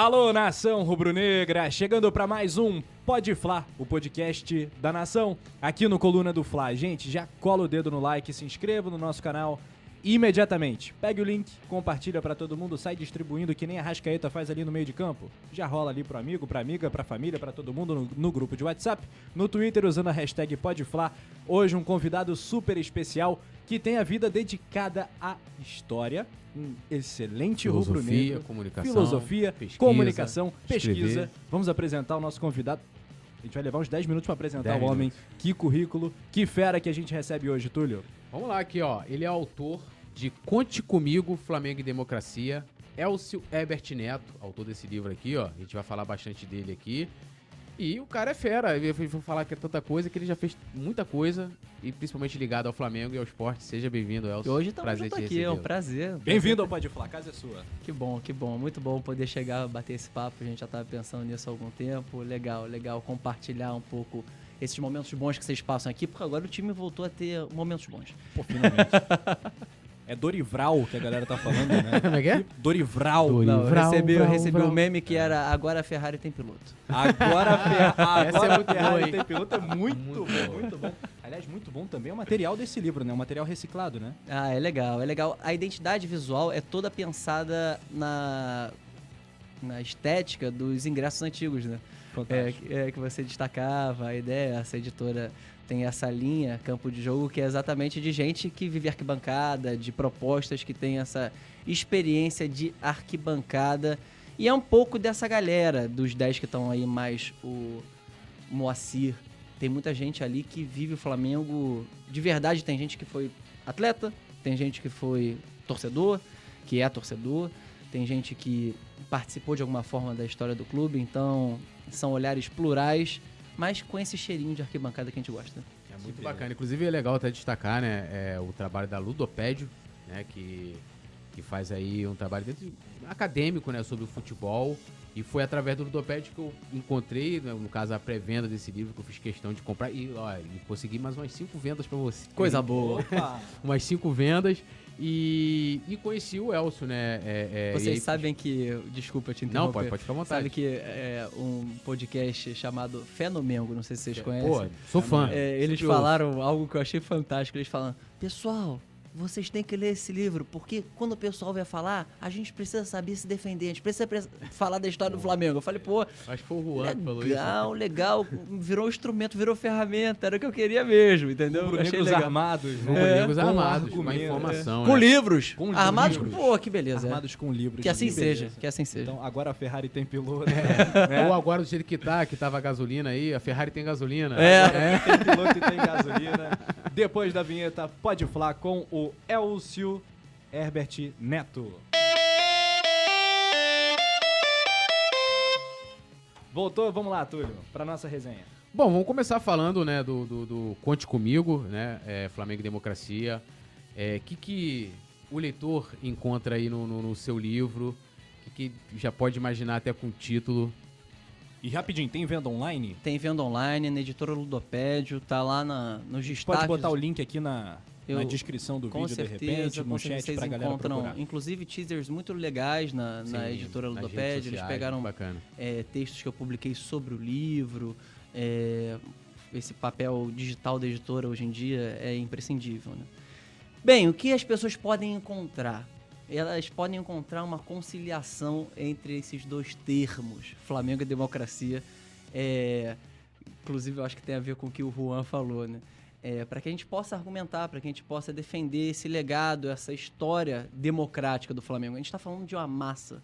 Alô, nação rubro-negra, chegando para mais um Pode Fla, o podcast da nação, aqui no Coluna do Fla. Gente, já cola o dedo no like, se inscreva no nosso canal imediatamente. Pegue o link, compartilha para todo mundo, sai distribuindo que nem a Rascaeta faz ali no meio de campo. Já rola ali pro amigo, pra amiga, pra família, para todo mundo no, no, grupo de WhatsApp, no Twitter usando a hashtag PodFla. Hoje um convidado super especial que tem a vida dedicada à história, um excelente rubro-negro, comunicação, filosofia, pesquisa, comunicação, pesquisa. escrever. Vamos apresentar o nosso convidado. A gente vai levar uns 10 minutos para apresentar 10 o homem. minutos. Que currículo, que fera que a gente recebe hoje, Túlio. Vamos lá aqui, ó. Ele é autor de Conte Comigo, Flamengo e Democracia. Elcio Herbert Neto, autor desse livro aqui, ó. A gente vai falar bastante dele aqui. E o cara é fera. Eu vou falar que é tanta coisa que ele já fez muita coisa. E principalmente ligado ao Flamengo e ao esporte. Seja bem-vindo, E Elcio. hoje estamos Prazer junto aqui, é um prazer. Bem-vindo ao Pode Falar, a casa é sua. Que bom, que bom. Muito bom poder chegar, bater esse papo. A gente já estava pensando nisso há algum tempo. Legal, legal compartilhar um pouco esses momentos bons que vocês passam aqui, porque agora o time voltou a ter momentos bons. Pô, finalmente. é Dorival que a galera tá falando, né? Como é que é? Dorival. Dori- Não, eu Vral, recebi, eu vral, recebi vral. um meme que era agora a Ferrari tem piloto. Agora a Fer- agora Essa é a muito Ferrari tem piloto, é muito, Muito bom, muito bom. Aliás, muito bom também é o material desse livro, né? O material reciclado, né? Ah, é legal, é legal. A identidade visual é toda pensada na, na estética dos ingressos antigos, né? É, Fantástico. é, que você destacava, a ideia, essa editora tem essa linha, campo de jogo, que é exatamente de gente que vive arquibancada, de propostas que tem essa experiência de arquibancada. E é um pouco dessa galera, dos 10 que estão aí, mais o Moacir. Tem muita gente ali que vive o Flamengo de verdade. Tem gente que foi atleta, tem gente que foi torcedor, que é torcedor, tem gente que participou de alguma forma da história do clube, então são olhares plurais, mas com esse cheirinho de arquibancada que a gente gosta. É muito bacana. Inclusive é legal até destacar, né, é, o trabalho da Ludopédio, né, que, que faz aí um trabalho dentro de- acadêmico, né, sobre o futebol. E foi através do Ludopédio que eu encontrei, né, no caso, a pré-venda desse livro, que eu fiz questão de comprar. E, ó, e consegui mais umas cinco vendas pra você. Coisa boa. Umas cinco vendas. E, e conheci o Elcio, né? é, é, Vocês aí- sabem que. Desculpa te interromper. Não, pode, pode ficar à vontade. Sabe que é um podcast chamado Fenomengo, não sei se vocês conhecem. Pô, sou fã. É, eles falaram algo que eu achei fantástico. Eles falam, pessoal, vocês têm que ler esse livro, porque quando o pessoal vai falar, a gente precisa saber se defender, a gente precisa pre- falar da história do Flamengo. Eu falei, pô, Acho que foi o Juan que falou isso. legal, legal, virou instrumento, virou ferramenta, era o que eu queria mesmo, entendeu? Eu achei legal. armados, Com né? negros Com armados, uma argumento, informação. Com né? livros, Com armados, livros. pô, que beleza. é. Armados com livros. Que assim Que beleza. seja, que assim seja. Então, agora a Ferrari tem piloto. É. Ou agora do jeito que tá, que tava a gasolina aí, a Ferrari tem gasolina. É. Tem piloto e tem gasolina. Depois da vinheta, pode falar com o Elcio Herbert Neto. Voltou, vamos lá, Túlio, pra nossa resenha. Bom, vamos começar falando, né, do, do, do Conte Comigo, né, é, Flamengo e Democracia. O é, que, que o leitor encontra aí no, no, no seu livro? O que, que já pode imaginar até com o título? E rapidinho, tem venda online? Tem venda online, na editora Ludopédio, tá lá na, nos destaques. Pode botar o link aqui na, Eu- na descrição do vídeo, de certeza, repente, com no chat vocês pra galera procurar. inclusive, teasers muito legais na, na Sim, editora nas redes Ludopédio. Eles pegaram é, textos que eu publiquei sobre o livro. é, esse papel digital da editora hoje em dia é imprescindível. Né? Bem, o que as pessoas podem encontrar? Elas podem encontrar uma conciliação entre esses dois termos, Flamengo e democracia. É, inclusive, eu acho que tem a ver com o que o Juan falou, né? É, para que a gente possa argumentar, para que a gente possa defender esse legado, essa história democrática do Flamengo. A gente está falando de uma massa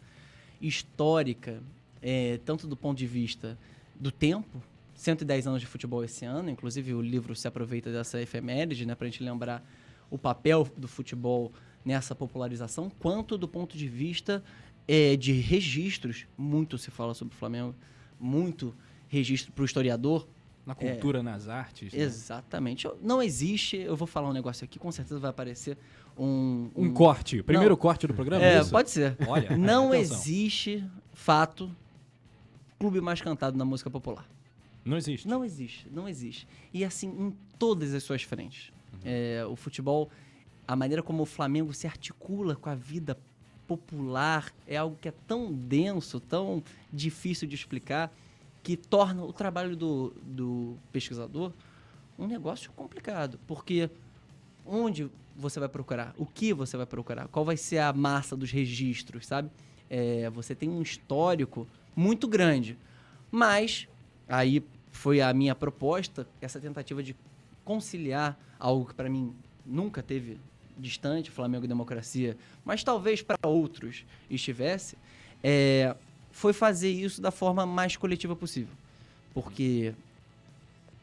histórica, é, tanto do ponto de vista do tempo, 110 anos de futebol esse ano, inclusive o livro se aproveita dessa efeméride, né, para a gente lembrar o papel do futebol nessa popularização, quanto do ponto de vista é, de registros, muito se fala sobre o Flamengo, muito registro para o historiador, Na cultura, nas artes. né? Exatamente. Não existe, eu vou falar um negócio aqui, com certeza vai aparecer um. Um corte. Primeiro corte do programa? É, isso? pode ser. Olha, Não atenção. existe fato clube mais cantado na música popular. Não existe. Não existe, não existe. E assim, em todas as suas frentes. É, o futebol, a maneira como o Flamengo se articula com a vida popular, é algo que é tão denso, tão difícil de explicar, que torna o trabalho do, do pesquisador um negócio complicado. Porque onde você vai procurar? O que você vai procurar? Qual vai ser a massa dos registros, sabe? É, você tem um histórico muito grande. Mas, aí foi a minha proposta, essa tentativa de conciliar algo que para mim nunca teve distante, Flamengo e democracia, mas talvez para outros estivesse, é, foi fazer isso da forma mais coletiva possível. Porque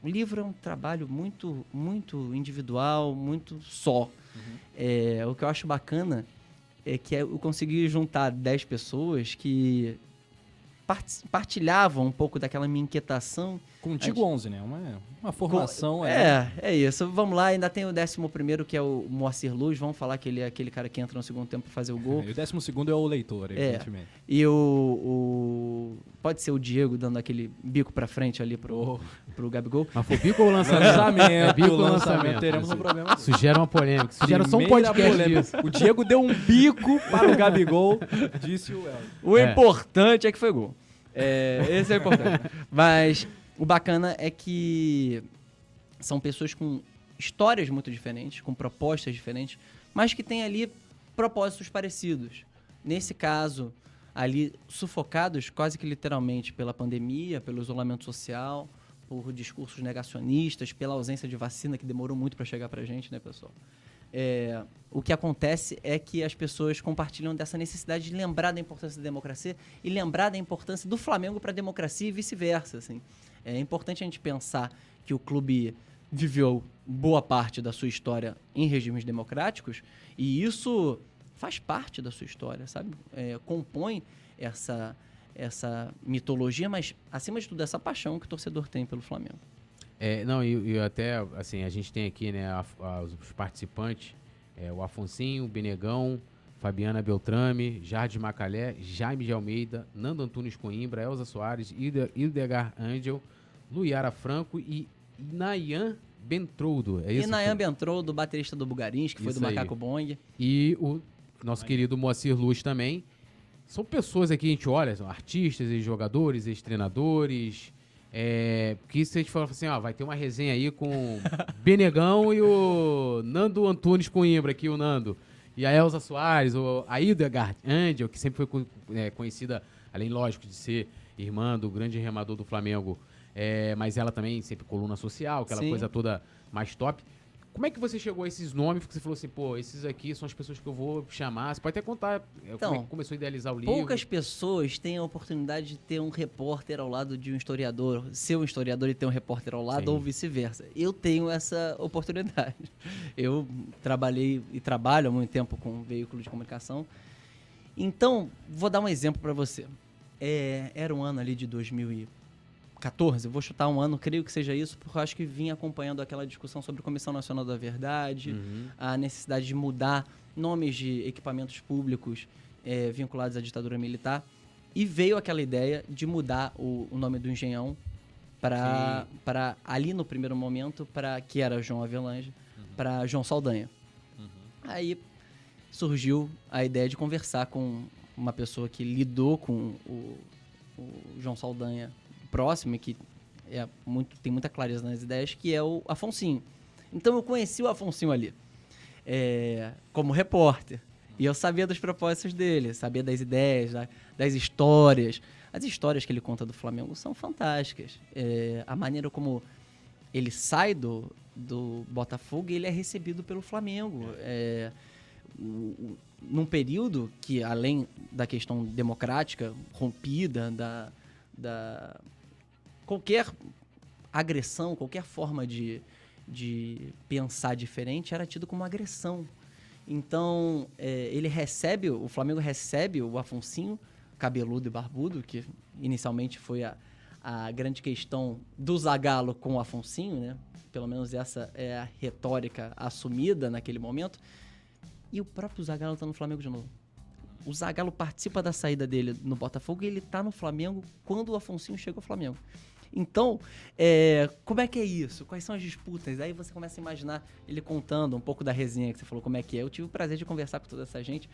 o livro é um trabalho muito, muito individual, muito só. Uhum. É, o que eu acho bacana é que eu consegui juntar 10 pessoas que partilhavam um pouco daquela minha inquietação. Contigo gente... 11, né? Uma, uma formação. Com... É, é isso. Vamos lá, ainda tem o 11 que é o Moacir Luz. Vamos falar que ele é aquele cara que entra no segundo tempo para fazer o gol. e o 12 é o leitor, é. evidentemente. É. E o, o, Pode ser o Diego dando aquele bico para frente ali pro, oh. pro Gabigol. Mas foi bico ou lançamento? lançamento. É bico ou lançamento. Teremos um problema. Isso gera uma polêmica. Isso gera só um podcast. O Diego deu um bico para o Gabigol, disse o El. O é. importante é que foi gol. É, esse é importante. Mas o bacana é que são pessoas com histórias muito diferentes, com propostas diferentes, mas que têm ali propósitos parecidos. Nesse caso, ali sufocados quase que literalmente pela pandemia, pelo isolamento social, por discursos negacionistas, pela ausência de vacina que demorou muito para chegar para a gente, né, pessoal? É, o que acontece é que as pessoas compartilham dessa necessidade de lembrar da importância da democracia e lembrar da importância do Flamengo para a democracia e vice-versa. Assim. É importante a gente pensar que o clube viveu boa parte da sua história em regimes democráticos e isso faz parte da sua história, sabe? É, compõe essa, essa mitologia, mas acima de tudo essa paixão que o torcedor tem pelo Flamengo. É, não, e, até, assim, a gente tem aqui, né, a, a, os participantes, é, o Afonsinho, o Benegão, Fabiana Beltrame, Jardim Macalé, Jaime de Almeida, Nando Antunes Coimbra, Elza Soares, Ildegar Angel, Luiara Franco e Nayan Bentroudo. É isso? E Nayan Bentroudo, baterista do Bugarins, que isso foi do aí. Macaco Bong. E o nosso querido Moacir Luz também. São pessoas aqui, a gente olha, são artistas, ex-jogadores, ex-treinadores, é, que se a gente falar assim, ó, vai ter uma resenha aí com Benegão e o Nando Antunes Coimbra, aqui o Nando. E a Elza Soares, ou a Ida Angel, que sempre foi é, conhecida, além, lógico, de ser irmã do grande remador do Flamengo, é, mas ela também sempre coluna social, aquela Sim. coisa toda mais top. Como é que você chegou a esses nomes? Porque você falou assim, pô, esses aqui são as pessoas que eu vou chamar. Você pode até contar então, como é que começou a idealizar o livro. Poucas pessoas têm a oportunidade de ter um repórter ao lado de um historiador, ser um historiador e ter um repórter ao lado, Sim. ou vice-versa. Eu tenho essa oportunidade. Eu trabalhei e trabalho há muito tempo com veículo de comunicação. Então, vou dar um exemplo para você. É, era um ano ali de 2000 14, vou chutar um ano, creio que seja isso, porque eu acho que vim acompanhando aquela discussão sobre Comissão Nacional da Verdade, uhum. a necessidade de mudar nomes de equipamentos públicos é, vinculados à ditadura militar. E veio aquela ideia de mudar o, o nome do engenhão para ali no primeiro momento, para que era João Avelange, uhum. para João Saldanha. Uhum. Aí surgiu a ideia de conversar com uma pessoa que lidou com o, o João Saldanha próximo e que é muito, tem muita clareza nas ideias, que é o Afonsinho. Então eu conheci o Afonsinho ali, é, como repórter. E eu sabia dos propósitos dele, sabia das ideias, das histórias. As histórias que ele conta do Flamengo são fantásticas. É, a maneira como ele sai do, do Botafogo e ele é recebido pelo Flamengo. É, num período que, além da questão democrática rompida, da, da qualquer agressão, qualquer forma de, de pensar diferente era tido como agressão. Então, é, ele recebe, o Flamengo recebe o Afonsinho, cabeludo e barbudo, que inicialmente foi a, a grande questão do Zagallo com o Afonsinho, né? Pelo menos essa é a retórica assumida naquele momento. E o próprio Zagallo está no Flamengo de novo. O Zagallo participa da saída dele no Botafogo e ele está no Flamengo quando o Afonsinho chega ao Flamengo. Então, é, como é que é isso? Quais são as disputas? Aí você começa a imaginar ele contando um pouco da resenha que você falou, como é que é. Eu tive o prazer de conversar com toda essa gente.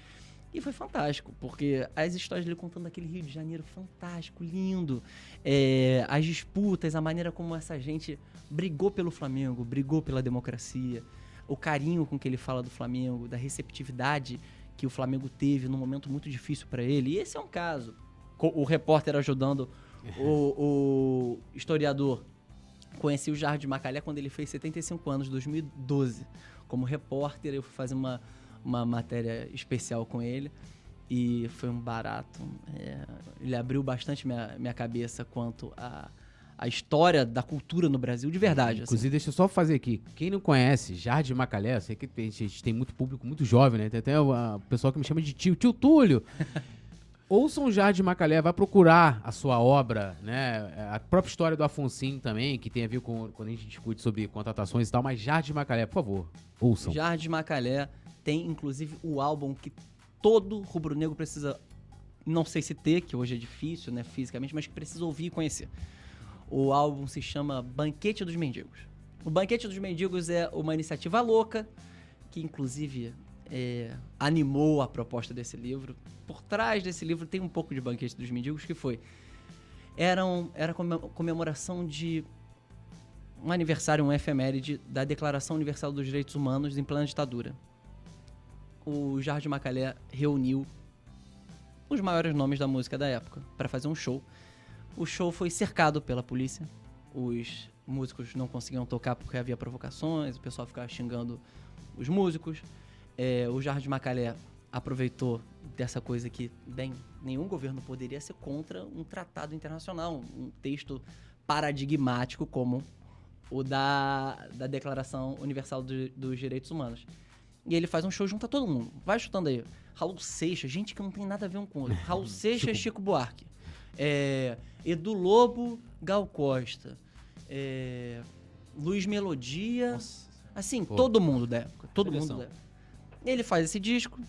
E foi fantástico, porque as histórias dele contando aquele Rio de Janeiro fantástico, lindo. É, as disputas, a maneira como essa gente brigou pelo Flamengo, brigou pela democracia, o carinho com que ele fala do Flamengo, da receptividade que o Flamengo teve num momento muito difícil para ele. E esse é um caso. O repórter ajudando o, o historiador. Conheci o Jardim de Macalé quando ele fez 75 anos, 2012. Como repórter, eu fui fazer uma, uma matéria especial com ele e foi um barato. É, ele abriu bastante minha, minha cabeça quanto a, a história da cultura no Brasil, de verdade. assim. Inclusive, deixa eu só fazer aqui. Quem não conhece Jardim Macalé, eu sei que tem- a gente tem muito público muito jovem, né? Tem até a- o pessoal que me chama de tio, tio Túlio. Ouçam o Jardim Macalé, vai procurar a sua obra, né? A própria história do Afonso também, que tem a ver com quando a gente discute sobre contratações e tal, mas Jardim Macalé, por favor, ouçam. Jardim Macalé tem inclusive o álbum que todo rubro-negro precisa, não sei se ter, que hoje é difícil, né, fisicamente, mas que precisa ouvir e conhecer. O álbum se chama Banquete dos Mendigos. O Banquete dos Mendigos é uma iniciativa louca, que inclusive é, animou a proposta desse livro. Por trás desse livro tem um pouco de Banquete dos Mendigos, que foi... Era, um, era come- comemoração de um aniversário, um efeméride da Declaração Universal dos Direitos Humanos em plena ditadura. O Jardim Macalé reuniu os maiores nomes da música da época para fazer um show. O show foi cercado pela polícia. Os músicos não conseguiam tocar porque havia provocações, o pessoal ficava xingando os músicos. É, o Jardim Macalé aproveitou dessa coisa que, bem, nenhum governo poderia ser contra um tratado internacional, um texto paradigmático como o da, da Declaração Universal do- dos Direitos Humanos. E ele faz um show junto a todo mundo. Vai chutando aí. Raul Seixas, gente que não tem nada a ver um com o outro. Raul Seixas, Chico Buarque. É, Edu Lobo, Gal Costa. É, Luiz Melodia. Nossa. Assim, Pô. todo mundo da época. Todo Seleção. mundo da época. Ele faz esse disco,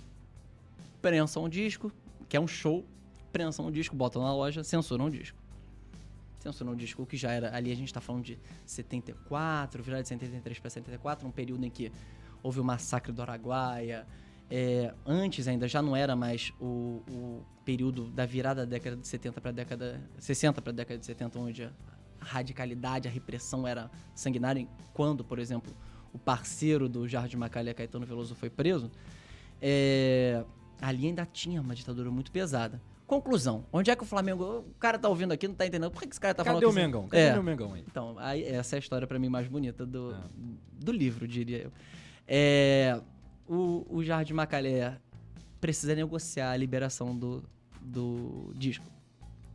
prensam um disco, que é um show, prensam um disco, botam na loja, censuram o disco. Censuram o disco, que já era. Ali a gente tá falando de 74, virada de 73 para 74, um período em que houve o massacre do Araguaia. É, antes ainda já não era mais o, o período da virada da década de 70 para década 60 para década de 70 onde a radicalidade, a repressão era sanguinária quando, por exemplo, o parceiro do Jardim Macalé, Caetano Veloso, foi preso. É, ali ainda tinha uma ditadura muito pesada. Conclusão, onde é que o Flamengo, o cara tá ouvindo aqui, não tá entendendo, por que, que esse cara tá falando Cadê o que Mengão? Cadê É. meu Mengão aí? então, aí, essa é a história pra mim mais bonita do, Ah. do livro, diria eu. É, o, o Jardim Macalé precisa negociar a liberação do, do disco.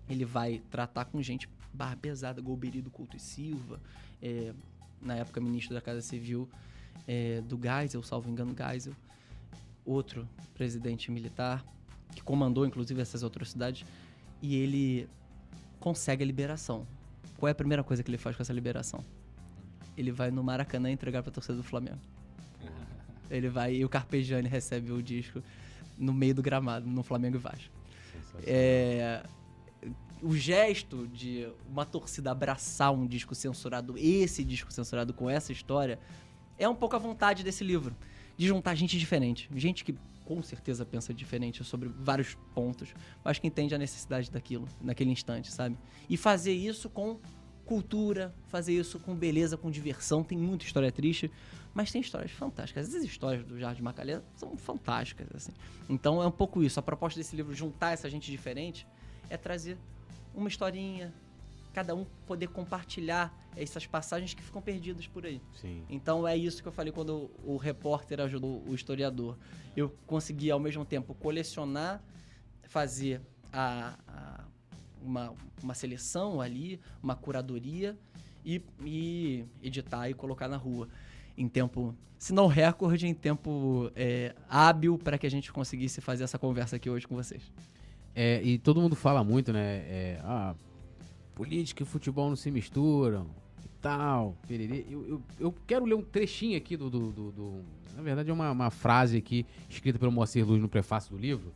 Ele vai tratar com gente barra pesada, Golbery do Couto e Silva, é, na época ministro da Casa Civil é, do Geisel, salvo engano, Geisel, outro presidente militar, que comandou inclusive essas atrocidades, e ele consegue a liberação. Qual é a primeira coisa que ele faz com essa liberação? Ele vai no Maracanã entregar pra torcida do Flamengo. Ele vai e o Carpegiani recebe o disco no meio do gramado, no Flamengo e Vasco. É, o gesto de uma torcida abraçar um disco censurado, esse disco censurado com essa história, é um pouco a vontade desse livro. De juntar gente diferente. Gente que com certeza pensa diferente sobre vários pontos, mas que entende a necessidade daquilo, naquele instante, sabe? E fazer isso com cultura, fazer isso com beleza, com diversão. Tem muita história triste, mas tem histórias fantásticas. As histórias do Jardim Macalé são fantásticas, assim. Então é um pouco isso. A proposta desse livro, juntar essa gente diferente, é trazer uma historinha, cada um poder compartilhar essas passagens que ficam perdidas por aí. Sim. Então é isso que eu falei quando o repórter ajudou o historiador. Eu consegui ao mesmo tempo colecionar, fazer a, a- uma, uma seleção ali, uma curadoria e, e editar e colocar na rua em tempo, se não recorde, em tempo é, hábil para que a gente conseguisse fazer essa conversa aqui hoje com vocês. É, e todo mundo fala muito, né? É, ah, política e futebol não se misturam e tal. Eu, eu, eu quero ler um trechinho aqui do. do- do- do- na verdade, é uma, uma frase aqui escrita pelo Moacir Luz no prefácio do livro.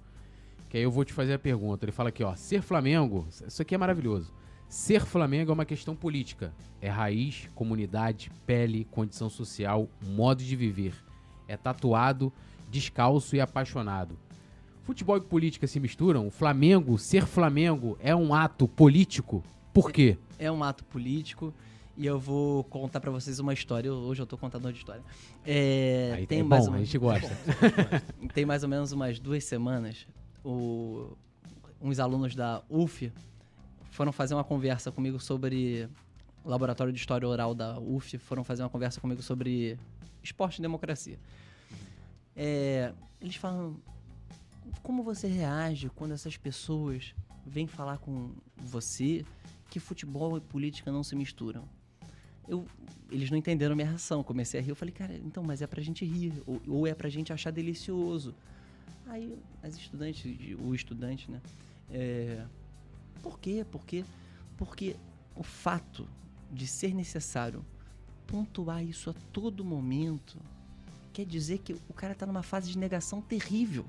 Que aí eu vou te fazer a pergunta. Ele fala aqui, ó. Ser Flamengo, isso aqui é maravilhoso. Ser Flamengo é uma questão política. É raiz, comunidade, pele, condição social, modo de viver. É tatuado, descalço e apaixonado. Futebol e política se misturam? O Flamengo, ser Flamengo, é um ato político? Por quê? É um ato político e eu vou contar pra vocês uma história. Hoje eu tô contando de história. É, Aí tem é mais bom, ou a menos- gente gosta. tem mais ou menos umas duas semanas, o- uns alunos da UF foram fazer uma conversa comigo sobre laboratório de história oral da UF, foram fazer uma conversa comigo sobre esporte e democracia. É, eles falam como você reage quando essas pessoas vêm falar com você que futebol e política não se misturam. Eu, eles não entenderam minha reação. Comecei a rir. Eu falei, cara, então, mas é pra gente rir. Ou, ou é pra gente achar delicioso. Aí as estudantes, o estudante, né? É, por quê? Por quê? Porque o fato de ser necessário pontuar isso a todo momento quer dizer que o cara tá numa fase de negação terrível.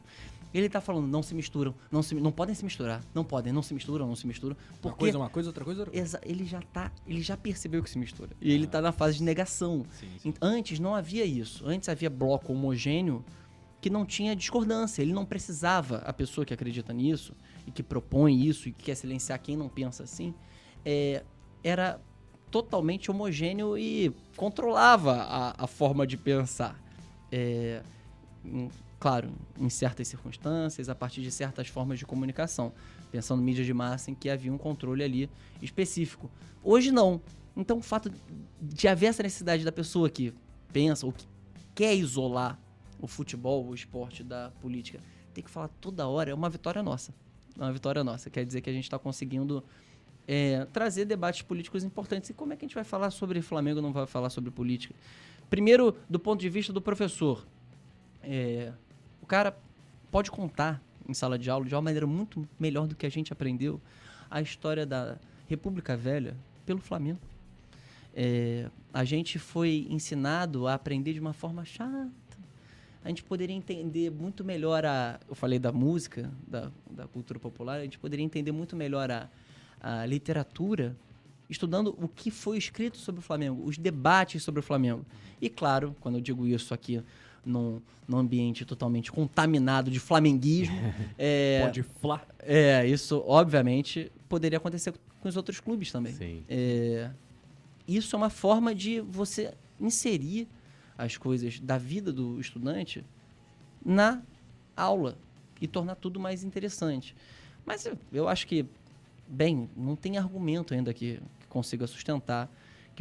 Ele tá falando, não se misturam, não, se, não podem se misturar, não podem, não se misturam, não se misturam. Uma Porque coisa, uma coisa, outra coisa, outra coisa. Ele já tá, ele já percebeu que se mistura. E ele tá na fase de negação. Sim, sim. Antes não havia isso. Antes havia bloco homogêneo que não tinha discordância. Ele não precisava, a pessoa que acredita nisso e que propõe isso e que quer silenciar quem não pensa assim, é, era totalmente homogêneo e controlava a, a forma de pensar. É, claro, em certas circunstâncias, a partir de certas formas de comunicação. Pensando mídia de massa em que havia um controle ali específico. Hoje não. Então o fato de haver essa necessidade da pessoa que pensa ou que quer isolar o futebol, o esporte da política, ter que falar toda hora é uma vitória nossa. É uma vitória nossa. Quer dizer que a gente está conseguindo é, trazer debates políticos importantes. E como é que a gente vai falar sobre Flamengo não vai falar sobre política? Primeiro, do ponto de vista do professor. É, cara pode contar em sala de aula de uma maneira muito melhor do que a gente aprendeu a história da República Velha pelo Flamengo. É, a gente foi ensinado a aprender de uma forma chata. A gente poderia entender muito melhor a. Eu falei da música, da, da cultura popular, a gente poderia entender muito melhor a, a literatura estudando o que foi escrito sobre o Flamengo, os debates sobre o Flamengo. E claro, quando eu digo isso aqui num, num ambiente totalmente contaminado de flamenguismo, é, Pode flá. é, isso obviamente poderia acontecer com os outros clubes também. Sim. É, isso é uma forma de você inserir as coisas da vida do estudante na aula e tornar tudo mais interessante. Mas eu, eu acho que, bem, não tem argumento ainda que, que consiga sustentar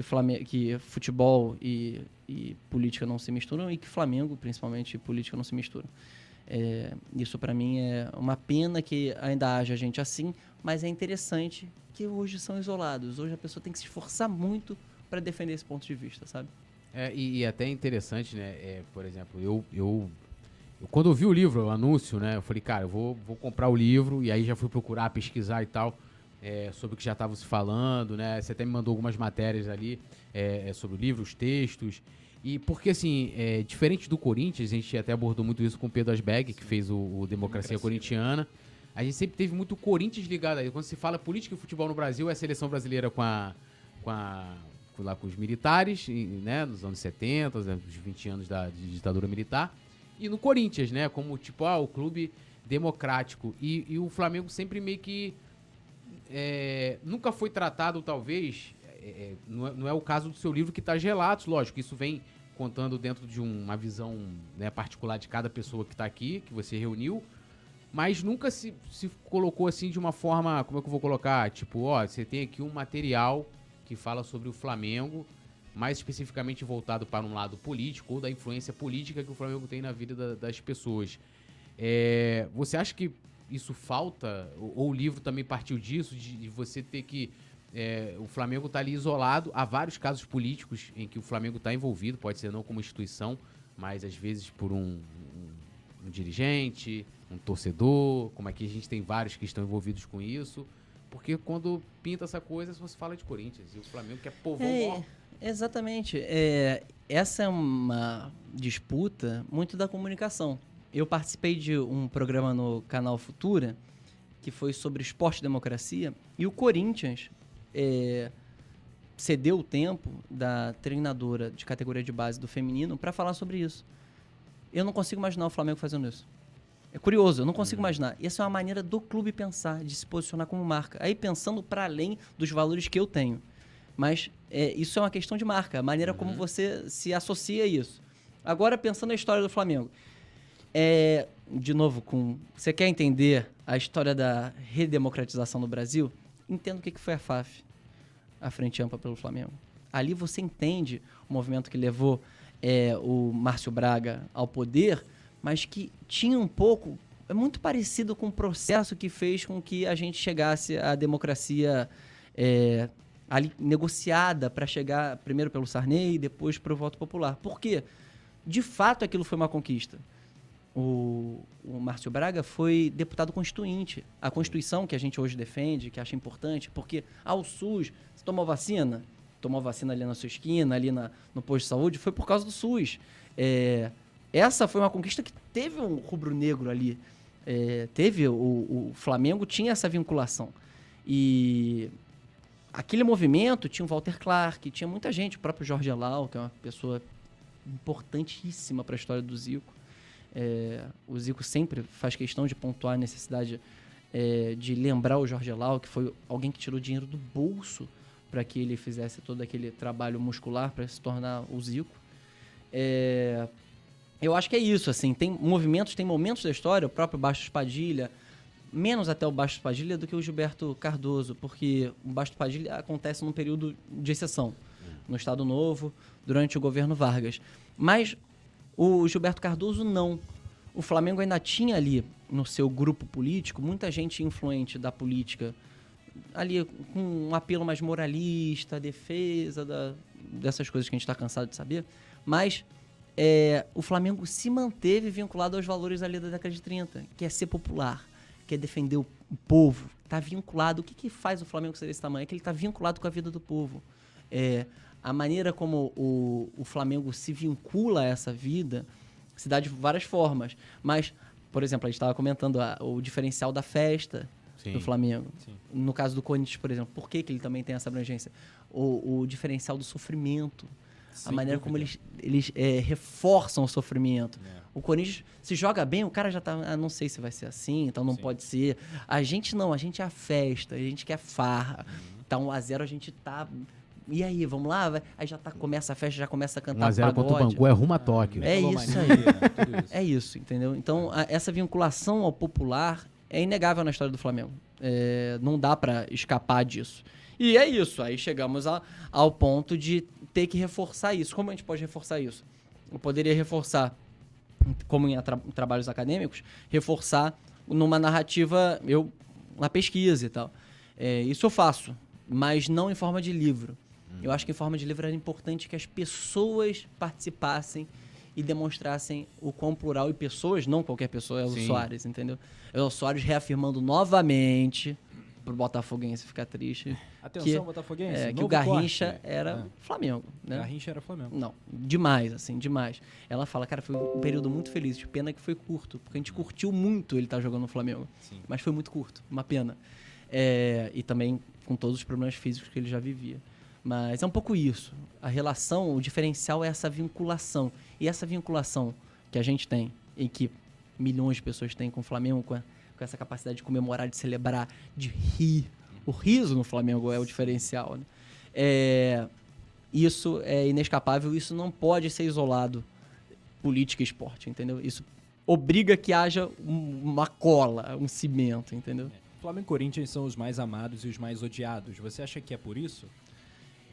que, que futebol e, e política não se misturam e que Flamengo, principalmente, e política não se misturam. É, isso para mim é uma pena que ainda haja gente assim, mas é interessante que hoje são isolados. Hoje a pessoa tem que se esforçar muito para defender esse ponto de vista, sabe? É, e, e até interessante, né? é, por exemplo, eu, eu, eu- Quando eu vi o livro, o anúncio, né? Eu falei, cara, eu vou, vou comprar o livro. E aí já fui procurar, pesquisar e tal. É, sobre o que já estava se falando, né? Você até me mandou algumas matérias ali é, é, sobre o livro, os textos. E porque, assim, é, diferente do Corinthians, a gente até abordou muito isso com o Pedro Asberg, que fez o, o Democracia, Democracia. Corintiana. A gente sempre teve muito Corinthians ligado aí. Quando se fala política e futebol no Brasil, é a seleção brasileira com a. Com a com lá com os militares, e, né, nos anos 70, né, nos 20 anos da de ditadura militar, e no Corinthians, né, como tipo, ah, o clube democrático. E, e o Flamengo sempre meio que é, nunca foi tratado, talvez, é, é, não, é, não é o caso do seu livro que está relatos, lógico, isso vem contando dentro de um- uma visão né, particular de cada pessoa que está aqui, que você reuniu, mas nunca se, se colocou assim de uma forma, como é que eu vou colocar? Tipo, ó, você tem aqui um material que fala sobre o Flamengo, mais especificamente voltado para um lado político ou da influência política que o Flamengo tem na vida da- das pessoas. É, você acha que isso falta? Ou, ou o livro também partiu disso, de, de você ter que. é, o Flamengo está ali isolado. Há vários casos políticos em que o Flamengo está envolvido, pode ser não como instituição, mas às vezes por um, um- um dirigente, um torcedor, como aqui a gente tem vários que estão envolvidos com isso. Porque quando pinta essa coisa, você fala de Corinthians. E o Flamengo que é povão É, exatamente. É, essa é uma disputa muito da comunicação. Eu participei de um programa no canal Futura que foi sobre esporte e democracia e o Corinthians é, cedeu o tempo da treinadora de categoria de base do feminino para falar sobre isso. Eu não consigo imaginar o Flamengo fazendo isso. É curioso, eu não consigo imaginar. Essa é uma maneira do clube pensar, de se posicionar como marca. Aí pensando para além dos valores que eu tenho. Mas é, isso é uma questão de marca, a maneira como você se associa a isso. Agora, pensando na história do Flamengo. É, de novo, com você quer entender a história da redemocratização no Brasil? Entenda o que foi a FAF, a Frente Ampla pelo Flamengo. Ali você entende o movimento que levou é, o Márcio Braga ao poder, mas que tinha um pouco, é muito parecido com o processo que fez com que a gente chegasse à democracia é, ali negociada para chegar primeiro pelo Sarney e depois para o voto popular. Por quê? De fato, aquilo foi uma conquista. O, o Márcio Braga foi deputado constituinte. A Constituição que a gente hoje defende, que acha importante, porque ao SUS, você tomou vacina? Tomou vacina ali na sua esquina, ali na, no posto de saúde, foi por causa do SUS. É, essa foi uma conquista que teve um rubro-negro ali. É, teve, o, o Flamengo tinha essa vinculação. E aquele movimento tinha o Walter Clark, tinha muita gente, o próprio Jorge Elau, que é uma pessoa importantíssima para a história do Zico. É, o Zico sempre faz questão de pontuar a necessidade é, de lembrar o Jorge Elau, que foi alguém que tirou dinheiro do bolso para que ele fizesse todo aquele trabalho muscular para se tornar o Zico. É, eu acho que é isso, assim, tem movimentos, tem momentos da história, o próprio Baixo Espadilha, menos até o Baixo Espadilha do que o Gilberto Cardoso, porque o Baixo Espadilha acontece num período de exceção, no Estado Novo, durante o governo Vargas. Mas o Gilberto Cardoso não. O Flamengo ainda tinha ali no seu grupo político muita gente influente da política, ali com um apelo mais moralista, defesa da, dessas coisas que a gente está cansado de saber, mas é, o Flamengo se manteve vinculado aos valores ali da década de 30, que é ser popular, que é defender o, povo. Está vinculado. O que, que faz o Flamengo ser desse tamanho? É que ele está vinculado com a vida do povo. É, a maneira como o, o Flamengo se vincula a essa vida se dá de várias formas. Mas, por exemplo, a gente estava comentando a, o diferencial da festa Sim. do Flamengo. Sim. No caso do Corinthians, por exemplo, por que, que ele também tem essa abrangência? O, o diferencial do sofrimento. a maneira como eles, eles é, reforçam o sofrimento. É. O Corinthians se joga bem, o cara já tá. Ah, não sei se vai ser assim, então não Sim. pode ser. A gente não, a gente é a festa, a gente quer farra. Uhum. Tá 1x0, a gente tá. E aí, vamos lá? Vai- Aí já tá, começa a festa, já começa a cantar 1x0 contra o pagode. Bangu é rumo a Tóquio. É Megalomania, isso aí. né? Tudo isso. É isso, entendeu? Então, a- essa vinculação ao popular é inegável na história do Flamengo. É, não dá pra escapar disso. E é isso. Aí chegamos a- ao ponto de ter que reforçar isso. Como a gente pode reforçar isso? Eu poderia reforçar, como em atra- trabalhos acadêmicos, reforçar numa narrativa, eu na pesquisa e tal. É, isso eu faço, mas não em forma de livro. Eu acho que em forma de livro era importante que as pessoas participassem e demonstrassem o quão plural e pessoas, não qualquer pessoa, é o Sim. Soares, entendeu? É o Soares reafirmando novamente pro Botafoguense ficar triste. Atenção, que, Botafoguense. é, que o Garrincha corte. era É. Flamengo, né? Garrincha era Flamengo. Não, demais, assim, demais. Ela fala, cara, foi um período muito feliz. De pena que foi curto, porque a gente curtiu muito ele estar jogando no Flamengo. Sim. Mas foi muito curto, uma pena. É, e também com todos os problemas físicos que ele já vivia. Mas é um pouco isso. A relação, o diferencial é essa vinculação. E essa vinculação que a gente tem, e que milhões de pessoas têm com o Flamengo, com, a- com essa capacidade de comemorar, de celebrar, de rir. O riso no Flamengo é o diferencial. Né? É, isso é inescapável, isso não pode ser isolado política e esporte, entendeu? Isso obriga que haja um- uma cola, um cimento, entendeu? Flamengo e Corinthians são os mais amados e os mais odiados. Você acha que é por isso?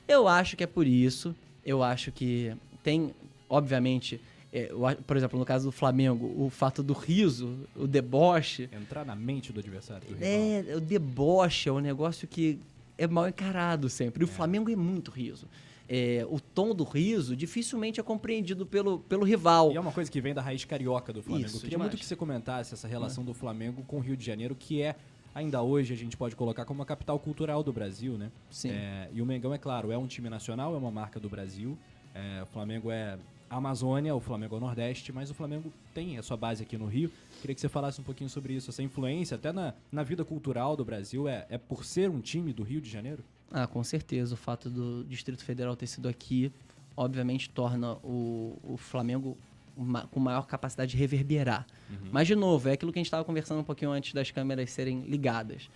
Eu acho que é por isso. Eu acho que tem, obviamente, é, por exemplo, no caso do Flamengo, o fato do riso, o deboche. Entrar na mente do adversário do. É, o deboche é um negócio que é mal encarado sempre. E o Flamengo é muito riso. É, o tom do riso dificilmente é compreendido pelo, pelo rival. E é uma coisa que vem da raiz carioca do Flamengo. Isso, Eu queria demais. muito que você comentasse essa relação do Flamengo com o Rio de Janeiro, que é, ainda hoje, a gente pode colocar como a capital cultural do Brasil, né? Sim. É, e o Mengão, é claro, é um time nacional, é uma marca do Brasil. É, o Flamengo é Amazônia, o Flamengo é o Nordeste, mas o Flamengo tem a sua base aqui no Rio. Queria que você falasse um pouquinho sobre isso, essa influência até na, na vida cultural do Brasil. É, é por ser um time do Rio de Janeiro? Ah, com certeza. O fato do Distrito Federal ter sido aqui, obviamente, torna o, o Flamengo ma- com maior capacidade de reverberar. Mas, de novo, é aquilo que a gente estava conversando um pouquinho antes das câmeras serem ligadas.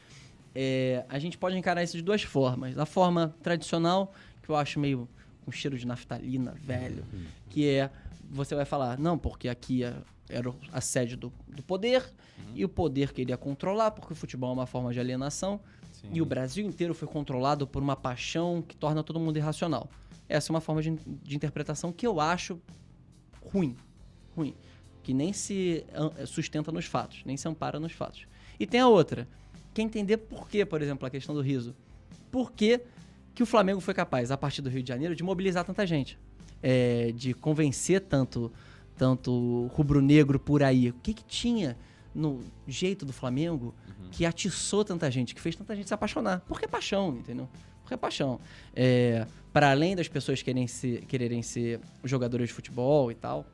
É, a gente pode encarar isso de duas formas. A forma tradicional, que eu acho meio com cheiro de naftalina, velho, que é você vai falar, não, porque aqui é- era a sede do, do poder e o poder queria controlar, porque o futebol é uma forma de alienação. E o Brasil inteiro foi controlado por uma paixão que torna todo mundo irracional. Essa é uma forma de, de interpretação que eu acho ruim. Ruim. Que nem se an- sustenta nos fatos, nem se ampara nos fatos. E tem a outra. Quer entender por que, por exemplo, a questão do riso. Por que, que o Flamengo foi capaz, a partir do Rio de Janeiro, de mobilizar tanta gente? É, de convencer tanto, tanto rubro-negro por aí. O que, que tinha no jeito do Flamengo que atiçou tanta gente, que fez tanta gente se apaixonar? Porque é paixão, entendeu? Porque é paixão. É, para além das pessoas querem ser, quererem ser jogadores de futebol e tal,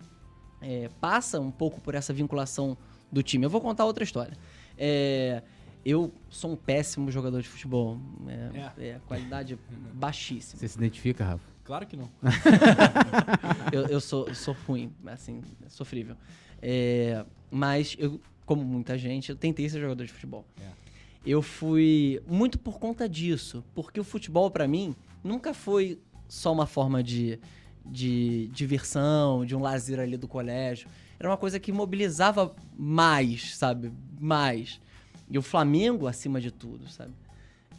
é, passa um pouco por essa vinculação do time. Eu vou contar outra história. É, eu sou um péssimo jogador de futebol. É, é, qualidade baixíssima. Você se identifica, Rafa? Claro que não. Eu, eu sou, sou ruim, assim, sofrível. É, mas eu, como muita gente, eu tentei ser jogador de futebol. É. Eu fui muito por conta disso, porque o futebol pra mim nunca foi só uma forma de, de diversão, de um lazer ali do colégio. Era uma coisa que mobilizava mais, sabe? Mais. E o Flamengo acima de tudo, sabe?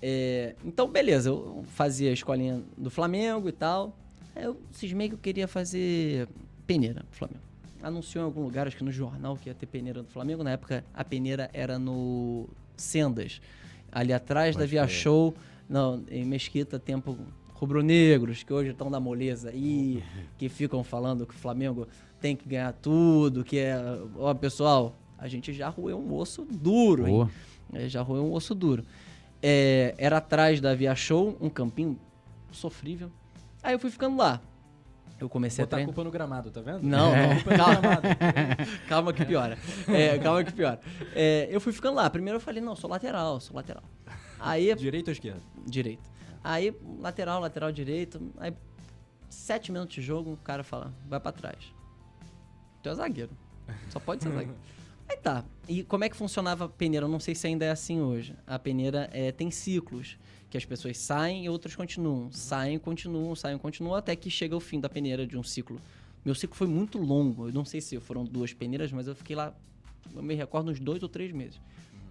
É, então, beleza, eu fazia a escolinha do Flamengo e tal. Aí eu cismei que eu queria fazer peneira pro Flamengo. Anunciou em algum lugar, acho que no jornal, que ia ter peneira do Flamengo. Na época, a peneira era no Sendas, ali atrás da Pode Via. Show, não, em Mesquita, tempo rubro-negros, que hoje estão da moleza aí, que ficam falando que o Flamengo tem que ganhar tudo, que é... Ó, pessoal, a gente já roeu um osso duro, hein? Boa. É, já roeu um osso duro. É, era atrás da Via Show, um campinho sofrível. Aí eu fui ficando lá. Eu comecei a Botar a treinar. culpa no gramado, tá vendo? Não, É. não, calma, calma que piora. É, calma que piora. É, eu fui ficando lá. Primeiro eu falei, não, sou lateral, sou lateral. Aí, Direita ou esquerda? direito. Aí, lateral, lateral direito. Aí, sete minutos de jogo, o cara fala, vai pra trás. Tu é zagueiro. Só pode ser zagueiro. Aí tá. E como é que funcionava a peneira? Eu não sei se ainda é assim hoje. A peneira é, tem ciclos. Que as pessoas saem e outras continuam. Saem, continuam, saem, continuam, até que chega o fim da peneira de um ciclo. Meu ciclo foi muito longo. Eu não sei se foram duas peneiras, mas eu fiquei lá, eu me recordo, uns dois ou três meses.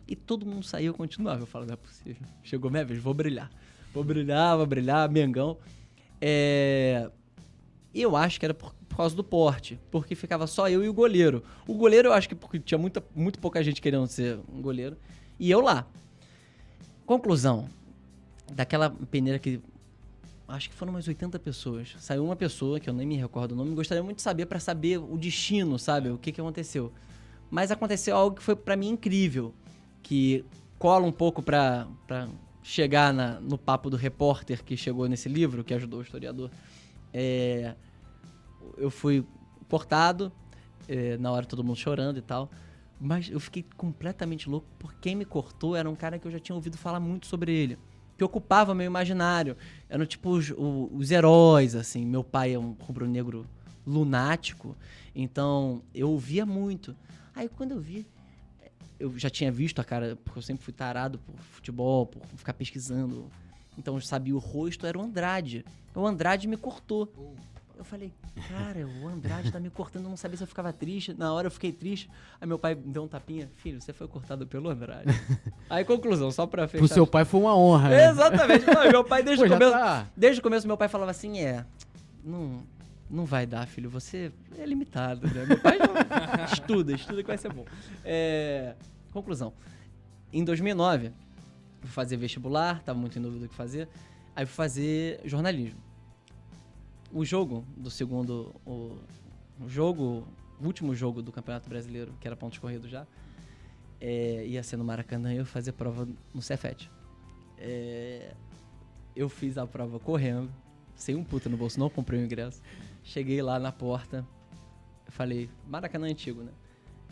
E todo mundo saiu e eu continuava. Eu falo, não é possível. Chegou minha vez, vou brilhar. Vou brilhar, vou brilhar, Mengão. É... Eu acho que era por, por causa do porte, porque ficava só eu e o goleiro. O goleiro eu acho que porque tinha muita, muito pouca gente querendo ser um goleiro. E eu lá. Conclusão. Daquela peneira que. Acho que foram umas 80 pessoas. Saiu uma pessoa, que eu nem me recordo o nome, gostaria muito de saber pra saber o destino, sabe? O que, que aconteceu. Mas aconteceu algo que foi pra mim incrível. Que cola um pouco pra, pra chegar na- no papo do repórter que chegou nesse livro, que ajudou o historiador. É, eu fui portado, é, na hora todo mundo chorando e tal. Mas eu fiquei completamente louco porque quem me cortou era um cara que eu já tinha ouvido falar muito sobre ele. Que ocupava meu imaginário. Eram tipo os, o- os heróis, assim. Meu pai é um rubro-negro lunático. Então eu ouvia muito. Aí quando eu vi. Eu já tinha visto a cara, porque eu sempre fui tarado por futebol, por ficar pesquisando. Então eu sabia o rosto, era o Andrade. O Andrade me cortou. Eu falei, cara, o Andrade tá me cortando, eu não sabia se eu ficava triste. Na hora eu fiquei triste. Aí meu pai me deu um tapinha. Filho, você foi cortado pelo Andrade. Aí conclusão, só pra fechar. Pro seu pai foi uma honra. né? Exatamente. Não, meu pai desde Pô, o começo. tá. Desde o começo meu pai falava assim, é. Não, não vai dar, filho. Você é limitado, né? Meu pai estuda, estuda que vai ser bom. É, conclusão. Em 2009, fui fazer vestibular, tava muito em dúvida do que fazer. Aí fui fazer jornalismo. O jogo do segundo. O, o jogo. O último jogo do Campeonato Brasileiro, que era pontos corridos já, é, ia ser no Maracanã e eu fazer prova no Cefet. É, eu fiz a prova correndo, sem um puta no bolso, não comprei o ingresso. Cheguei lá na porta, falei, Maracanã é antigo, né?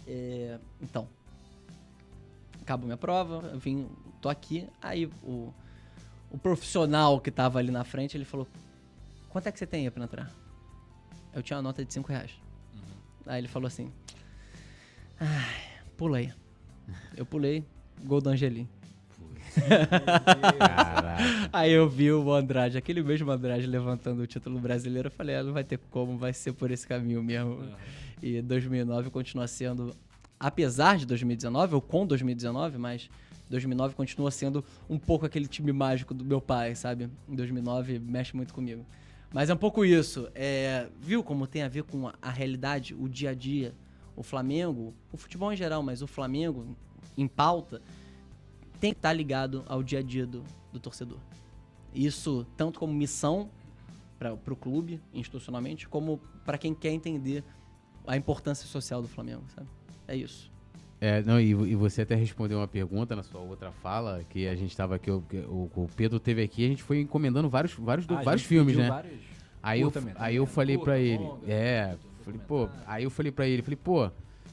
É, então, acabou minha prova, eu vim, tô aqui. Aí o, o profissional que tava ali na frente, ele falou, quanto é que você tem aí pra entrar? Eu tinha uma nota de 5 reais. Aí ele falou assim: pula aí. Eu pulei, gol do Angelim. Aí eu vi o Andrade, aquele mesmo Andrade levantando o título brasileiro. Eu falei, ah, não vai ter como, vai ser por esse caminho mesmo. E 2009 continua sendo, apesar de 2019, ou com 2019, mas 2009 continua sendo um pouco aquele time mágico do meu pai, sabe? Em 2009 mexe muito comigo. Mas é um pouco isso. É, viu como tem a ver com a realidade, o dia a dia? O Flamengo, o futebol em geral, mas o Flamengo em pauta, tem que estar ligado ao dia a dia do, do torcedor. Isso tanto como missão para o clube, institucionalmente, como para quem quer entender a importância social do Flamengo, sabe? É isso. É, não, e, e você até respondeu uma pergunta na sua outra fala, que a gente estava aqui, o, o, Pedro teve aqui, a gente foi encomendando vários, vários, Ah, vários filmes, né? vários Aí eu, aí eu falei pra ele, longa, é, falei, pô, aí eu falei pra ele, falei, pô,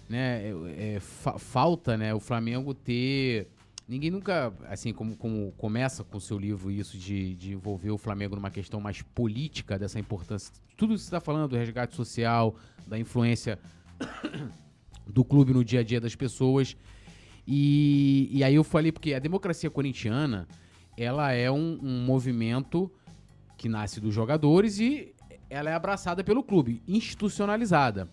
né, é, é, fa- falta, né, o Flamengo ter, ninguém nunca, assim, como, como começa com o seu livro isso de, de envolver o Flamengo numa questão mais política, dessa importância, tudo isso que você tá falando, do resgate social, da influência do clube no dia a dia das pessoas, e, e aí eu falei, porque a democracia corintiana, ela é um, um movimento que nasce dos jogadores e ela é abraçada pelo clube, institucionalizada.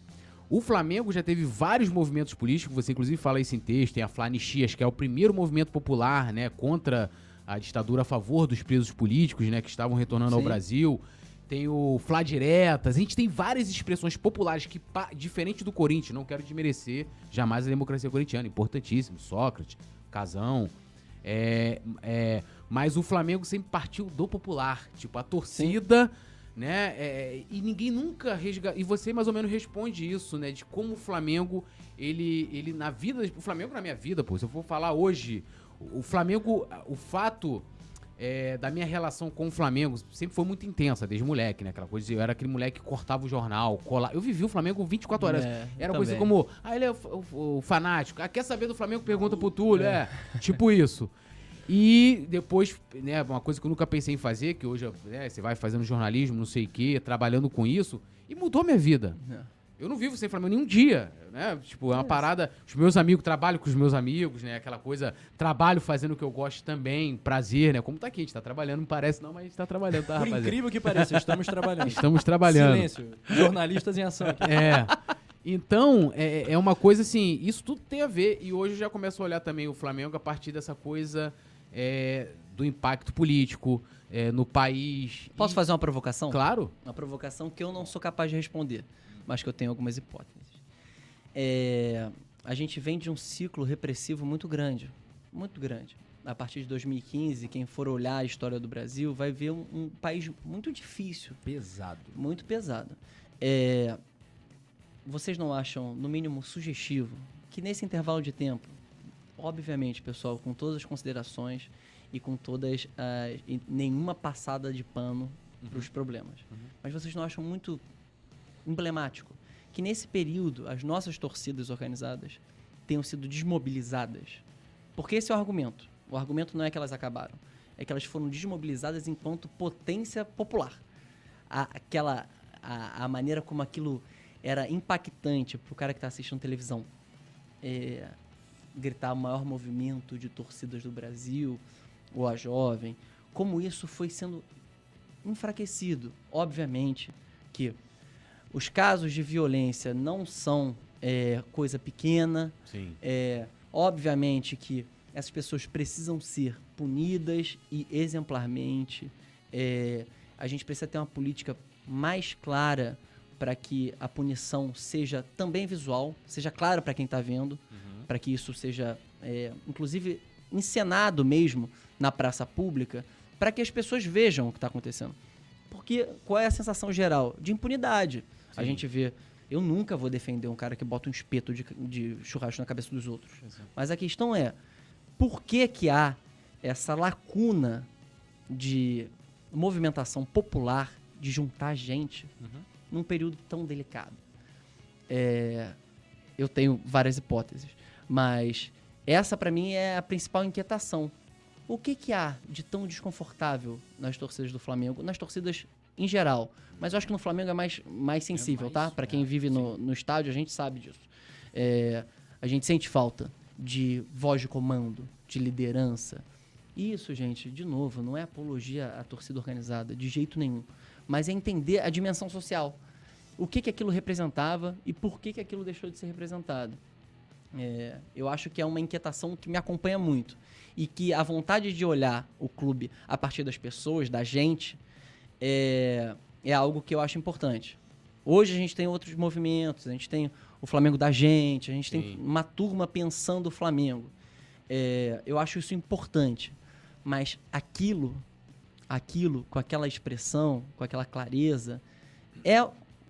O Flamengo já teve vários movimentos políticos, você inclusive fala isso em texto, tem a Flanichias, que é o primeiro movimento popular, né, contra a ditadura a favor dos presos políticos, né, que estavam retornando ao Sim. Brasil. Tem o Flá Diretas, a gente tem várias expressões populares que, diferente do Corinthians, não quero desmerecer jamais a democracia corintiana, importantíssimo, Sócrates, Casão, é, é, mas o Flamengo sempre partiu do popular. Tipo, a torcida, né? é, e ninguém nunca resgata. E você mais ou menos responde isso, né? De como o Flamengo, ele, ele na vida. O Flamengo na minha vida, pô. Se eu for falar hoje, o Flamengo, o fato. é, da minha relação com o Flamengo sempre foi muito intensa, desde moleque, né? Aquela coisa, eu era aquele moleque que cortava o jornal, cola... Eu vivi o Flamengo 24 horas. É, Era coisa como, ah, ele é o, o- o fanático. Ah, quer saber do Flamengo? Pergunta pro Túlio. É. tipo isso. E depois, né, uma coisa que eu nunca pensei em fazer, que hoje né, você vai fazendo jornalismo, não sei o quê, trabalhando com isso, e mudou minha vida. É. Eu não vivo sem Flamengo nenhum dia, né? Tipo, é uma parada. Os meus amigos, trabalho com os meus amigos, né? Aquela coisa, trabalho fazendo o que eu gosto também, prazer, né? Como tá aqui, a gente tá trabalhando, não parece não, mas a gente tá trabalhando, tá, Por rapaziada? incrível que pareça, estamos trabalhando. Estamos trabalhando. Silêncio. Jornalistas em ação aqui. É. Então, é, é uma coisa assim, isso tudo tem a ver. E hoje eu já começo a olhar também o Flamengo a partir dessa coisa é, do impacto político é, no país. Posso E- fazer uma provocação? Claro. Uma provocação que eu não sou capaz de responder, mas que eu tenho algumas hipóteses. É, a gente vem de um ciclo repressivo muito grande, muito grande. A partir de 2015, quem for olhar a história do Brasil vai ver um, um país muito difícil, Pesado. muito pesado. É, vocês não acham, no mínimo, sugestivo que nesse intervalo de tempo, obviamente, pessoal, com todas as considerações e com todas as. e nenhuma passada de pano para os problemas, mas vocês não acham muito emblemático que nesse período as nossas torcidas organizadas tenham sido desmobilizadas? Porque esse é o argumento. O argumento não é que elas acabaram, é que elas foram desmobilizadas enquanto potência popular a, aquela a, a maneira como aquilo era impactante pro cara que tá assistindo televisão é, gritar o maior movimento de torcidas do Brasil ou a jovem como isso foi sendo enfraquecido obviamente que os casos de violência não são é, coisa pequena Sim. é, obviamente que essas pessoas precisam ser punidas e exemplarmente. É, a gente precisa ter uma política mais clara para que a punição seja também visual, seja clara para quem está vendo, para que isso seja, é, inclusive, encenado mesmo na praça pública, para que as pessoas vejam o que está acontecendo. Porque qual é a sensação geral? De impunidade. A Sim. gente vê. Eu nunca vou defender um cara que bota um espeto de, de churrasco na cabeça dos outros. Mas a questão é, por que que há essa lacuna de movimentação popular, de juntar gente, num período tão delicado? É, eu tenho várias hipóteses, mas essa para mim é a principal inquietação. O que que há de tão desconfortável nas torcidas do Flamengo, nas torcidas em geral. Mas eu acho que no Flamengo é mais, mais sensível, mais, tá? Pra quem é, vive no, no estádio, a gente sabe disso. É, a gente sente falta de voz de comando, de liderança. Isso, gente, de novo, não é apologia à torcida organizada, de jeito nenhum. Mas é entender a dimensão social. O que, que aquilo representava e por que, que aquilo deixou de ser representado. É, eu acho que é uma inquietação que me acompanha muito. E que a vontade de olhar o clube a partir das pessoas, da gente, é, é algo que eu acho importante. Hoje a gente tem outros movimentos, a gente tem o Flamengo da gente, a gente tem Sim. uma turma pensando o Flamengo. É, eu acho isso importante. Mas aquilo, aquilo, com aquela expressão, com aquela clareza, é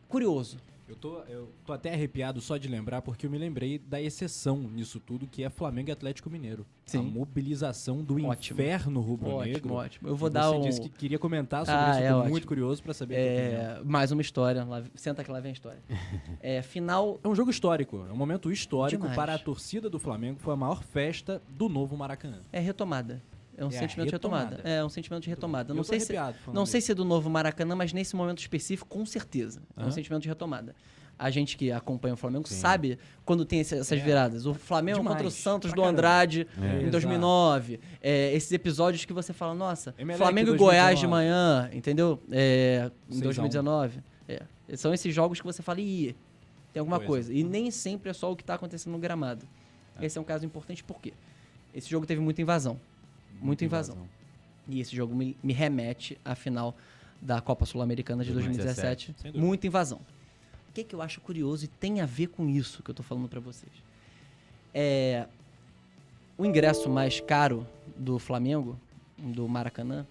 curioso. Eu tô, eu tô até arrepiado só de lembrar, porque eu me lembrei da exceção nisso tudo, que é Flamengo e Atlético Mineiro. Sim. A mobilização do Ótimo. inferno rubro-negro. Ótimo, ótimo. Eu vou dar você um. disse que queria comentar sobre Ah, isso, é eu tô ótimo. muito curioso pra saber. É, mais uma história. Lá- senta que lá vem a história. É, final. É um jogo histórico, é um momento histórico Demais. para a torcida do Flamengo. Foi a maior festa do novo Maracanã. É retomada. É um É sentimento de retomada. retomada. É um sentimento de retomada. Eu Não sei, se, não sei se é do novo Maracanã, mas nesse momento específico, com certeza. É um Aham. sentimento de retomada. A gente que acompanha o Flamengo Sim. sabe quando tem esse- essas É. viradas. O Flamengo Demais. contra o Santos Pra do caramba. Andrade É. em Exato. 2009. É, esses episódios que você fala, nossa, Emelec Flamengo e 2019. Goiás de manhã, entendeu? É, em 6 a 1. 2019. É. São esses jogos que você fala, ih, tem alguma Coisa. coisa. E nem sempre é só o que está acontecendo no gramado. Esse é um caso importante por quê? Esse jogo teve muita invasão. Muita invasão. E esse jogo me, me remete à final da Copa Sul-Americana de 2017. 2017, sem dúvida. Muita invasão. O que, que eu acho curioso e tem a ver com isso que eu tô falando pra vocês? É, o ingresso mais caro do Flamengo, do Maracanã,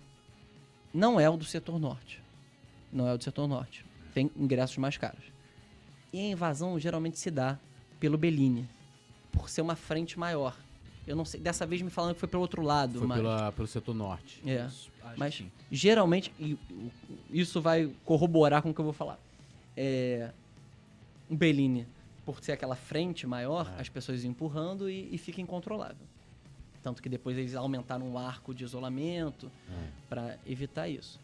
não é o do setor norte. Não é o do setor norte. Tem ingressos mais caros. E a invasão geralmente se dá pelo Bellini, por ser uma frente maior. Eu não sei, dessa vez me falando que foi pelo outro lado, Foi mas pela, pelo setor norte. é. Isso, Mas sim. geralmente, e o- isso vai corroborar com o que eu vou falar. É, o Bellini, por ser aquela frente maior, É. as pessoas empurrando e, e fica incontrolável. Tanto que depois eles aumentaram o arco de isolamento É. pra evitar isso.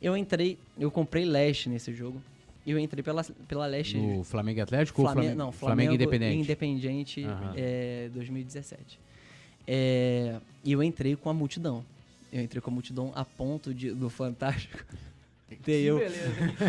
Eu entrei, eu comprei leste nesse jogo. E eu entrei pela, pela leste. No Flamengo Atlético ou Flamengo, Flamengo, não, Flamengo Flamengo Independente? Independiente Aham. é, 2017. É, e eu entrei com a multidão. Eu entrei com a multidão a ponto de, do Fantástico. Ter eu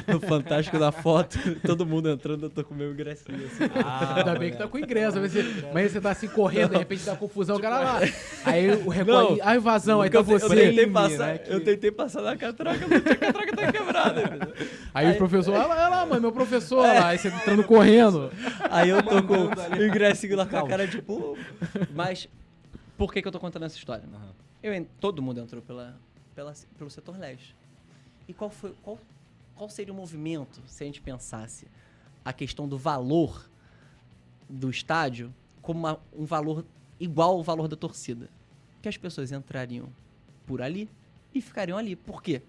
no Fantástico da foto, todo mundo entrando, eu tô com o meu ingressinho assim. Ah, Ainda bem que tá com ingresso. Mas você, mas você tá assim correndo, de repente dá confusão, o cara lá. Aí o recolhe. Não. A invasão, aí tá eu, você. tentei né, passar, que- eu tentei passar na catraca, mas a catraca tá quebrada. entendeu? Aí o professor, olha lá, olha lá, mano, meu professor, olha lá. Aí você entrando correndo. Aí eu tô com o ingressinho lá com a cara de pô. Mas por que, que eu tô contando essa história? Aham. Eu, todo mundo entrou pela, pela- pelo setor leste. E qual foi qual, qual seria o movimento se a gente pensasse a questão do valor do estádio como uma- um valor igual ao valor da torcida? Que as pessoas entrariam por ali e ficariam ali. Por quê?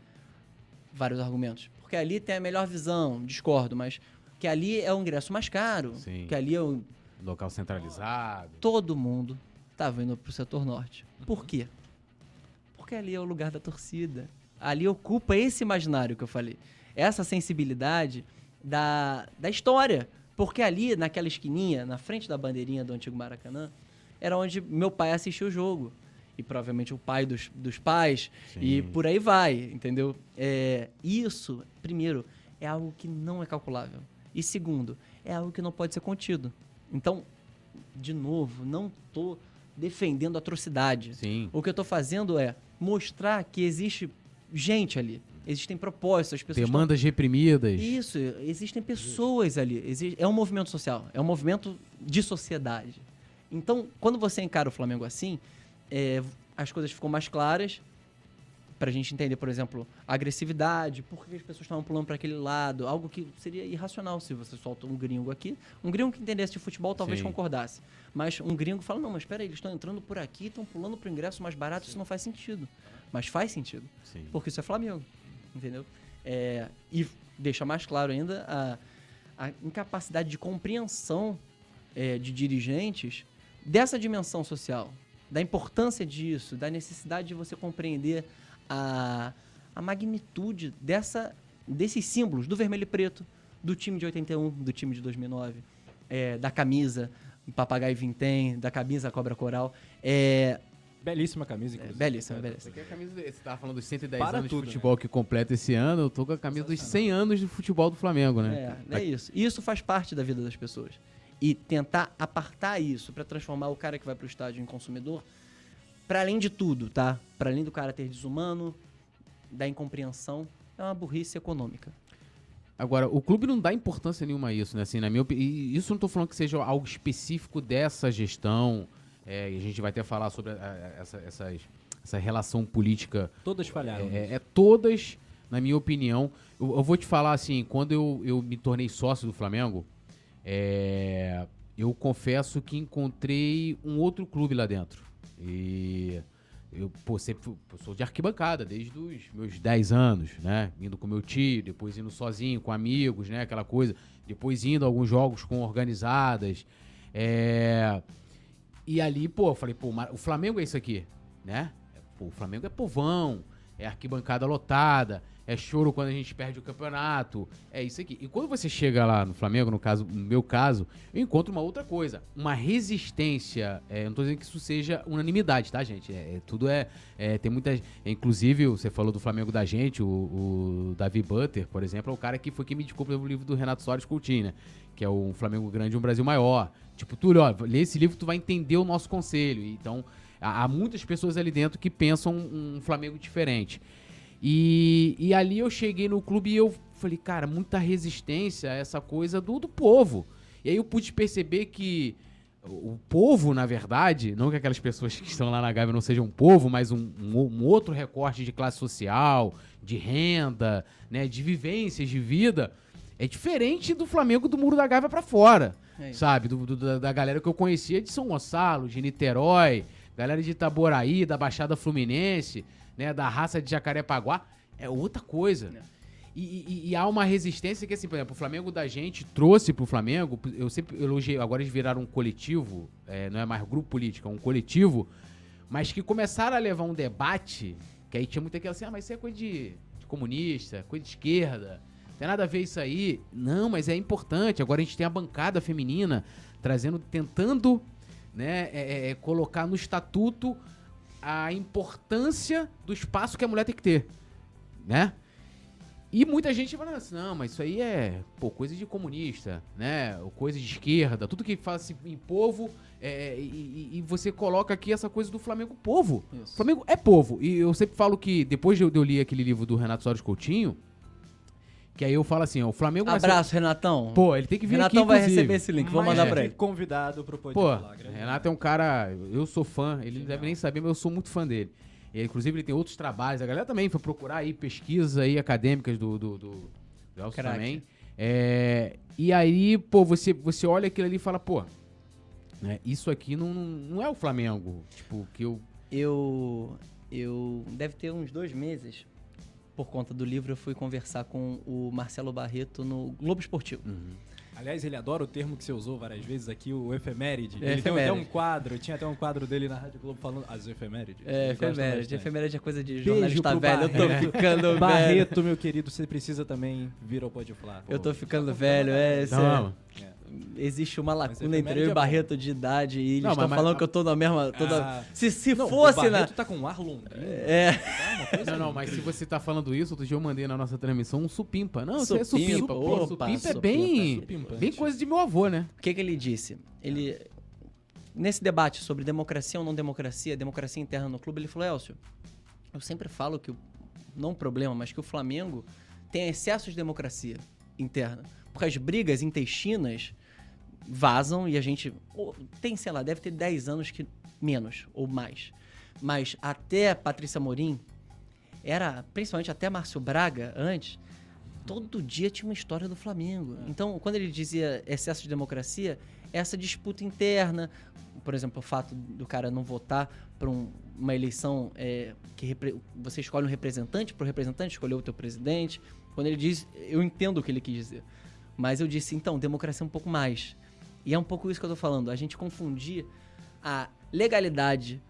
Vários argumentos. Porque ali tem a melhor visão, discordo, mas que ali é o ingresso mais caro, Sim. que ali é o, Local centralizado. todo mundo tava indo pro setor norte. Por quê? Porque ali é o lugar da torcida. Ali ocupa esse imaginário que eu falei. Essa sensibilidade da, da história. Porque ali, naquela esquininha, na frente da bandeirinha do antigo Maracanã, era onde meu pai assistiu o jogo. E provavelmente o pai dos, dos pais. E Sim. por aí vai, entendeu? É, isso, primeiro, é algo que não é calculável. E segundo, é algo que não pode ser contido. Então, de novo, não tô defendendo atrocidade. Sim. O que eu tô fazendo é mostrar que existe gente ali. Existem propósitos, as pessoas tão- Demandas reprimidas. Isso, existem pessoas ali. Exi- É um movimento social, é um movimento de sociedade. Então, quando você encara o Flamengo assim, é, as coisas ficam mais claras pra gente entender, por exemplo, a agressividade, por que as pessoas estavam pulando para aquele lado, algo que seria irracional se você solta um gringo aqui. Um gringo que entendesse de futebol talvez Sim. concordasse. Mas um gringo fala, não, mas espera aí, eles estão entrando por aqui, estão pulando pro ingresso mais barato, isso não faz sentido. Mas faz sentido. Sim. Porque isso é Flamengo, entendeu? É, e deixa mais claro ainda a, a incapacidade de compreensão é, de dirigentes dessa dimensão social, da importância disso, da necessidade de você compreender a, a magnitude dessa desses símbolos do vermelho e preto, do time de 81, do time de 2009, é, da camisa papagaio vintém, da camisa cobra coral. É, Belíssima camisa, é inclusive. belíssima, Essa belíssima. aqui é a camisa, você tava falando dos 110 Para anos tudo, de futebol que completa esse ano, eu tô com a camisa dos 100 anos de futebol do Flamengo, né? É, é isso. Isso faz parte da vida das pessoas. E tentar apartar isso pra transformar o cara que vai pro estádio em consumidor, pra além de tudo, tá? Pra além do caráter desumano, da incompreensão, é uma burrice econômica. Agora, o clube não dá importância nenhuma a isso, né? Assim, na minha opinião, e isso não tô falando que seja algo específico dessa gestão, é, e a gente vai até falar sobre a- a- essa, essas- essa relação política Todas falharam. É, é todas, na minha opinião. Eu, eu vou te falar assim, quando eu, eu me tornei sócio do Flamengo, é, eu confesso que encontrei um outro clube lá dentro. E eu pô, sempre sou de arquibancada desde os meus 10 anos, né? Indo com meu tio, depois indo sozinho, com amigos, né? Aquela coisa. Depois indo a alguns jogos com organizadas. É, e ali, pô, eu falei, pô, o Flamengo é isso aqui, né? Pô, o Flamengo é povão, é arquibancada lotada, é choro quando a gente perde o campeonato, é isso aqui. E quando você chega lá no Flamengo, no caso, no meu caso, eu encontro uma outra coisa, uma resistência. é, eu não tô dizendo que isso seja unanimidade, tá, gente? É, é, tudo é, é, tem muita, inclusive você falou do Flamengo da gente, o, o Davi Butter, por exemplo, é o cara que foi quem me indicou pelo livro do Renato Soares Coutinho, né? Que é o Flamengo Grande e um Brasil Maior. Tipo, Túlio, ó, lê esse livro tu vai entender o nosso conselho. Então, há, há muitas pessoas ali dentro que pensam um Flamengo diferente. E, e ali eu cheguei no clube e eu falei, cara, muita resistência a essa coisa do, do povo. E aí eu pude perceber que o povo, na verdade, não que aquelas pessoas que estão lá na Gávea não sejam um povo, mas um, um, um outro recorte de classe social, de renda, né, de vivências, de vida, é diferente do Flamengo do Muro da Gávea pra fora É sabe? Do, do- da, da galera que eu conhecia de São Gonçalo, de Niterói, galera de Itaboraí, da Baixada Fluminense, né? Da raça de Jacarepaguá. É outra coisa. É. E, e- e há uma resistência que, assim, por exemplo, o Flamengo da gente trouxe pro Flamengo, eu sempre elogiei, agora eles viraram um coletivo, é, não é mais grupo político, é um coletivo, mas que começaram a levar um debate, que aí tinha muita aquela assim, ah, mas isso é coisa de, de comunista, coisa de esquerda, não tem nada a ver isso aí. Não, mas é importante. Agora a gente tem a bancada feminina trazendo, tentando né, é, é, é, colocar no estatuto a importância do espaço que a mulher tem que ter, né? E muita gente fala assim, não, mas isso aí é pô, coisa de comunista, né? Coisa de esquerda, tudo que fala assim, em povo, é, e, e- e você coloca aqui essa coisa do Flamengo povo. Isso. Flamengo é povo. E eu sempre falo que, depois de eu, de eu ler aquele livro do Renato Soares Coutinho, que aí eu falo assim, ó, o Flamengo... Abraço, Renatão. Pô, ele tem que vir Renatão aqui, vai inclusive. receber esse link, vou Mais mandar do pra ele. convidado pro Pô, grande Renato é um cara. Eu sou fã, ele não deve nem saber, mas eu sou muito fã dele. E, inclusive, ele tem outros trabalhos. A galera também foi procurar aí pesquisas aí acadêmicas do, do, do, do Elcio também. É, e aí, pô, você, você olha aquilo ali e fala, pô, né, isso aqui não, não, não é o Flamengo. Tipo, que eu. Eu, eu deve ter uns dois meses, por conta do livro, eu fui conversar com o Marcelo Barreto no Globo Esportivo. Aliás, ele adora o termo que você usou várias vezes aqui, o efeméride. É, ele tem até efeméride. um quadro, tinha até um quadro dele na Rádio Globo falando as efemérides. É, efeméride. Efeméride é coisa de jornalista velho. Eu tô Barreto. ficando velho. Barreto, meu querido, você precisa também vir ao Pode Falar. Eu tô ficando velho, é, Não, É. Existe uma lacuna entre eu e é o. Barreto de idade e eles estão falando mas- que eu tô na mesma. Toda... Ah. Se, se Não, fosse o na. Barreto tá com um ar londrino. É. Tá uma coisa Não, não, mas se você tá falando isso, outro dia eu mandei na nossa transmissão um supimpa. Não, isso é Supimpa, supimpa. Pô, opa, supimpa é supimpa, bem, supimpante. bem coisa de meu avô, né? O que, que ele disse? Ele. Nesse debate sobre democracia ou não democracia, democracia interna no clube, ele falou: Elcio, eu sempre falo que, o, não um problema, mas que o Flamengo tem excesso de democracia interna. Porque as brigas intestinas vazam e a gente. Tem, sei lá, deve ter 10 anos que menos ou mais. Mas até Patrícia Morim, era, principalmente até Márcio Braga antes, todo dia tinha uma história do Flamengo. Então, quando ele dizia excesso de democracia, essa disputa interna, por exemplo, o fato do cara não votar para uma eleição é, que você escolhe um representante, para o representante escolher o teu presidente. Quando ele diz, eu entendo o que ele quis dizer. Mas eu disse, então, democracia é um pouco mais. E é um pouco isso que eu tô falando. A gente confundir a legalidade,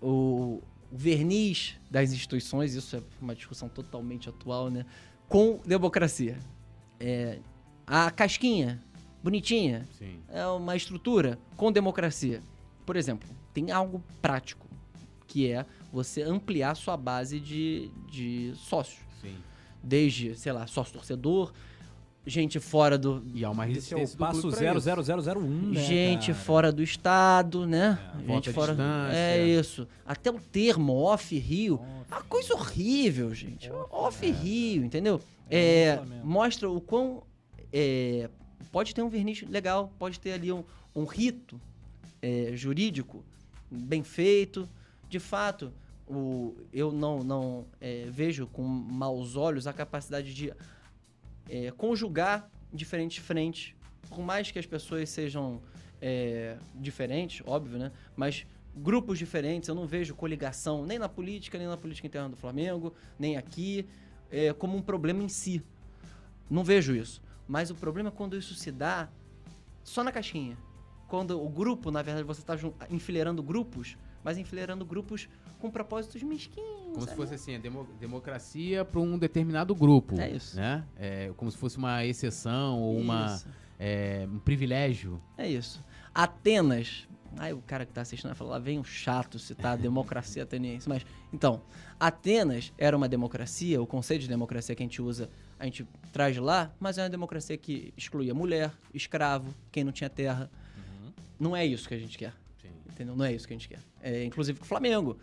o, o verniz das instituições, isso é uma discussão totalmente atual, né? Com democracia. É, a casquinha, bonitinha, Sim. é uma estrutura com democracia. Por exemplo, tem algo prático, que é você ampliar sua base de, de sócios. Sim. Desde, sei lá, sócio torcedor, gente fora do. E há uma Esse é o resistência passo clube pra isso. 00001, né, gente cara? fora do estado, né? volta gente fora. distância. É isso. Até o termo off Rio. Off. Uma coisa horrível, gente. Off, Off é. Rio, entendeu? É, É, mostra o quão. é, pode ter um verniz legal, pode ter ali um, um rito é, jurídico bem feito. De fato, o, eu não, não é, vejo com maus olhos a capacidade de é, conjugar diferentes frentes. Por mais que as pessoas sejam é, diferentes, óbvio, né? Mas grupos diferentes, eu não vejo coligação nem na política, nem na política interna do Flamengo, nem aqui, é, como um problema em si. Não vejo isso. Mas o problema é quando isso se dá só na caixinha. Quando o grupo, na verdade, você está enfileirando grupos, mas enfileirando grupos com propósitos mesquinhos. Como se fosse assim, a demo- democracia para um determinado grupo. É isso. Né? É, como se fosse uma exceção ou uma, é, um privilégio. É isso. Atenas. Aí o cara que tá assistindo vai falar, lá vem um chato citar a democracia ateniense. Mas, então, Atenas era uma democracia, o conceito de democracia que a gente usa, a gente traz de lá, mas é uma democracia que excluía mulher, escravo, quem não tinha terra. Não é isso que a gente quer. Sim. Entendeu? Não é isso que a gente quer. É, inclusive com o Flamengo.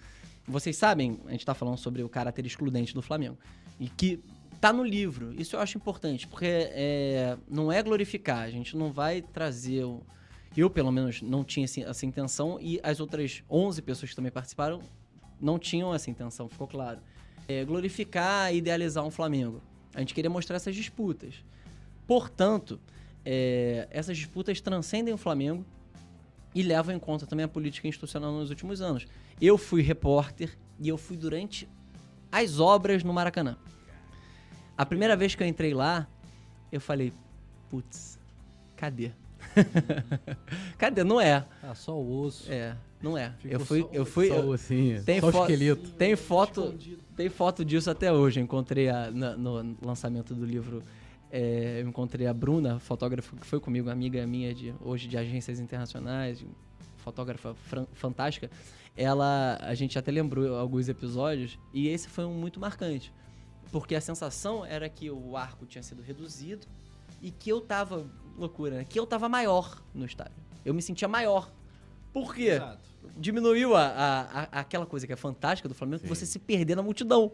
Vocês sabem, a gente tá falando sobre o caráter excludente do Flamengo. E que tá no livro. Isso eu acho importante, porque é, não é glorificar. A gente não vai trazer. O... Eu, pelo menos, não tinha essa intenção. E as outras 11 pessoas que também participaram não tinham essa intenção, ficou claro. É, glorificar e idealizar um Flamengo. A gente queria mostrar essas disputas. Portanto, é, essas disputas transcendem o Flamengo e levam em conta também a política institucional nos últimos anos. Eu fui repórter e eu fui durante as obras no Maracanã. A primeira vez que eu entrei lá, eu falei, putz, cadê? cadê? Não é. Ah, só o osso. É, não é. Ficou Eu fui, só- eu fui, Só eu- o assim, tem, só o fo- esqueleto. tem foto, Escondido. tem foto disso até hoje. Eu encontrei a- na- no lançamento do livro, é, eu encontrei a Bruna, fotógrafa que foi comigo, amiga minha de hoje de agências internacionais, fotógrafa fantástica. Ela, a gente até lembrou alguns episódios e esse foi um muito marcante, porque a sensação era que o arco tinha sido reduzido e que eu tava loucura, né? Que eu tava maior no estádio. Eu me sentia maior. Por quê? Exato. diminuiu a, a- a- aquela coisa que é fantástica do Flamengo, que Sim. você se perder na multidão.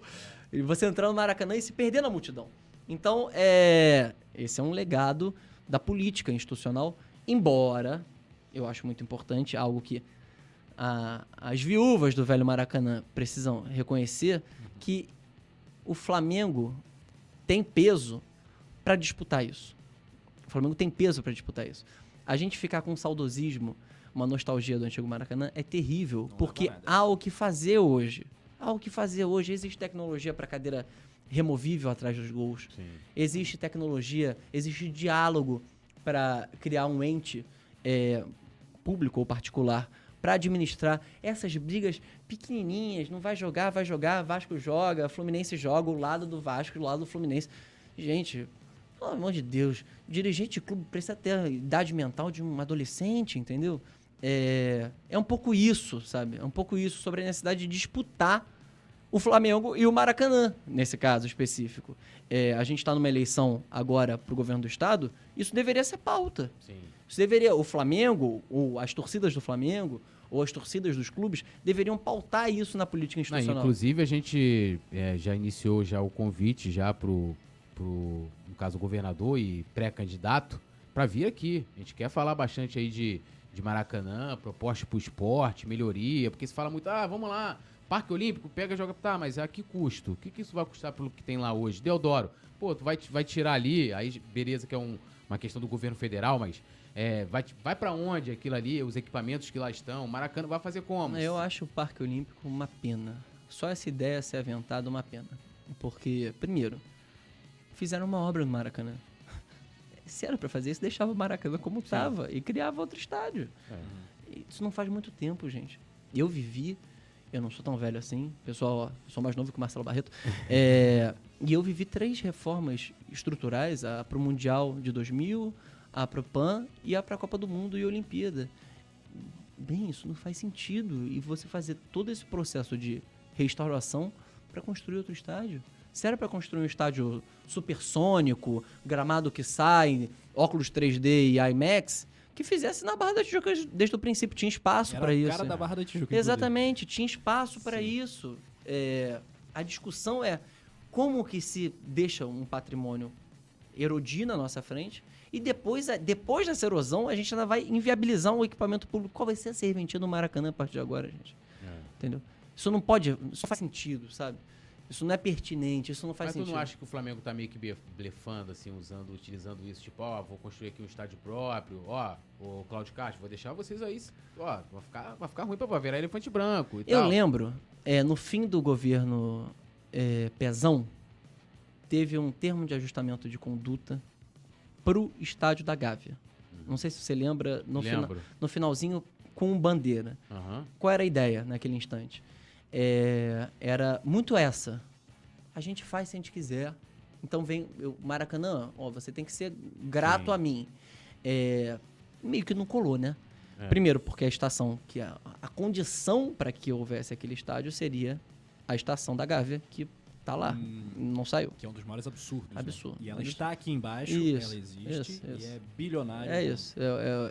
E você entrar no Maracanã e se perder na multidão. Então, é, esse é um legado da política institucional, embora eu acho muito importante, algo que a- as viúvas do velho Maracanã precisam reconhecer, que o Flamengo tem peso para disputar isso. O Flamengo tem peso para disputar isso. A gente ficar com um saudosismo, uma nostalgia do antigo Maracanã é terrível, Não porque há o que fazer hoje. Há o que fazer hoje. Existe tecnologia para cadeira removível atrás dos gols. Sim. Existe tecnologia, existe diálogo para criar um ente é, público ou particular para administrar essas brigas pequenininhas. Não vai jogar, vai jogar, Vasco joga, Fluminense joga, o lado do Vasco, o lado do Fluminense. Gente, pelo amor de Deus, dirigente de clube precisa ter a idade mental de um adolescente, entendeu? É, é um pouco isso, sabe? É um pouco isso sobre a necessidade de disputar o Flamengo e o Maracanã, nesse caso específico. É, a gente está numa eleição agora para o governo do estado, isso deveria ser pauta. Sim. Isso deveria, o Flamengo, ou as torcidas do Flamengo, ou as torcidas dos clubes, deveriam pautar isso na política Não, institucional. inclusive, a gente é, já iniciou já o convite já pro, pro no caso, governador e pré-candidato para vir aqui. A gente quer falar bastante aí de, de Maracanã, proposta pro esporte, melhoria, porque se fala muito, ah, vamos lá, Parque Olímpico, pega e joga, tá, mas a que custo? O que, que isso vai custar pelo que tem lá hoje? Deodoro, pô, tu vai, vai tirar ali, aí beleza que é um- uma questão do governo federal, mas é, vai, vai para onde aquilo ali, os equipamentos que lá estão? Maracanã vai fazer como? Eu acho o Parque Olímpico uma pena. Só essa ideia ser aventada uma pena. Porque, primeiro, fizeram uma obra no Maracanã. Se era pra fazer isso, deixava o Maracanã como estava e criava outro estádio. É. Isso não faz muito tempo, gente. Eu vivi Eu não sou tão velho assim, pessoal, ó, sou mais novo que o Marcelo Barreto. É, e eu vivi três reformas estruturais, a para o Mundial de 2000, a para o PAN e a para a Copa do Mundo e Olimpíada. Bem, isso não faz sentido. E você fazer todo esse processo de restauração para construir outro estádio. Se era para construir um estádio supersônico, gramado que sai, óculos 3D e IMAX, que fizesse na Barra da Tijuca desde o princípio. Tinha espaço para isso. cara da Barra da Tijuca. Exatamente, tinha espaço para isso. É, a discussão é como que se deixa um patrimônio erodir na nossa frente e depois, depois dessa erosão a gente ainda vai inviabilizar um equipamento público. Qual vai ser a serventia no Maracanã a partir de agora, gente? Entendeu? Isso não pode, isso não faz sentido, sabe? Isso não é pertinente, isso não faz Mas sentido. tu não acha que o Flamengo tá meio que blefando, assim, usando, utilizando isso, tipo, ó, vou construir aqui um estádio próprio, ó, o Claudio Castro, vou deixar vocês aí, ó, vai ficar, vai ficar ruim pra virar elefante branco e Eu tal. lembro, é, no fim do governo é, Pezão, teve um termo de ajustamento de conduta pro estádio da Gávea. Não sei se você lembra, no, fina- no finalzinho com bandeira. Aham. Qual era a ideia naquele instante? É, era muito essa. A gente faz se a gente quiser. Então vem eu, Maracanã, ó, você tem que ser grato Sim. a mim. É, meio que não colou, né? É. Primeiro, porque a estação, que a, a condição para que houvesse aquele estádio seria a estação da Gávea, que tá lá, Hum. não saiu. Que é um dos maiores absurdos. né? Absurdo. E ela Absurdo. está aqui embaixo, Isso, ela existe isso, e isso. é bilionária. É isso, é,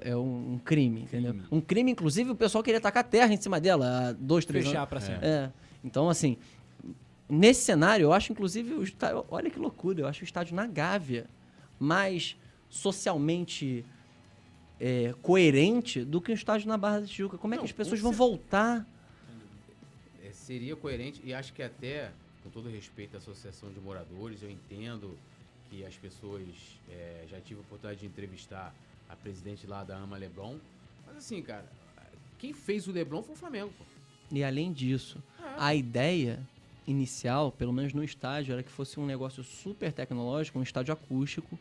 é- é um, um crime, entendeu? Crime. Um crime, inclusive, o pessoal queria tacar terra em cima dela há dois, três Fechar anos. pra sempre. É. Então, assim, nesse cenário, eu acho, inclusive, o estádio, olha que loucura, eu acho o estádio na Gávea mais socialmente é, coerente do que o estádio na Barra da Tijuca. Como é Não, que as pessoas vão voltar? É, seria coerente e acho que até, com todo respeito à associação de moradores, eu entendo que as pessoas é, já tive a oportunidade de entrevistar a presidente lá da AMA Leblon, mas assim, cara, quem fez o Leblon foi o Flamengo, pô. E além disso, É. a ideia inicial, pelo menos no estádio, era que fosse um negócio super tecnológico, um estádio acústico,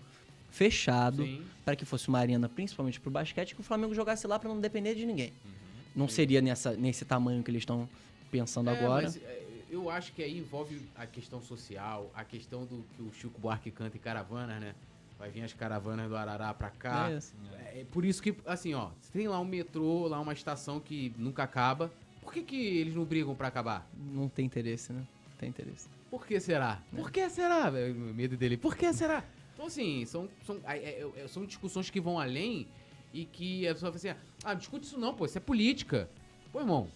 fechado, Sim. para que fosse uma arena, principalmente para o basquete, que o Flamengo jogasse lá para não depender de ninguém. Uhum. Não seria nessa, nesse tamanho que eles estão pensando É, agora. mas, é, eu acho que aí envolve a questão social, a questão do que o Chico Buarque canta em caravanas, né? Vai vir as caravanas do Arará pra cá. É isso. É por isso que, assim, ó, tem lá um metrô, lá uma estação que nunca acaba. Por que, que eles não brigam pra acabar? Não tem interesse, né? Não tem interesse. Por que será? Por que será? O medo dele. Por que será? Então, assim, são, são, é, é, é, são discussões que vão além e que a pessoa fala assim: ah, discute isso não, pô, isso é política. Pô, irmão,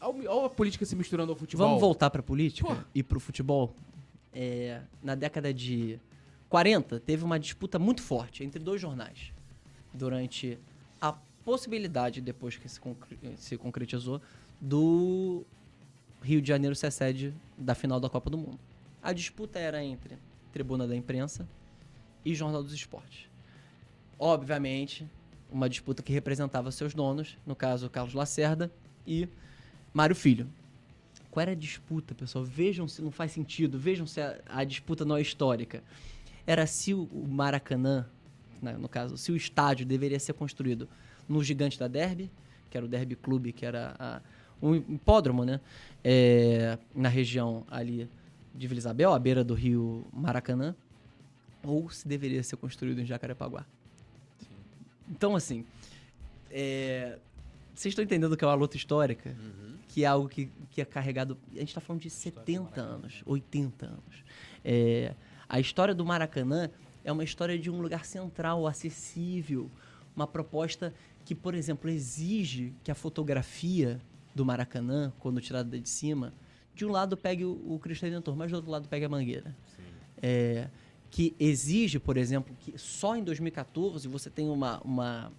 olha a política se misturando ao futebol. Vamos voltar para política e para o futebol. É, na década de 40, teve uma disputa muito forte entre dois jornais. Durante a possibilidade, depois que se, concre- se concretizou, do Rio de Janeiro ser sede da final da Copa do Mundo. A disputa era entre Tribuna da Imprensa e Jornal dos Esportes. Obviamente, uma disputa que representava seus donos, no caso Carlos Lacerda e Mário Filho. Qual era a disputa, pessoal? Vejam se não faz sentido, vejam se a, a disputa não é histórica. Era se o Maracanã, né, no caso, se o estádio deveria ser construído no Gigante da Derby, que era o Derby Clube, que era a, um hipódromo, né? É, na região ali de Vila Isabel, à beira do rio Maracanã, ou se deveria ser construído em Jacarepaguá. Então, assim, é, vocês estão entendendo que é uma luta histórica? Uhum. que é algo que, que é carregado. A gente está falando de 70 anos, 80 anos. É, a história do Maracanã é uma história de um lugar central, acessível, uma proposta que, por exemplo, exige que a fotografia do Maracanã, quando tirada de cima, de um lado pegue o, o Cristo Redentor, mas do outro lado pegue a Mangueira. É, que exige, por exemplo, que só em 2014 você tem uma, uma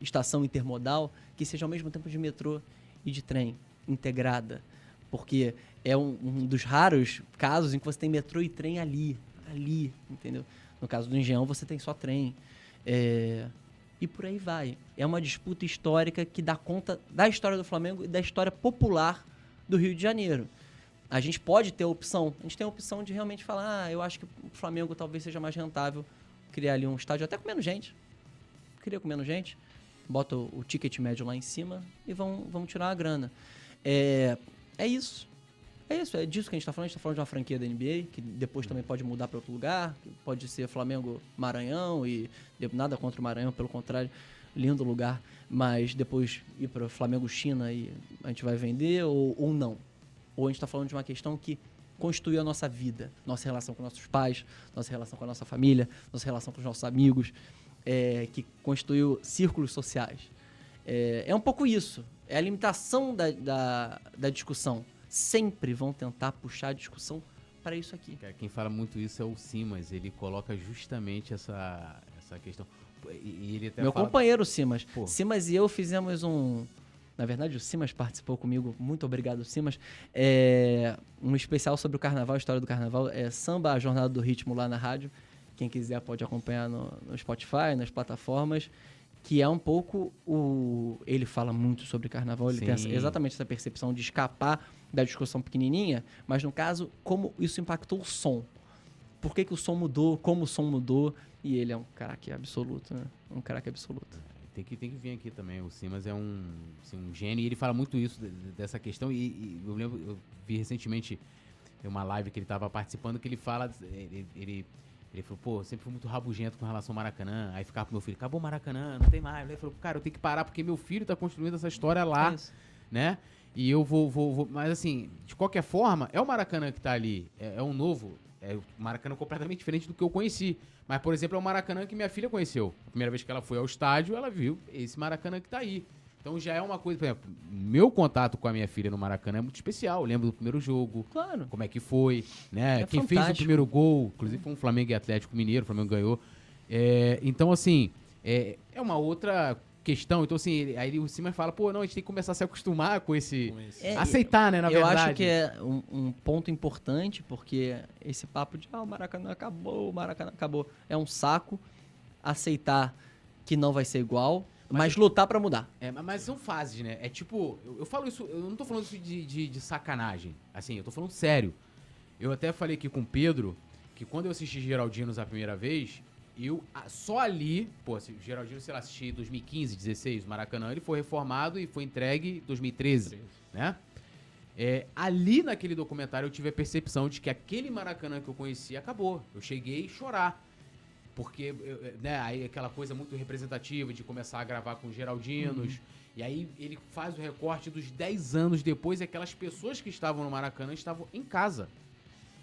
estação intermodal que seja ao mesmo tempo de metrô e de trem integrada. Porque é um, um dos raros casos em que você tem metrô e trem ali, ali, entendeu? No caso do Engenhão, você tem só trem. É, e por aí vai. É uma disputa histórica que dá conta da história do Flamengo e da história popular do Rio de Janeiro. A gente pode ter a opção, a gente tem a opção de realmente falar, ah, eu acho que o Flamengo talvez seja mais rentável criar ali um estádio até com menos gente. Queria com menos gente. Bota o, ticket médio lá em cima e vão, vão tirar a grana. É, é isso. É isso, é disso que a gente tá falando. A gente tá falando de uma franquia da NBA, que depois também pode mudar para outro lugar. Pode ser Flamengo Maranhão e nada contra o Maranhão, pelo contrário, lindo lugar. Mas depois ir para Flamengo China e a gente vai vender ou, ou não. Ou a gente tá falando de uma questão que construiu a nossa vida, nossa relação com nossos pais, nossa relação com a nossa família, nossa relação com os nossos amigos, é, que constituiu círculos sociais. É, é, um pouco isso. É a limitação da, da, da discussão sempre vão tentar puxar a discussão para isso aqui. Quem fala muito isso é o Simas. Ele coloca justamente essa, essa questão. E ele até Meu fala... companheiro Simas. Pô. Simas e eu fizemos um. Na verdade, o Simas participou comigo. Muito obrigado, Simas. É um especial sobre o carnaval, a história do carnaval. É Samba, a Jornada do Ritmo lá na rádio. Quem quiser pode acompanhar no, no Spotify, nas plataformas que é um pouco o. Ele fala muito sobre carnaval, ele Sim. tem essa, exatamente essa percepção de escapar da discussão pequenininha, mas no caso, como isso impactou o som. Por que, que o som mudou, como o som mudou, e ele é um craque absoluto, né? Um craque absoluto. Tem que, tem que vir aqui também. O Simas é um, assim, um gênio e ele fala muito isso, dessa questão. E, e, eu lembro, eu vi recentemente uma live que ele estava participando que ele fala. Ele, ele ele falou, pô, sempre fui muito rabugento com relação ao Maracanã. Aí ficava pro meu filho, acabou o Maracanã, não tem mais. Ele falou, cara, eu tenho que parar porque meu filho tá construindo essa história lá, é né? E eu vou, vou, vou, Mas assim, de qualquer forma, é o Maracanã que tá ali. É, é um novo. É o Maracanã completamente diferente do que eu conheci. Mas, por exemplo, é o Maracanã que minha filha conheceu. A primeira vez que ela foi ao estádio, ela viu esse Maracanã que tá aí. Então já é uma coisa, por exemplo, meu contato com a minha filha no Maracanã é muito especial. Eu lembro do primeiro jogo. Claro. Como é que foi, né? É Quem fantástico. fez o primeiro gol, inclusive foi um Flamengo e Atlético Mineiro, o Flamengo ganhou. É, então, assim, é, é uma outra questão. Então, assim, aí o Simas fala, pô, não, a gente tem que começar a se acostumar com esse. É, aceitar, né, na eu verdade. Eu acho que é um, um, ponto importante, porque esse papo de, ah, o Maracanã acabou, o Maracanã acabou, é um saco. Aceitar que não vai ser igual mas, lutar para mudar. É, mas são fases, né? É tipo, eu, eu falo isso, eu não tô falando isso de, de, de, sacanagem. Assim, eu tô falando sério. Eu até falei aqui com o Pedro que quando eu assisti Geraldinos a primeira vez, eu só ali, pô, Geraldino, sei lá, assisti em 2015, 16, Maracanã, ele foi reformado e foi entregue em 2013, 13. né? É, ali naquele documentário eu tive a percepção de que aquele Maracanã que eu conhecia acabou. Eu cheguei a chorar. Porque, né, aí aquela coisa muito representativa de começar a gravar com Geraldinos. Uhum. E aí ele faz o recorte dos 10 anos depois e aquelas pessoas que estavam no Maracanã estavam em casa.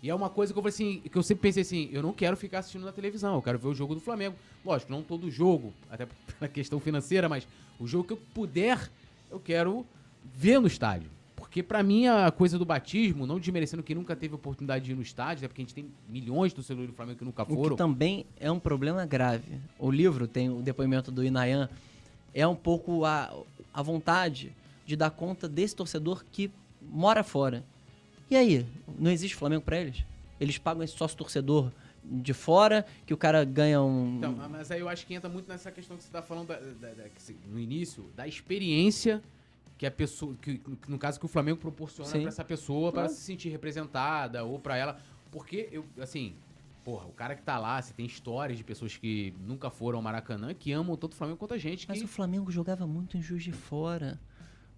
E é uma coisa que eu falei assim, que eu sempre pensei assim, eu não quero ficar assistindo na televisão, eu quero ver o jogo do Flamengo. Lógico, não todo jogo, até pela questão financeira, mas o jogo que eu puder, eu quero ver no estádio. Porque para mim a coisa do batismo, não desmerecendo quem nunca teve oportunidade de ir no estádio, é porque a gente tem milhões de torcedores do Flamengo que nunca foram. O que também é um problema grave. O livro tem o depoimento do Inayan, é um pouco a, a vontade de dar conta desse torcedor que mora fora. E aí, não existe Flamengo para eles? Eles pagam esse sócio torcedor de fora, que o cara ganha um. Então, mas aí eu acho que entra muito nessa questão que você está falando da, da, da, no início, da experiência que a pessoa, que, no caso que o Flamengo proporciona para essa pessoa para se sentir representada ou para ela, porque eu, assim, porra, o cara que tá lá, você tem histórias de pessoas que nunca foram ao Maracanã que amam tanto o Flamengo quanto a gente. Mas que... o Flamengo jogava muito em Juiz de Fora.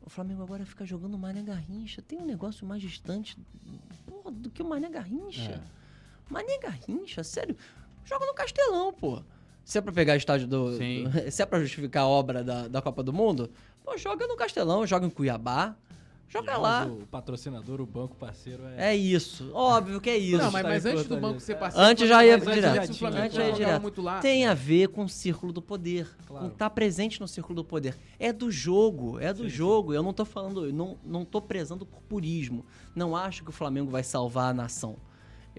O Flamengo agora fica jogando Mané Garrincha. Tem um negócio mais distante porra, do que o Mané Garrincha. É. Mané Garrincha, sério, joga no Castelão, pô. Se é pra pegar estádio do. Sim. do se é pra justificar a obra da, da Copa do Mundo, Pô, joga no Castelão, joga em Cuiabá. Joga lá. O patrocinador, o banco parceiro é. É isso. Óbvio que é isso. Não, mas, mas antes do banco ser parceiro. Antes já ia direto. Antes já ia direto. Tem a ver com o círculo do poder. Claro. Com estar tá presente no círculo do poder. É do jogo. É do sim, jogo. Sim. Eu não tô falando. Eu não, não tô prezando por purismo. Não acho que o Flamengo vai salvar a nação.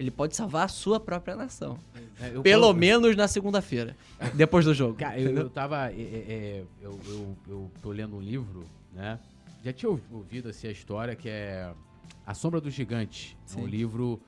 Ele pode salvar a sua própria nação. É, Pelo menos na segunda-feira, depois do jogo. Cara, eu, eu tava. É, é, é, eu, eu, eu tô lendo um livro, né? Já tinha ouvido assim, a história que é A Sombra do Gigante. É um livro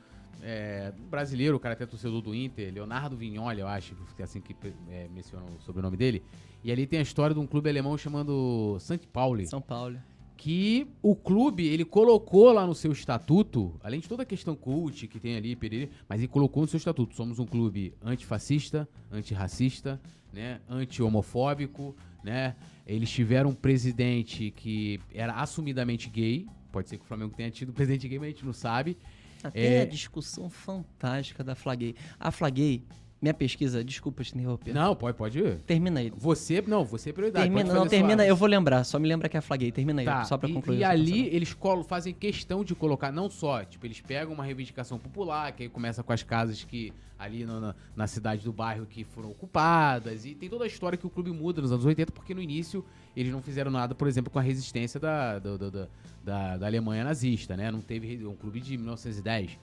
é, brasileiro, o cara até torcedor do Inter, Leonardo Vignoli, eu acho, que é assim que é, menciona o sobrenome dele. E ali tem a história de um clube alemão chamado St. Pauli. São Paulo que o clube ele colocou lá no seu estatuto, além de toda a questão cult que tem ali, perere, mas ele colocou no seu estatuto, somos um clube antifascista, antirracista, né, anti-homofóbico, né? Eles tiveram um presidente que era assumidamente gay, Pode ser que o Flamengo tenha tido presente game, a gente não sabe. Até É. a discussão fantástica da Flaguei. A Flaguei, minha pesquisa, desculpa te interromper. Não, pode, pode ir. Termina aí. Você, não, você é prioridade. Termina, não, termina, eu vou lembrar, só me lembra que é Flaguei. Termina aí, Tá, só pra e- concluir. E, ali eles colo- fazem questão de colocar, não só, tipo, eles pegam uma reivindicação popular, que aí começa com as casas que ali no- na, na cidade do bairro que foram ocupadas, e tem toda a história que o clube muda nos anos 80, porque no início eles não fizeram nada, por exemplo, com a resistência da, do- do- da, da Alemanha nazista, né? Não teve um clube de 1910.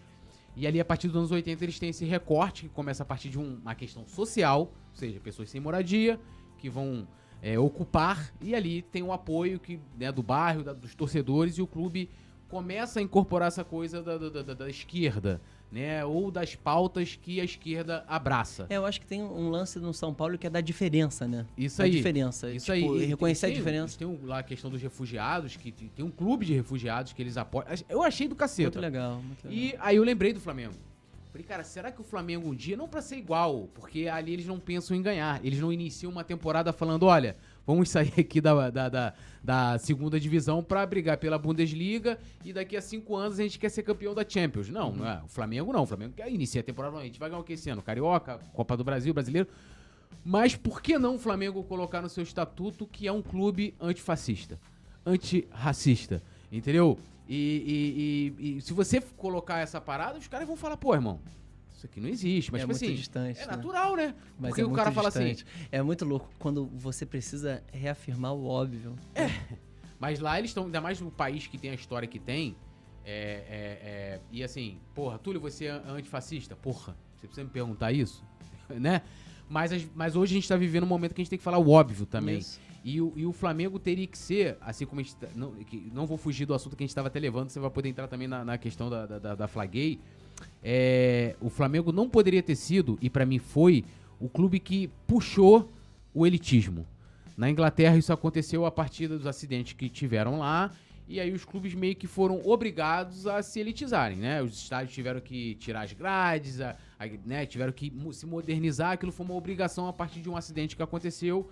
E ali, a partir dos anos 80, eles têm esse recorte que começa a partir de um- uma questão social, ou seja, pessoas sem moradia, que vão é, ocupar, e ali tem o apoio que, né, do bairro, da- dos torcedores, e o clube começa a incorporar essa coisa da, da- da- da esquerda, né? Ou das pautas que a esquerda abraça. É, eu acho que tem um lance no São Paulo que é da diferença, né? Isso da aí. diferença. Isso tipo, aí. Reconhecer tem- a diferença. Tem um- lá a questão dos refugiados, que tem tem um clube de refugiados que eles apoiam. Eu achei do cacete. Muito legal, muito legal. E aí eu lembrei do Flamengo. Falei, cara, será que o Flamengo um dia, não pra ser igual, porque ali eles não pensam em ganhar, eles não iniciam uma temporada falando, olha, vamos sair aqui da, da, da, da segunda divisão pra brigar pela Bundesliga e daqui a cinco anos a gente quer ser campeão da Champions. Não, não é. O Flamengo não. O Flamengo quer iniciar a temporada, a gente vai ganhar o que esse ano? Carioca, Copa do Brasil, Brasileiro. Mas por que não o Flamengo colocar no seu estatuto que é um clube antifascista, antirracista, entendeu? E, e- e- e se você colocar essa parada, os caras vão falar, pô, irmão, isso aqui não existe. Mas, é tipo muito assim, distante. é né? natural, né? Mas Porque é o muito cara fala assim, distante. É muito louco quando você precisa reafirmar o óbvio. Mas lá eles estão, ainda mais no país que tem a história que tem. É, é, é, e assim, porra, Túlio, você é antifascista? Porra, você precisa me perguntar isso? né? Mas, as- mas hoje a gente tá vivendo um momento que a gente tem que falar o óbvio também. Isso. E o, e o Flamengo teria que ser, assim como a gente. tá- Não, não vou fugir do assunto que a gente estava até levando, você vai poder entrar também na, na questão da, da, da, da. É, o Flamengo não poderia ter sido, e pra mim foi, o clube que puxou o elitismo. Na Inglaterra isso aconteceu a partir dos acidentes que tiveram lá. E aí os clubes meio que foram obrigados a se elitizarem, né? Os estádios tiveram que tirar as grades, a- a- né? tiveram que se modernizar. Aquilo foi uma obrigação a partir de um acidente que aconteceu.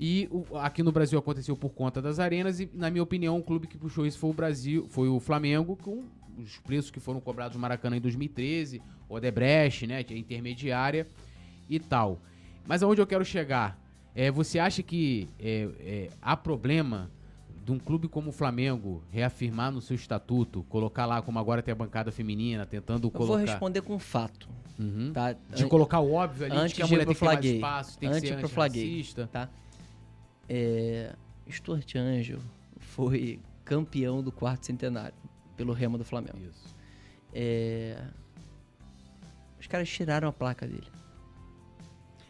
E o- aqui no Brasil aconteceu por conta das arenas. E, na minha opinião, o clube que puxou isso foi o Brasil, foi o Flamengo, com os preços que foram cobrados no Maracanã em 2013, Odebrecht, né? Que é intermediária e tal. Mas aonde eu quero chegar? É, você acha que é, é, há problema de um clube como o Flamengo reafirmar no seu estatuto, colocar lá como agora tem a bancada feminina, tentando Eu vou colocar. responder com fato, Uhum. tá? De colocar o óbvio ali, antes de que a mulher tem que ter mais espaço, tem Antes que ser antirracista. tá? É, Stuart Anjo foi campeão do quarto centenário pelo Remo do Flamengo. Isso. É, os caras tiraram a placa dele.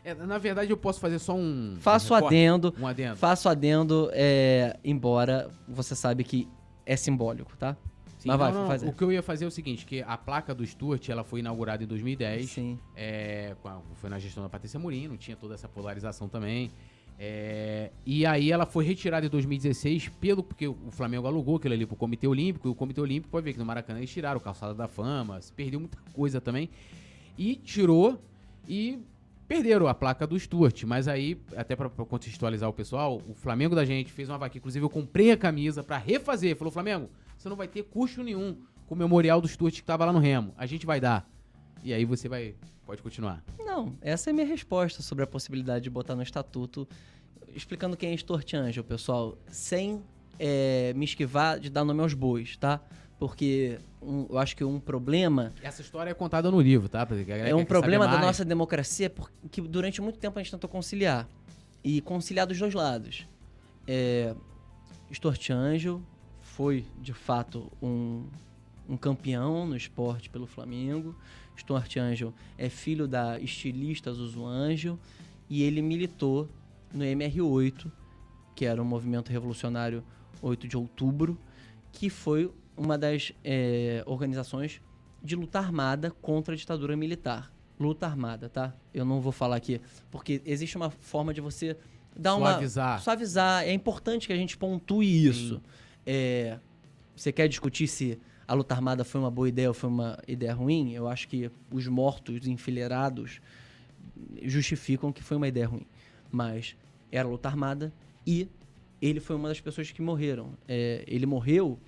É, na verdade, eu posso fazer só um. Faço um adendo, Um adendo. faço adendo, é, embora você sabe que é simbólico, tá? Sim, Mas vai, não, não, fazer. O que eu ia fazer é o seguinte, que a placa do Stuart, ela foi inaugurada em 2010. Sim. é, foi na gestão da Patrícia Mourinho, não tinha toda essa polarização também. É, e aí ela foi retirada em 2016 pelo porque o Flamengo alugou aquilo ali pro Comitê Olímpico, e o Comitê Olímpico pode ver que no Maracanã eles tiraram o Calçada da Fama, se perdeu muita coisa também. E tirou e perderam a placa do Stuart. Mas aí, até pra contextualizar o pessoal, o Flamengo da gente fez uma vaquinha. Inclusive, eu comprei a camisa pra refazer. Falou, Flamengo, você não vai ter custo nenhum com o memorial do Stuart que tava lá no Remo. A gente vai dar. E aí você vai. Pode continuar. Não, essa é a minha resposta sobre a possibilidade de botar no estatuto, explicando quem é Stuart Angel, pessoal, sem é, me esquivar de dar nome aos bois, tá? Porque um- eu acho que um problema Essa história é contada no livro, tá? É que um problema da nossa democracia porque durante muito tempo a gente tentou conciliar. E conciliar dos dois lados. É, Stuart Angel foi, de fato, um, um campeão no esporte pelo Flamengo. Stuart Angel é filho da estilista Zuzu Angel e ele militou no MR8, que era o Movimento Revolucionário 8 de Outubro, que foi uma das é, organizações de luta armada contra a ditadura militar. Luta armada, tá? Eu não vou falar aqui, porque existe uma forma de você dar Suavizar. uma. Suavizar. É importante que a gente pontue isso. É, você quer discutir se a luta armada foi uma boa ideia ou foi uma ideia ruim? Eu acho que os mortos enfileirados justificam que foi uma ideia ruim. Mas era luta armada e ele foi uma das pessoas que morreram. É, ele morreu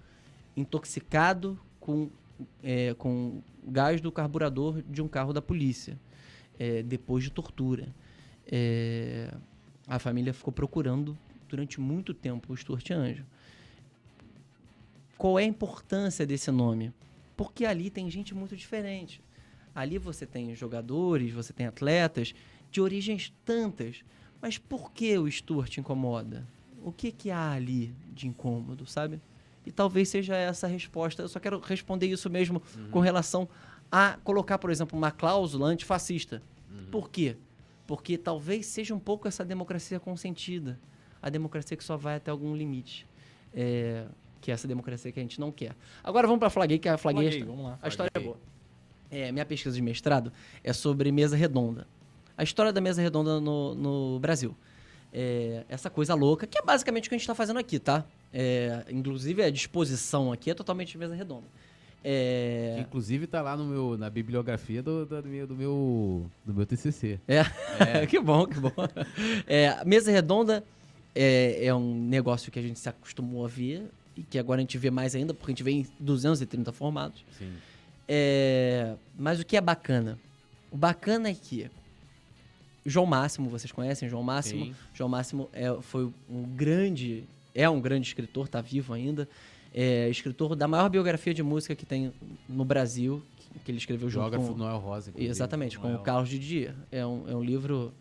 intoxicado com, é, com gás do carburador de um carro da polícia, é, depois de tortura. É, a família ficou procurando durante muito tempo o Stuart Anjo. Qual é a importância desse nome? Porque ali tem gente muito diferente. Ali você tem jogadores, você tem atletas de origens tantas. Mas por que o Stuart incomoda? O que, que há ali de incômodo, sabe? E talvez seja essa a resposta. Eu só quero responder isso mesmo com relação a colocar, por exemplo, uma cláusula antifascista. Por quê? Porque talvez seja um pouco essa democracia consentida. A democracia que só vai até algum limite. É, que é essa democracia que a gente não quer. Agora vamos para a Flaguei, que a Flaguei, Flaguei, vamos lá. a história é Flaguei. boa. É, minha pesquisa de mestrado é sobre mesa redonda. A história da mesa redonda no, no Brasil. É, essa coisa louca, que é basicamente o que a gente está fazendo aqui, tá? É, inclusive a disposição aqui é totalmente de mesa redonda. É, Que, inclusive tá lá no meu, na bibliografia do, do, do meu, do, meu, do meu TCC. É, que bom, que bom. É, mesa redonda é, é um negócio que a gente se acostumou a ver que agora a gente vê mais ainda, porque a gente vê em 230 formatos. Sim. É, mas o que é bacana? O bacana é que João Máximo, vocês conhecem João Máximo? Sim. João Máximo é, foi um grande, é um grande escritor, tá vivo ainda. É escritor da maior biografia de música que tem no Brasil, que, que ele escreveu junto Geógrafo com... Noel Rosa. Exatamente, com Noel. o Carlos Didier. É um, é um livro...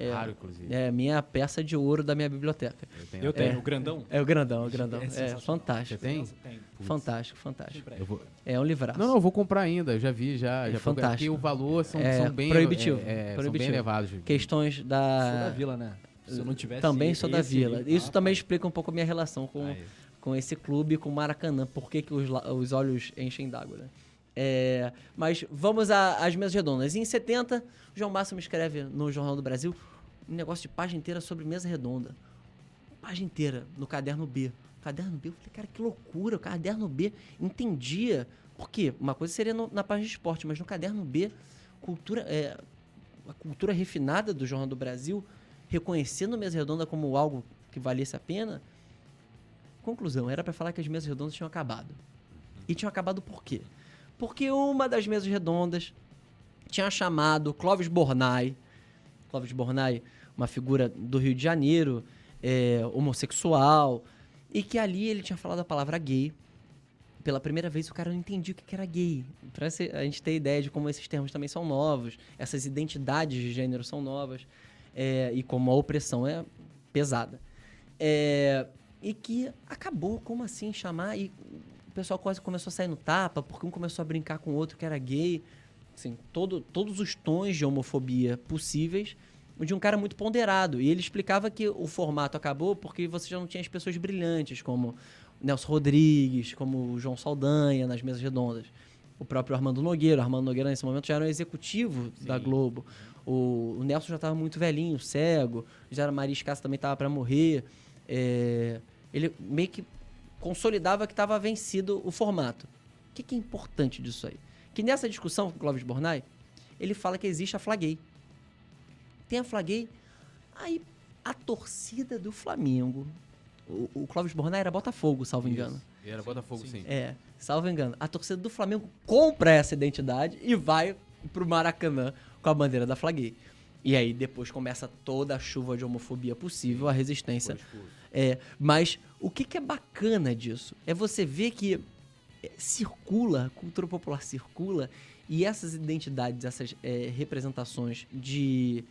É, Raro, inclusive. é minha peça de ouro da minha biblioteca. Eu tenho Eu tenho, o grandão. É o grandão, o grandão. É, sensacional. fantástico. Você tem? Tem. Fantástico, fantástico. Eu vou... É um livraço. Não, não, eu vou comprar ainda. Eu já vi, já. É já fantástico. Porque o valor são, É são bem... proibitivo, É, é, São proibitivo. bem elevados. Questões Sou da... da vila, né? Se eu não tivesse Também sou da Vila. livro- Isso Ah, também explica um pouco a minha relação com, Aí. com esse clube, com o Maracanã. Por que, que os, os olhos enchem d'água, né? É, mas vamos às mesas redondas. Em 70, o João Máximo escreve no Jornal do Brasil um negócio de página inteira sobre mesa redonda. Página inteira, no caderno B. Caderno B, eu falei, cara, que loucura. O caderno B entendia. Por quê? Uma coisa seria no- na página de esporte, mas no caderno B, cultura, é, a cultura refinada do Jornal do Brasil, reconhecendo mesa redonda como algo que valesse a pena. Conclusão, era para falar que as mesas redondas tinham acabado. E tinham acabado por quê? Porque uma das mesas redondas tinha chamado Clóvis Bornai, Clóvis Bornai, uma figura do Rio de Janeiro, é, homossexual, e que ali ele tinha falado a palavra gay. Pela primeira vez o cara não entendia o que era gay. Pra a gente ter ideia de como esses termos também são novos, essas identidades de gênero são novas, é, e como a opressão é pesada. É, e que acabou, como assim, chamar, e pessoal quase começou a sair no tapa, porque um começou a brincar com o outro que era gay. Assim, todo, todos os tons de homofobia possíveis, de um cara muito ponderado. E ele explicava que o formato acabou porque você já não tinha as pessoas brilhantes, como Nelson Rodrigues, como o João Saldanha nas mesas redondas. O próprio Armando Nogueira. O Armando Nogueira, nesse momento, já era um executivo da Sim. Globo. O, o Nelson já estava muito velhinho, cego. Já era Maria Escassa também estava para morrer. É, ele meio que consolidava que estava vencido o formato. O que, que é importante disso aí? Que nessa discussão com o Clóvis Bornai, ele fala que existe a flaguei. Tem a flaguei, aí a torcida do Flamengo, o, o Clóvis Bornai era Botafogo, salvo engano. Isso. Ele era Botafogo, sim. É, salvo engano. A torcida do Flamengo compra essa identidade e vai pro Maracanã com a bandeira da Flaguei. E aí depois começa toda a chuva de homofobia possível, a resistência. Foi expulso. É, mas o que, que é bacana disso? É você ver que é, circula, a cultura popular circula, e essas identidades, essas é, representações de,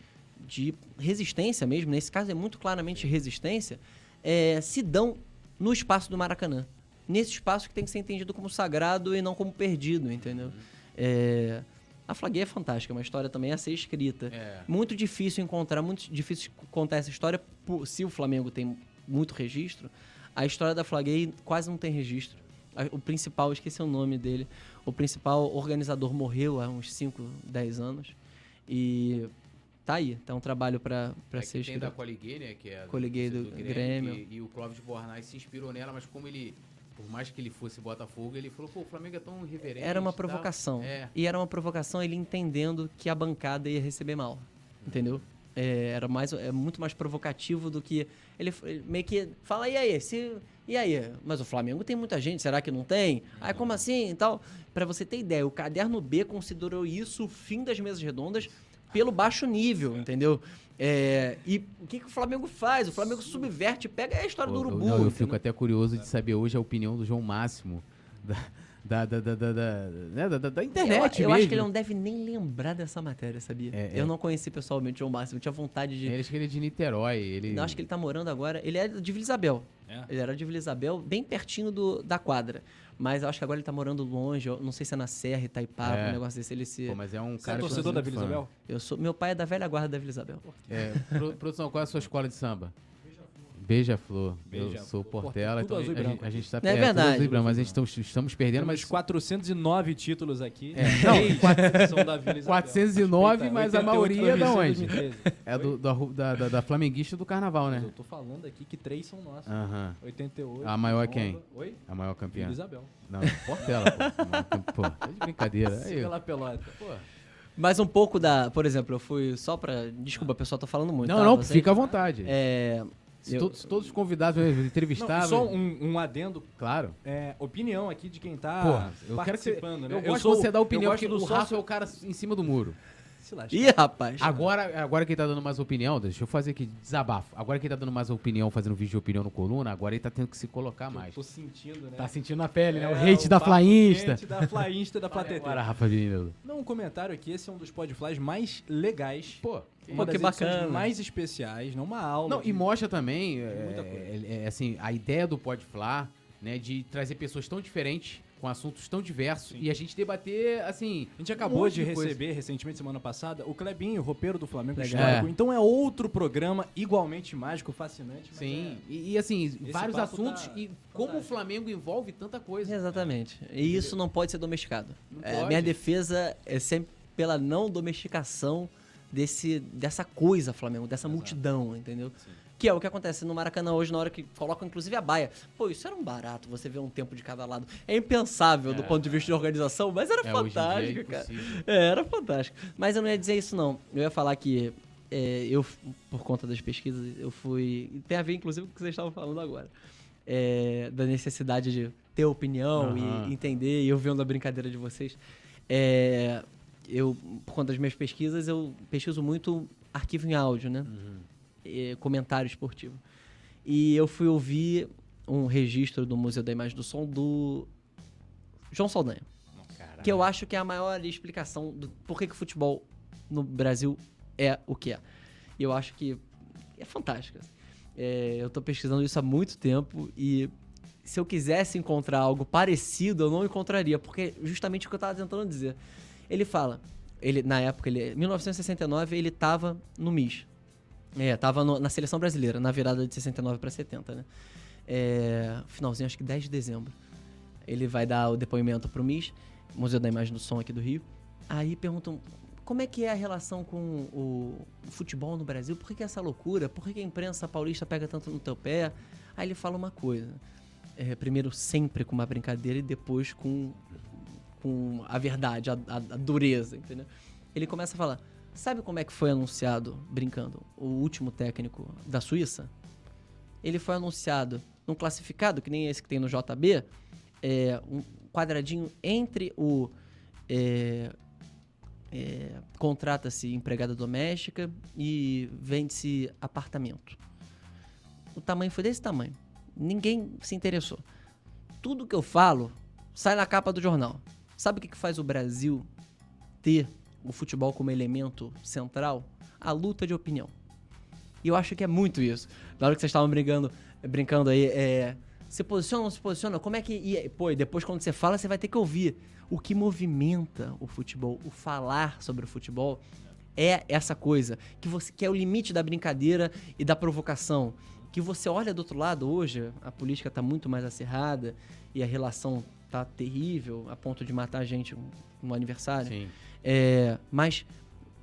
de resistência mesmo, nesse caso é muito claramente resistência, é, se dão no espaço do Maracanã. Nesse espaço que tem que ser entendido como sagrado e não como perdido, entendeu? É, a Flaguei é fantástica, é uma história também a ser escrita. É. Muito difícil encontrar, muito difícil contar essa história. Se o Flamengo tem muito registro, a história da Flaguei quase não tem registro. O principal, esqueci o nome dele, o principal organizador morreu há uns 5, 10 anos. E tá aí, tá um trabalho pra pra É ser que tem da escrito. Coliguei, né? Que é Coliguei do Grêmio. E, e o Clóvis Bornai se inspirou nela, mas como ele, por mais que ele fosse Botafogo, ele falou, pô, o Flamengo é tão irreverente. Era uma tal. provocação. É. E era uma provocação ele entendendo que a bancada ia receber mal. Entendeu? É, era mais, é muito mais provocativo do que. Ele, ele meio que fala, e aí? Se, e aí? Mas o Flamengo tem muita gente, será que não tem? Aí como assim e tal? Pra você ter ideia, o Caderno B considerou isso o fim das mesas redondas pelo baixo nível, entendeu? É, e o que, que o Flamengo faz? O Flamengo subverte, pega a história do Pô, Urubu. não, eu entendeu? fico até curioso de saber hoje a opinião do João Máximo da, da, da, da, da, da- né, da- da- da internet eu, eu mesmo. acho que ele não deve nem lembrar dessa matéria, sabia? É, eu é. não conheci pessoalmente o João Máximo, eu tinha vontade de. Ele acho que ele é de Niterói. Ele... Eu acho que ele tá morando agora. Ele é de Vila Isabel. É. Ele era de Vila Isabel, bem pertinho do, da quadra. Mas eu acho que agora ele tá morando longe. Eu não sei se é na Serra, Itaipava, É. um negócio desse. Ele se. Pô, mas é um Você é cara que eu torcedor da Vila. Isabel? Eu sou, meu pai é da velha guarda da Vila Isabel. É, pro- produção, qual é a sua escola de samba? Beija-Flor. Eu Beija-Flor. sou Portela, tudo então a branco a gente tá É tudo verdade. azul e branco, mas a gente estamos, estamos perdendo, Temos mas 409 títulos aqui. É, não, Três são da Vila Isabel. 409, Respeita, mas a 88 maioria é da onde? 2013. é do, da, ru- da, da, da flamenguista do carnaval, Mas né? eu tô falando aqui que três são nossos. Aham. 88. A maior é Nova- quem? Oi? A maior campeã. Vila Isabel. Não, Portela, pô. Pô, tá de brincadeira. Aí, Siga lá pelota. pô. Mas um pouco da. Por exemplo, eu fui só pra. Desculpa, pessoal, tô falando muito. Não, tá? não, Vocês- fica à vontade. É. Se, eu- to- se todos os convidados eu Não, só um, um adendo. Claro. é, opinião aqui de quem tá Porra, eu quero que você, participando, né? eu gosto sou- que você dá opinião, eu porque o Rafa sócio... é o cara em cima do muro. Ih, rapaz. Agora, agora quem tá dando mais opinião, deixa eu fazer aqui, desabafo. Agora quem tá dando mais opinião, fazendo vídeo de opinião no coluna, agora ele tá tendo que se colocar Eu mais. tô sentindo, né? Tá sentindo na pele, né? O É, hate da papo Flainsta. quente da Flainsta e da Agora, Flatetê. Rafa Vinildo. Não, um comentário aqui, esse é um dos podflies mais legais. Pô, que das edições bacana. mais especiais, não uma aula. Não, de- e mostra também, é, é, é, assim, a ideia do Podflar, né, de trazer pessoas tão diferentes, com assuntos tão diversos, Sim. e a gente debater, assim... A gente um acabou monte de, coisa. receber recentemente, semana passada, o Clebinho, o roupeiro do Flamengo Legal. Histórico. É. Então é outro programa igualmente mágico, fascinante. Sim, é- e, e, assim, vários papo assuntos, tá e como o fantástico. Flamengo envolve tanta coisa. Exatamente. E isso não pode ser domesticado. É, pode. minha defesa é sempre pela não domesticação desse, dessa coisa, Flamengo, dessa multidão, entendeu? Sim. Que é o que acontece no Maracanã hoje, na hora que colocam inclusive a baia. Pô, isso era um barato, você vê um tempo de cada lado. É impensável do ponto de vista de organização, mas era É, é fantástico, cara. impossível. É, era fantástico. Mas eu não ia dizer isso, não. Eu ia falar que é, eu, por conta das pesquisas, eu fui. Tem a ver, inclusive, com o que vocês estavam falando agora. É, da necessidade de ter opinião Aham. e entender, e eu vendo a brincadeira de vocês. É, eu, por conta das minhas pesquisas, eu pesquiso muito arquivo em áudio, né? É, comentário esportivo. E eu fui ouvir um registro do Museu da Imagem do Som do João Saldanha. Que eu acho que é a maior explicação do por que, que o futebol no Brasil é o que é. E eu acho que é fantástico. É, eu tô pesquisando isso há muito tempo e se eu quisesse encontrar algo parecido, eu não encontraria, porque justamente o que eu tava tentando dizer. Ele fala, ele na época, ele, 1969, ele tava no MIS. É, tava no- na seleção brasileira, na virada de 69 para 70, né? É, finalzinho, acho que 10 de dezembro. Ele vai dar o depoimento pro MIS, Museu da Imagem do Som aqui do Rio. Aí perguntam como é que é a relação com o, o futebol no Brasil? Por que, que é essa loucura? Por que, que a imprensa paulista pega tanto no teu pé? Aí ele fala uma coisa. É, primeiro sempre com uma brincadeira e depois com, com a verdade, a, a- a dureza, entendeu? Ele começa a falar, sabe como é que foi anunciado, brincando, o último técnico da Suíça? Ele foi anunciado num classificado, que nem esse que tem no JB, é, um quadradinho entre o é, é, contrata-se empregada doméstica e vende-se apartamento. O tamanho foi desse tamanho. Ninguém se interessou. Tudo que eu falo sai na capa do jornal. Sabe o que que faz o Brasil ter o futebol como elemento central? A luta de opinião. E eu acho que é muito isso. Na hora que vocês estavam brincando, brincando aí, é, se posiciona ou não se posiciona? Como é que. E, pô, depois quando você fala, você vai ter que ouvir. O que movimenta o futebol, o falar sobre o futebol, é essa coisa. Que, você, que é o limite da brincadeira e da provocação. Que você olha do outro lado hoje, a política tá muito mais acirrada e a relação tá terrível, a ponto de matar gente no aniversário. Sim. É, mas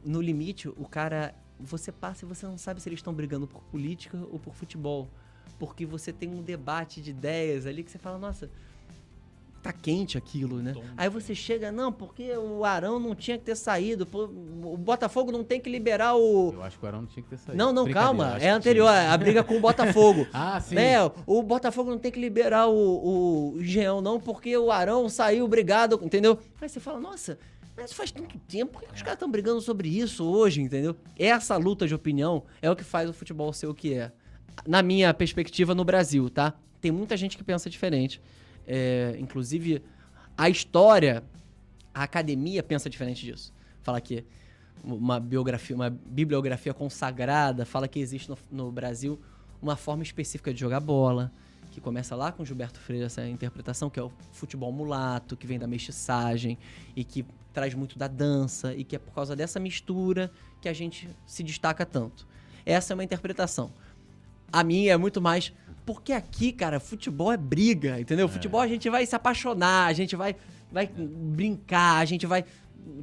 no limite, o cara. Você passa e você não sabe se eles estão brigando por política ou por futebol. Porque você tem um debate de ideias ali que você fala, nossa, tá quente aquilo, né? Tom, Aí você chega, não, porque o Arão não tinha que ter saído, pô, o Botafogo não tem que liberar o. Eu acho que o Arão não tinha que ter saído. Não, não, calma, é que anterior, é a briga com o Botafogo. Ah, sim. Né? O Botafogo não tem que liberar o, o Jean, não, porque o Arão saiu brigado, entendeu? Aí você fala, nossa, mas faz tanto tempo, por que os caras estão brigando sobre isso hoje, entendeu? Essa luta de opinião é o que faz o futebol ser o que é. Na minha perspectiva no Brasil, tá? Tem muita gente que pensa diferente. É, inclusive, a história, a academia pensa diferente disso. Fala que uma biografia, uma bibliografia consagrada fala que existe no, no Brasil uma forma específica de jogar bola, que começa lá com Gilberto Freire, essa interpretação, que é o futebol mulato, que vem da mestiçagem e que traz muito da dança, e que é por causa dessa mistura que a gente se destaca tanto. Essa é uma interpretação. A minha é muito mais. Porque aqui, cara, futebol é briga, entendeu? Futebol a gente vai se apaixonar, a gente vai, vai brincar, a gente vai.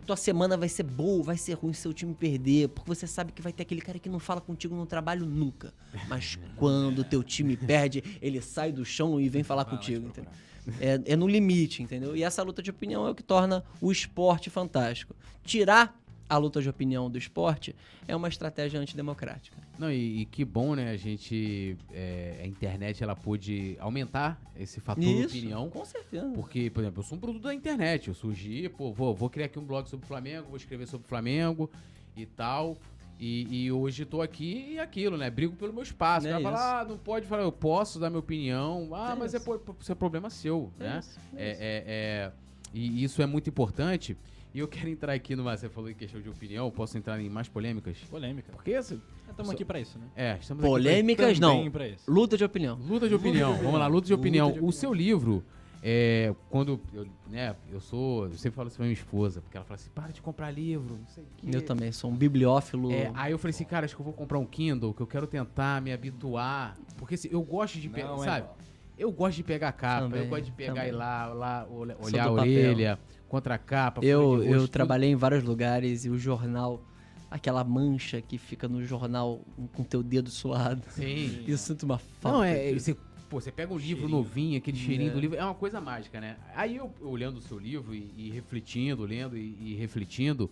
Tua semana vai ser boa, vai ser ruim se seu time perder, porque você sabe que vai ter aquele cara que não fala contigo no trabalho nunca. Mas quando teu time perde, ele sai do chão e vem falar contigo, entendeu? É, é no limite, entendeu? E essa luta de opinião é o que torna o esporte fantástico. Tirar a luta de opinião do esporte é uma estratégia antidemocrática. Não, e, e que bom, né? A gente. é, a internet ela pôde aumentar esse fator de opinião. com certeza. Porque, por exemplo, eu sou um produto da internet. Eu surgi, pô, vou, vou criar aqui um blog sobre o Flamengo, vou escrever sobre o Flamengo e tal. E, e hoje tô aqui e aquilo, né? Brigo pelo meu espaço. É O cara isso. fala, ah, não pode falar, eu posso dar minha opinião. Ah, É mas é, isso. isso é problema seu, É né? isso, é É, isso. é- é- e isso é muito importante. E eu quero entrar aqui numa. Você falou em questão de opinião, posso entrar em mais polêmicas? Polêmica. Porque esse- Estamos aqui pra isso, né? É, estamos aqui pra- Polêmicas não. pra isso. Luta de opinião. Luta de opinião. Vamos lá, luta de Luta opinião. de O opinião. seu livro, é, quando eu, né, eu sou, eu sempre falo isso pra minha esposa, porque ela fala assim, para de comprar livro, não sei o quê. Eu também sou um bibliófilo. É, aí eu falei assim, cara, acho que eu vou comprar um Kindle, que eu quero tentar me habituar, porque assim, eu gosto de pegar, Não é sabe? igual. Eu gosto de pegar a capa, eu Também, gosto de pegar também. e lá, lá olhar a papel. Contra a capa. Eu, eu trabalhei em vários lugares e o jornal, aquela mancha que fica no jornal com teu dedo suado. Sim. Eu sinto uma falta. Não, é, você, pô, você pega um livro Cheirinho. novinho, aquele cheirinho É. do livro, é uma coisa mágica, né? Aí eu, eu olhando o seu livro e, e refletindo, lendo e, e refletindo,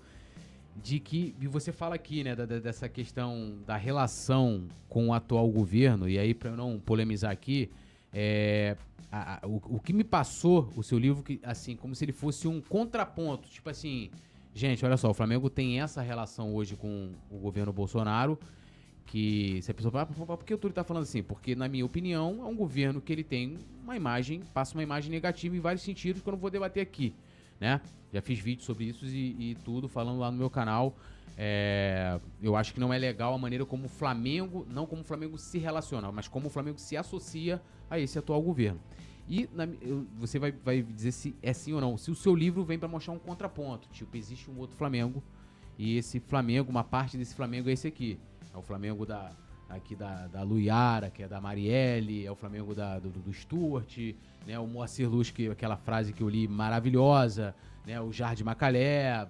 de que, e você fala aqui, né, da- da- dessa questão da relação com o atual governo, e aí pra eu não polemizar aqui, é, a- a- o, o que me passou o seu livro, que, assim, como se ele fosse um contraponto, tipo assim, gente, olha só, o Flamengo tem essa relação hoje com o governo Bolsonaro, que se a pessoa fala, "Ah, por que o Túlio tá falando assim? Porque, na minha opinião, é um governo que ele tem uma imagem, passa uma imagem negativa em vários sentidos que eu não vou debater aqui, né? Já fiz vídeo sobre isso e, e tudo, falando lá no meu canal. É, eu acho que não é legal a maneira como o Flamengo, não como o Flamengo se relaciona, mas como o Flamengo se associa a esse atual governo. E na eu- você vai, vai dizer se é sim ou não. Se o seu livro vem pra mostrar um contraponto, tipo, existe um outro Flamengo e esse Flamengo, uma parte desse Flamengo é esse aqui. É o Flamengo da aqui da, da Luiara, que é da Marielle, é o Flamengo da, do, do Stuart, né? O Moacir Luz, que aquela frase que eu li maravilhosa, né? O Jardim Macalé.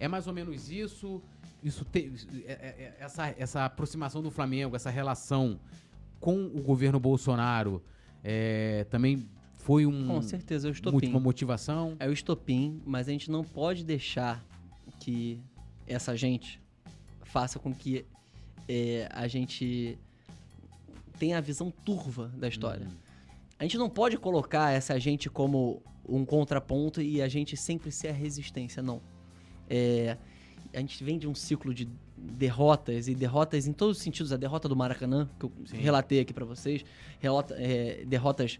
É mais ou menos isso. Isso te- é- é- é- essa, essa aproximação do Flamengo, essa relação com o governo Bolsonaro é, também foi um Com certeza, eu estou muito uma motivação. É o estopim, mas a gente não pode deixar que essa gente faça com que é, a gente tenha a visão turva da história. Uhum. A gente não pode colocar essa gente como um contraponto e a gente sempre ser a resistência, não. É, a gente vem de um ciclo de derrotas e derrotas em todos os sentidos. A derrota do Maracanã, que eu Sim. relatei aqui pra vocês, relata- é, derrotas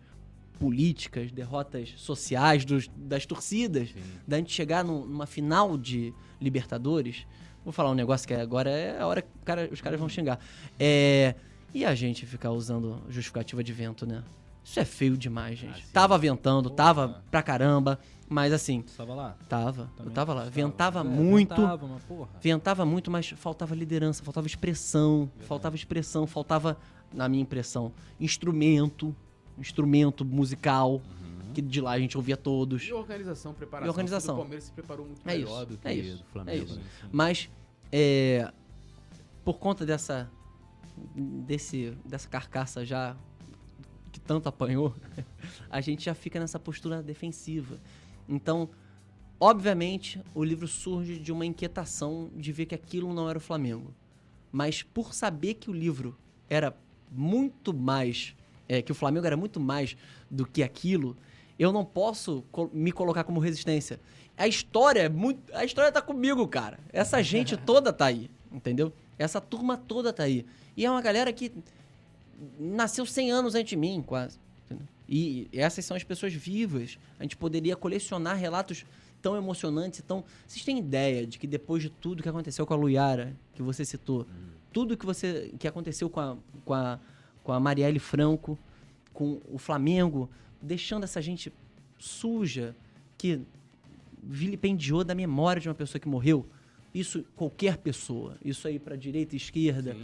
políticas, derrotas sociais dos- das torcidas, Sim. da gente chegar num- numa final de Libertadores. Vou falar um negócio que agora é a hora que cara- os caras vão xingar. É, e a gente ficar usando justificativa de vento, né? Isso é feio demais, gente. Ah, tava ventando, Porra. tava pra caramba, mas assim, Você tava lá? tava. Também eu tava lá. Ventava É, muito. Ventava, mas porra. Ventava muito, mas faltava liderança, faltava expressão, faltava expressão, faltava, na minha impressão, instrumento, instrumento musical, que de lá a gente ouvia todos. E organização, preparação. E organização. O Palmeiras se preparou muito É melhor isso, do que é isso, do Flamengo. é isso. né? Mas, é, por conta dessa, desse, dessa carcaça já que tanto apanhou, a gente já fica nessa postura defensiva. Então, obviamente, o livro surge de uma inquietação de ver que aquilo não era o Flamengo. Mas por saber que o livro era muito mais, é, que o Flamengo era muito mais do que aquilo, eu não posso me colocar como resistência. A história é muito, a história tá comigo, cara. Essa gente toda tá aí, entendeu? Essa turma toda tá aí. E é uma galera que nasceu 100 anos antes de mim, quase. E essas são as pessoas vivas. A gente poderia colecionar relatos tão emocionantes. Tão... Vocês têm ideia de que depois de tudo que aconteceu com a Luiara, que você citou, tudo que, você, que aconteceu com a, com, a, com a Marielle Franco, com o Flamengo, deixando essa gente suja, que vilipendiou da memória de uma pessoa que morreu. Isso, qualquer pessoa. Isso aí pra direita e esquerda,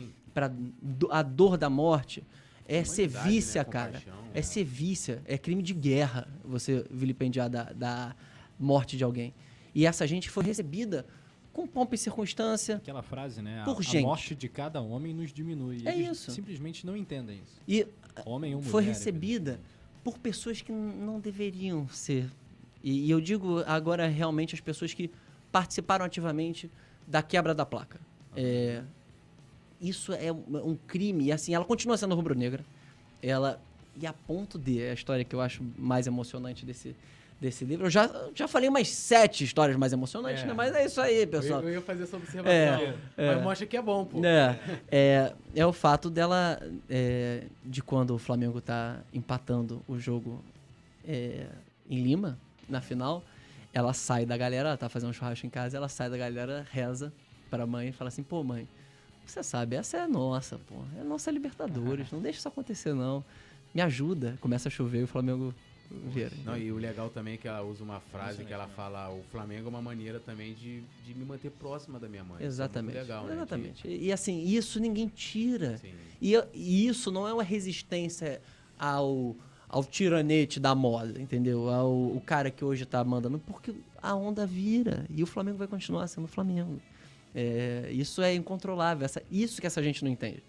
do- a dor da morte. É Humanidade, sevícia, né? cara. Compaixão, É é. sevícia. É crime de guerra você vilipendiar da, da morte de alguém. E essa gente foi recebida com pompa e circunstância. Aquela frase, né? A, Por a gente. morte de cada homem nos diminui. É Eles isso. simplesmente não entendem isso. E Homem ou mulher. foi recebida por pessoas que não deveriam ser. E, e eu digo agora realmente as pessoas que participaram ativamente da quebra da placa. É, isso é um, um crime. E assim, ela continua sendo rubro-negra. Ela. E a ponto de. É a história que eu acho mais emocionante desse, desse livro. Eu já, já falei umas sete histórias mais emocionantes, É. né? Mas é isso aí, pessoal. Eu, eu ia fazer essa observação. É, é. Mas mostra que é bom, pô. É, é, é o fato dela, é, de quando o Flamengo tá empatando o jogo é, em Lima, na final, ela sai da galera, ela tá fazendo um churrasco em casa, ela sai da galera, reza pra mãe e fala assim, pô mãe, você sabe, essa é a nossa, pô, é a nossa Libertadores, não deixa isso acontecer não, me ajuda. Começa a chover e o Flamengo vira. Não, e o legal também é que ela usa uma frase que ela fala: o Flamengo é uma maneira também de, de me manter próxima da minha mãe. Isso é muito Exatamente. legal, né? Exatamente. E, e, assim, isso ninguém tira. Sim. E, e isso não é uma resistência ao, ao tiranete da moda, entendeu? Ao o cara que hoje tá mandando, porque a onda vira e o Flamengo vai continuar sendo o Flamengo. É, isso é incontrolável. Essa, isso que essa gente não entende.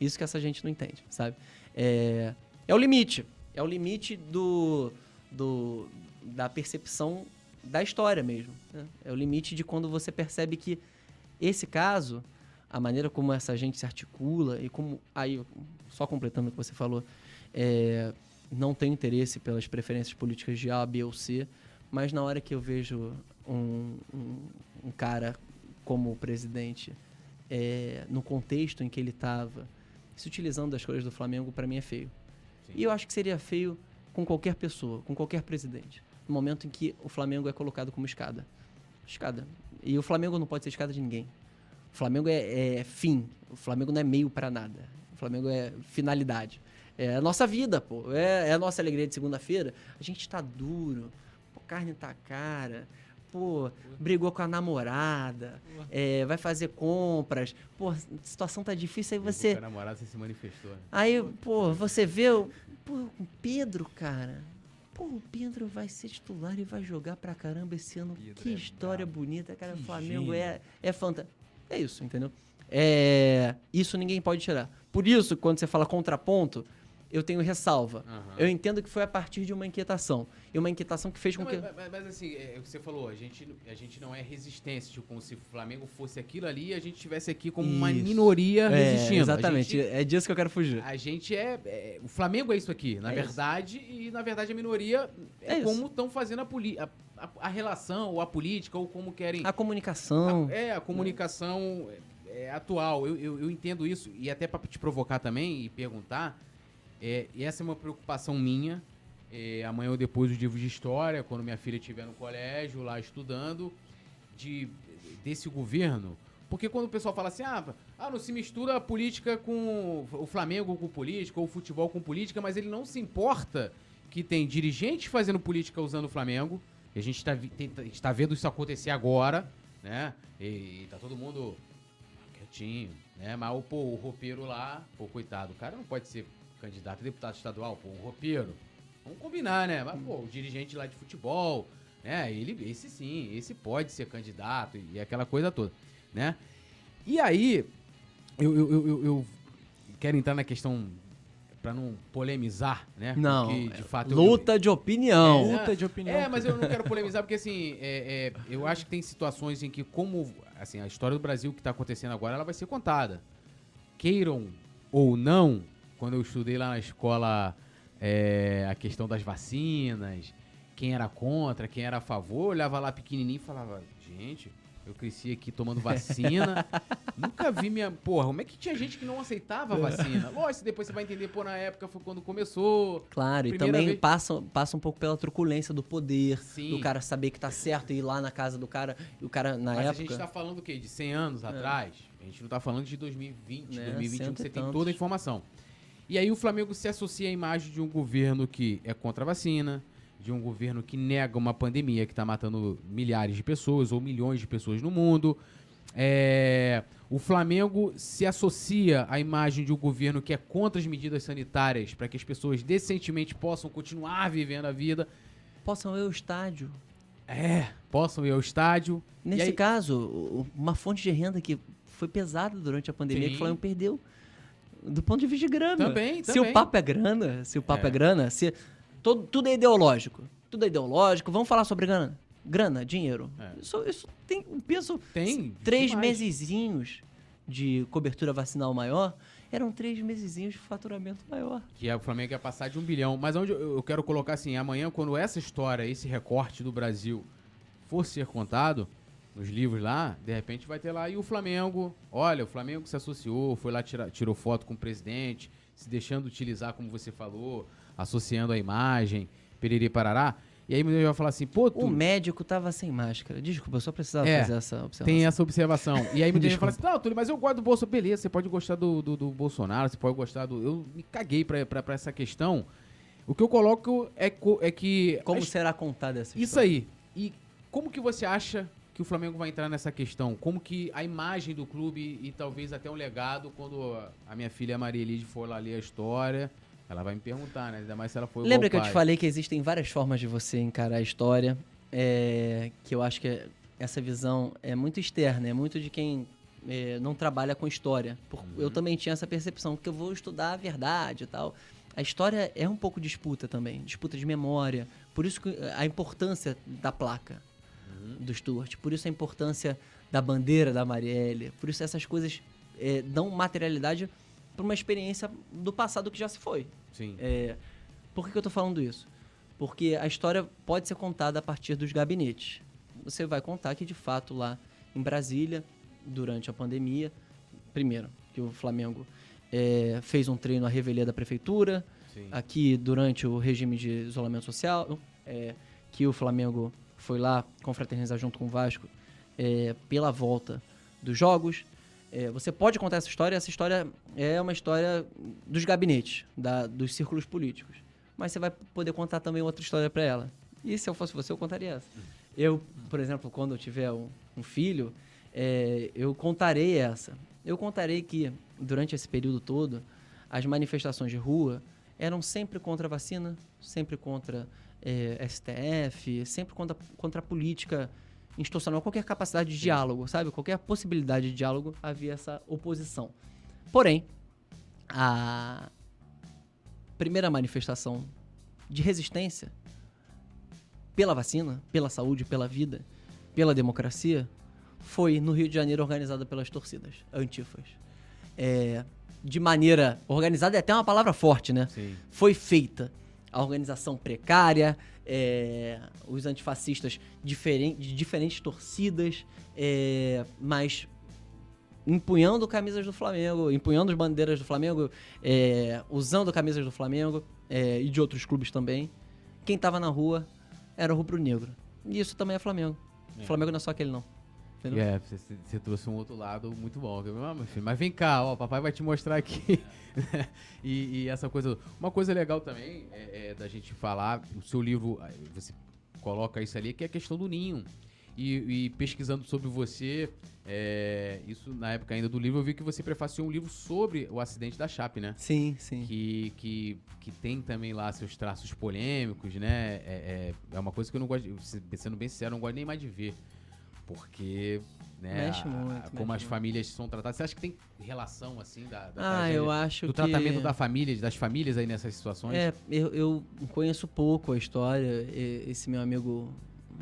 Isso que essa gente não entende, sabe? É, é o limite. É o limite do, do, da percepção da história mesmo. né? É o limite de quando você percebe que esse caso, a maneira como essa gente se articula e como. Aí, só completando o que você falou, é, não tenho interesse pelas preferências políticas de A, B ou C, mas na hora que eu vejo um, um, um cara como presidente, é, no contexto em que ele estava, se utilizando das cores do Flamengo, para mim é feio. Sim. E eu acho que seria feio com qualquer pessoa, com qualquer presidente. No momento em que o Flamengo é colocado como escada. Escada. E o Flamengo não pode ser escada de ninguém. O Flamengo é, é fim. O Flamengo não é meio para nada. O Flamengo é finalidade. É a nossa vida, pô. É, é a nossa alegria de segunda-feira. A gente tá duro. Pô, carne tá cara. Pô, brigou com a namorada. é, vai fazer compras. Pô, a situação tá difícil. Aí você. O namorado você se manifestou. né? Aí, pô, você vê o. Pô, o Pedro, cara. Pô, o Pedro vai ser titular e vai jogar pra caramba esse ano. Pedro que é história bonita, cara. O Flamengo é, é fantástico. É isso, entendeu? É, isso ninguém pode tirar. Por isso, quando você fala contraponto, eu tenho ressalva. Aham. Eu entendo que foi a partir de uma inquietação. E uma inquietação que fez com Não, que. mas, mas- mas, assim, é o que você falou, a gente, a gente não é resistência, tipo, como se o Flamengo fosse aquilo ali e a gente estivesse aqui como uma Isso. minoria É, resistindo. exatamente. Gente, É disso que eu quero fugir. a gente é, é- O Flamengo é isso aqui, na É isso. verdade, e na verdade a minoria é, É isso. como estão fazendo a, poli a, a, a relação, ou a política, ou como querem. A comunicação. A- é, a comunicação é, é, atual. Eu, eu, eu entendo isso, e até para te provocar também e perguntar, é, e essa é uma preocupação minha. É, amanhã ou depois os livros de história, quando minha filha estiver no colégio, lá estudando, de, desse governo. Porque quando o pessoal fala assim, ah, ah, não se mistura a política com o Flamengo com política, ou o futebol com política, mas ele não se importa que tem dirigentes fazendo política usando o Flamengo. E a gente está tá vendo isso acontecer agora, né? E, e tá todo mundo quietinho, né? Mas o, pô, o roupeiro lá, pô, coitado, o cara não pode ser candidato a deputado estadual, pô, um roupeiro. Vamos combinar, né? Mas, pô, o dirigente lá de futebol, né? Ele, esse sim, esse pode ser candidato e aquela coisa toda, né? E aí, eu, eu, eu, eu- eu quero entrar na questão pra não polemizar, né? Não, Porque, de fato, eu- luta de opinião. É, Luta de opinião. É, mas eu não quero polemizar porque, assim, é- é, eu acho que tem situações em que, como, assim, a história do Brasil que tá acontecendo agora, ela vai ser contada. Queiram ou não, quando eu estudei lá na escola é, a questão das vacinas, quem era contra, quem era a favor, olhava lá pequenininho e falava, gente, eu cresci aqui tomando vacina, nunca vi minha... Porra, como é que tinha gente que não aceitava a vacina? Lógico, depois você vai entender, pô, na época foi quando começou... Claro, e também vez- passa, passa um pouco pela truculência do poder, Sim. do cara saber que tá certo e ir lá na casa do cara, e o cara, na Mas época... a gente tá falando o quê? De 100 anos atrás? A gente não tá falando de 2020, É, 2021, cento que você tem toda a informação. E aí o Flamengo se associa à imagem de um governo que é contra a vacina, de um governo que nega uma pandemia que tá matando milhares de pessoas ou milhões de pessoas no mundo. É, o Flamengo se associa à imagem de um governo que é contra as medidas sanitárias para que as pessoas decentemente possam continuar vivendo a vida. Possam ir ao estádio. É, possam ir ao estádio. Nesse aí- caso, uma fonte de renda que foi pesada durante a pandemia, Sim. que o Flamengo perdeu. Do ponto de vista de grana. Também, Se também. o papo é grana, se o papo é, É. grana, se todo, tudo é ideológico. Tudo é ideológico. Vamos falar sobre grana. Grana, dinheiro. É. Isso, isso tem um peso. Tem, Três demais. mesezinhos de cobertura vacinal maior eram três mesezinhos de faturamento maior. Que é, o Flamengo ia passar de um bilhão. Mas onde eu quero colocar assim, amanhã, quando essa história, esse recorte do Brasil for ser contado, nos livros lá, de repente vai ter lá. E o Flamengo, olha, o Flamengo se associou, foi lá, tira, tirou foto com o presidente, se deixando utilizar, como você falou, associando a imagem, periri parará. E aí vai falar assim, pô, O tu médico tava sem máscara. Desculpa, eu só precisava É, fazer essa observação. tem essa observação. E aí muita gente fala Desculpa. assim, não, Túlio, mas eu gosto do Bolsonaro. Beleza, você pode gostar do, do, do Bolsonaro, você pode gostar do... Eu me caguei pra, pra, pra essa questão. O que eu coloco é, é que... Como será contada essa história? Isso aí. E como que você acha que o Flamengo vai entrar nessa questão? Como que a imagem do clube e talvez até um legado, quando a minha filha Maria Elide for lá ler a história, ela vai me perguntar, né? Ainda mais se ela for Lembra que eu pai. te falei que existem várias formas de você encarar a história, é, que eu acho que essa visão é muito externa, é muito de quem é, não trabalha com história. Por- Uhum. Eu também tinha essa percepção, porque eu vou estudar a verdade e tal. A história é um pouco disputa também, disputa de memória. Por isso que a importância da placa Uhum. do Stuart, por isso a importância da bandeira da Marielle, por isso essas coisas é, dão materialidade para uma experiência do passado que já se foi. Sim. É, por que, eu tô falando isso? Porque a história pode ser contada a partir dos gabinetes. Você vai contar que, de fato, lá em Brasília, durante a pandemia, primeiro, que o Flamengo é, fez um treino à revelia da prefeitura, Sim. aqui durante o regime de isolamento social, é, que o Flamengo foi lá confraternizar junto com o Vasco é, pela volta dos jogos. É, você pode contar essa história, essa história é uma história dos gabinetes, da- dos círculos políticos. Mas você vai poder contar também outra história para ela. E se eu fosse você, eu contaria essa. Eu, por exemplo, quando eu tiver um, um filho, é, eu contarei essa. Eu contarei que, durante esse período todo, as manifestações de rua eram sempre contra a vacina, sempre contra é, STF, sempre contra, contra a política institucional, qualquer capacidade de diálogo, sabe? Qualquer possibilidade de diálogo, havia essa oposição. Porém, a primeira manifestação de resistência pela vacina, pela saúde, pela vida, pela democracia, foi no Rio de Janeiro organizada pelas torcidas, antifas. É, de maneira organizada é até uma palavra forte, né? Sim. foi feita a organização precária, é, os antifascistas diferen- de diferentes torcidas, é, mas empunhando camisas do Flamengo, empunhando as bandeiras do Flamengo, é, usando camisas do Flamengo é, e de outros clubes também. Quem tava na rua era o rubro-negro. E isso também é Flamengo. É. Flamengo não é só aquele, não. Entendeu? É, você, você trouxe um outro lado muito bom. Ah, meu filho, mas vem cá, ó, papai vai te mostrar aqui. e, e essa coisa. Uma coisa legal também é, é da gente falar, o seu livro, você coloca isso ali, que é a questão do ninho. E, e pesquisando sobre você, é, isso na época ainda do livro, eu vi que você prefaciou um livro sobre o acidente da Chape, né? Sim, sim. Que, que, que tem também lá seus traços polêmicos, né? É, é, é uma coisa que eu não gosto, de- sendo bem sincero, eu não gosto nem mais de ver. Porque, né, Mexe a- muito, como mexe as famílias são tratadas. Você acha que tem relação, assim, da, da Ah, eu acho do que... tratamento da família, das famílias aí nessas situações? É, eu, eu conheço pouco a história. Esse meu amigo,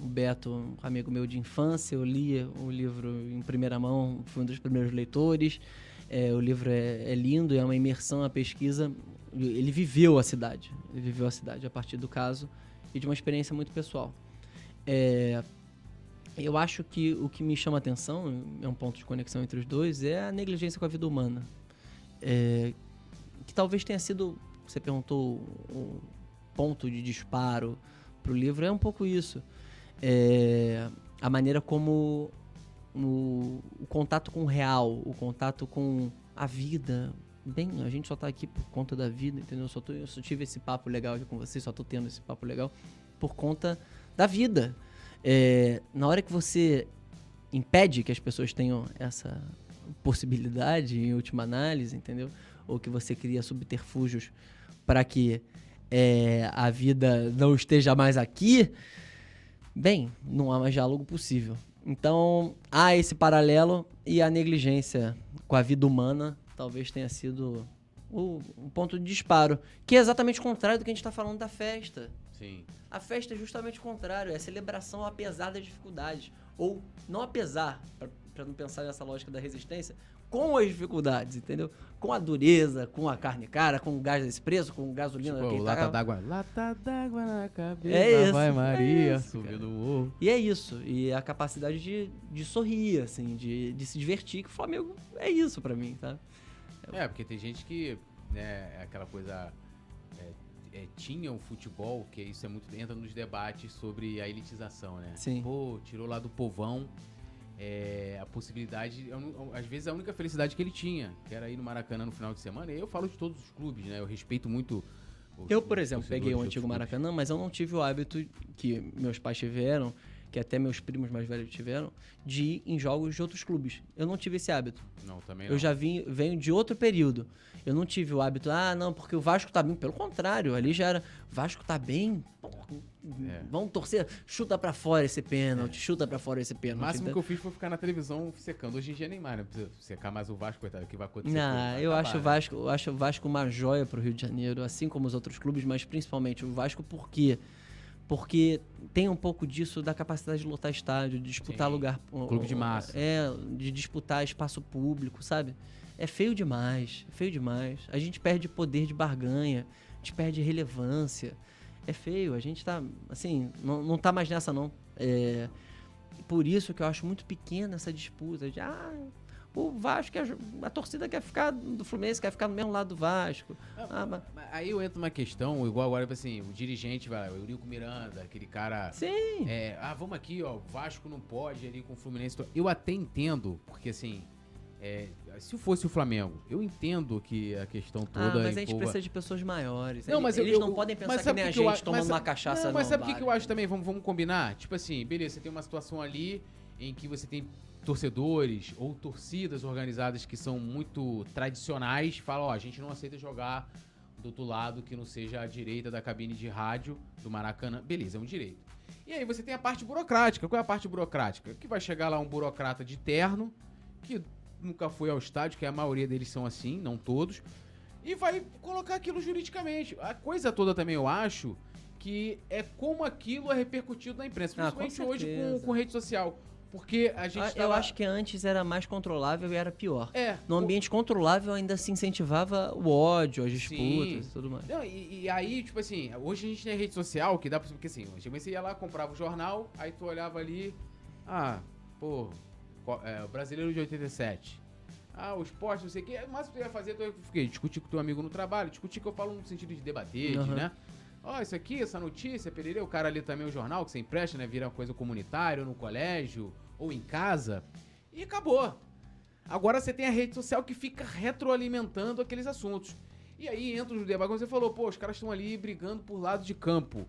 o Beto, um amigo meu de infância, eu lia o livro em primeira mão, fui um dos primeiros leitores. É, o livro é, é lindo, é uma imersão, uma pesquisa. Ele viveu a cidade, ele viveu a cidade a partir do caso e de uma experiência muito pessoal. É, eu acho que o que me chama atenção, é um ponto de conexão entre os dois, é a negligência com a vida humana. É, que talvez tenha sido, você perguntou, o ponto de disparo para o livro, é um pouco isso. É, a maneira como o, contato com o real, o contato com a vida. Bem, a gente só tá aqui por conta da vida, entendeu? Eu só, tô, eu só tive esse papo legal aqui com vocês, só tô tendo esse papo legal por conta da vida. É, na hora que você impede que as pessoas tenham essa possibilidade, em última análise, entendeu? Ou que você cria subterfúgios para que é, a vida não esteja mais aqui, bem, não há mais diálogo possível. Então, há esse paralelo e a negligência com a vida humana talvez tenha sido o, um ponto de disparo, que é exatamente o contrário do que a gente está falando da festa. Sim. A festa é justamente o contrário, é a celebração apesar das dificuldades. Ou não apesar, para não pensar nessa lógica da resistência, com as dificuldades, entendeu? Com a dureza, com a carne cara, com o gás desse preço, com gasolina Tipo, naquele lata carro. d'água. Lata d'água na cabeça. É isso, Vai é Maria, isso, subiu do morro. E é isso. E a capacidade de, de sorrir, assim, de, de se divertir, que o Flamengo é isso pra mim, tá? É, porque tem gente que, né, é aquela coisa. é, é, tinha o futebol, que isso é muito. entra nos debates sobre a elitização, né? Sim. Pô, tirou lá do povão é, a possibilidade. Às vezes a única felicidade que ele tinha, que era ir no Maracanã no final de semana. E eu falo de todos os clubes, né? Eu respeito muito. os- Eu, por exemplo, peguei o antigo. Maracanã, mas eu não tive o hábito que meus pais tiveram, que até meus primos mais velhos tiveram, de ir em jogos de outros clubes. Eu não tive esse hábito. Não, também não. Eu já vim, venho de outro período. Eu não tive o hábito, ah, não, porque o Vasco tá bem. Pelo contrário, ali já era, Vasco tá bem, pô, É. vamos torcer, chuta pra fora esse pênalti, chuta pra fora esse O pênalti. máximo que entendeu? eu fiz foi ficar na televisão secando. Hoje em dia nem mais, né? Precisa secar mais o Vasco, coitado, o que vai acontecer. Não, eu acabar, acho, o né? Vasco, eu acho o Vasco uma joia pro Rio de Janeiro, assim como os outros clubes, mas principalmente o Vasco por quê? Porque tem um pouco disso da capacidade de lotar estádio, de disputar Sim, lugar. clube de massa. É, de disputar espaço público, sabe? É feio demais, é feio demais. A gente perde poder de barganha, a gente perde relevância. É feio, a gente tá, assim, não, não tá mais nessa não. É, por isso que eu acho muito pequena essa disputa de, ah, o Vasco, a torcida quer ficar do Fluminense, quer ficar no mesmo lado do Vasco. Ah, mas, Aí eu entro numa questão, igual agora, assim, o dirigente, vai, o Eurico Miranda, aquele cara. sim, É, ah, vamos aqui, ó, o Vasco não pode ali com o Fluminense. Eu até entendo, porque assim, é, se fosse o Flamengo, eu entendo que a questão ah, toda mas a gente precisa de pessoas maiores. Não, mas eu- Eles eu- não podem pensar que nem a eu gente acho- tomando uma cachaça Não, mas sabe o que, que eu acho também? Vamos, vamos combinar? Tipo assim, beleza, você tem uma situação ali em que você tem torcedores ou torcidas organizadas que são muito tradicionais, falam, ó, a gente não aceita jogar do outro lado que não seja a direita da cabine de rádio do Maracanã. Beleza, é um direito. E aí você tem a parte burocrática. Qual é a parte burocrática? Que vai chegar lá um burocrata de terno, que nunca foi ao estádio, que a maioria deles são assim, não todos, e vai colocar aquilo juridicamente. A coisa toda também, eu acho, que é como aquilo é repercutido na imprensa, Ah, com principalmente hoje com, com rede social. Porque a gente Eu lá- acho que antes era mais controlável e era pior. É. No ambiente controlável ainda se incentivava o ódio, as Sim. disputas e tudo mais. Não, e, e aí, tipo assim, hoje a gente tem rede social que dá pra. Porque assim, antigamente você ia lá, comprava o jornal, aí tu olhava ali. Ah, pô, é, o brasileiro de 87. Ah, o esporte, não sei o quê. Mas tu ia fazer, tu fiquei, discutir com teu amigo no trabalho, discutir que eu falo no sentido de debater, de, Aham. né? Ó, isso aqui, essa notícia, pererê, o cara ali também o jornal que você empresta, né? Vira uma coisa comunitária, no colégio, ou em casa. E acabou. Agora você tem a rede social que fica retroalimentando aqueles assuntos. E aí entra o debate, como você falou, pô, os caras estão ali brigando por lado de campo.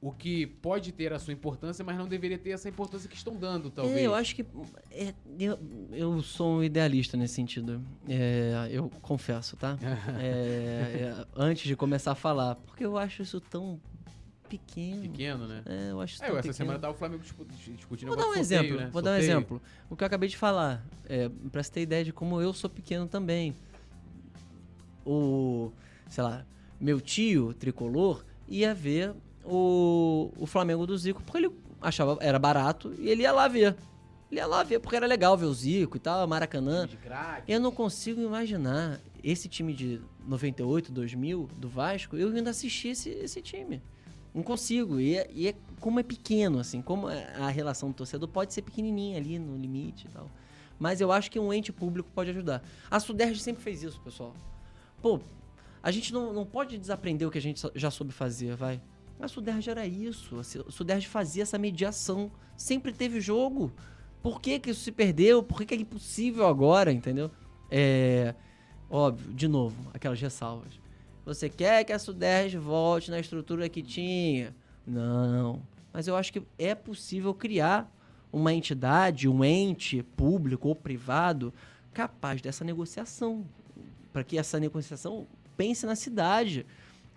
O que pode ter a sua importância, mas não deveria ter essa importância que estão dando, talvez. É, eu acho que. é, eu, eu sou um idealista nesse sentido. É, eu confesso, tá? É, é, antes de começar a falar. Porque eu acho isso tão pequeno. Pequeno, né? É, eu acho É, essa pequeno. semana tava o Flamengo discutindo Vou dar um sorteio, exemplo, né? vou dar um Sorteio. exemplo. O que eu acabei de falar, é, pra você ter ideia de como eu sou pequeno também. O, sei lá, meu tio tricolor ia ver o, o Flamengo do Zico porque ele achava era barato e ele ia lá ver. Ele ia lá ver porque era legal ver o Zico e tal, Maracanã. Eu não consigo imaginar esse time de 98, 2000, do Vasco, eu ainda assisti esse, esse time. Não consigo. E é, e é como é pequeno, assim, como a relação do torcedor pode ser pequenininha ali no limite e tal. Mas eu acho que um ente público pode ajudar. A Suderj sempre fez isso, pessoal. Pô, a gente não, não pode desaprender o que a gente já soube fazer, vai. A Suderj era isso. A Suderj fazia essa mediação. Sempre teve jogo. Por que, que isso se perdeu? Por que, que é impossível agora, entendeu? É. Óbvio, de novo, aquelas ressalvas. Você quer que a Suderj volte na estrutura que tinha? Não. Mas eu acho que é possível criar uma entidade, um ente público ou privado capaz dessa negociação. Para que essa negociação pense na cidade.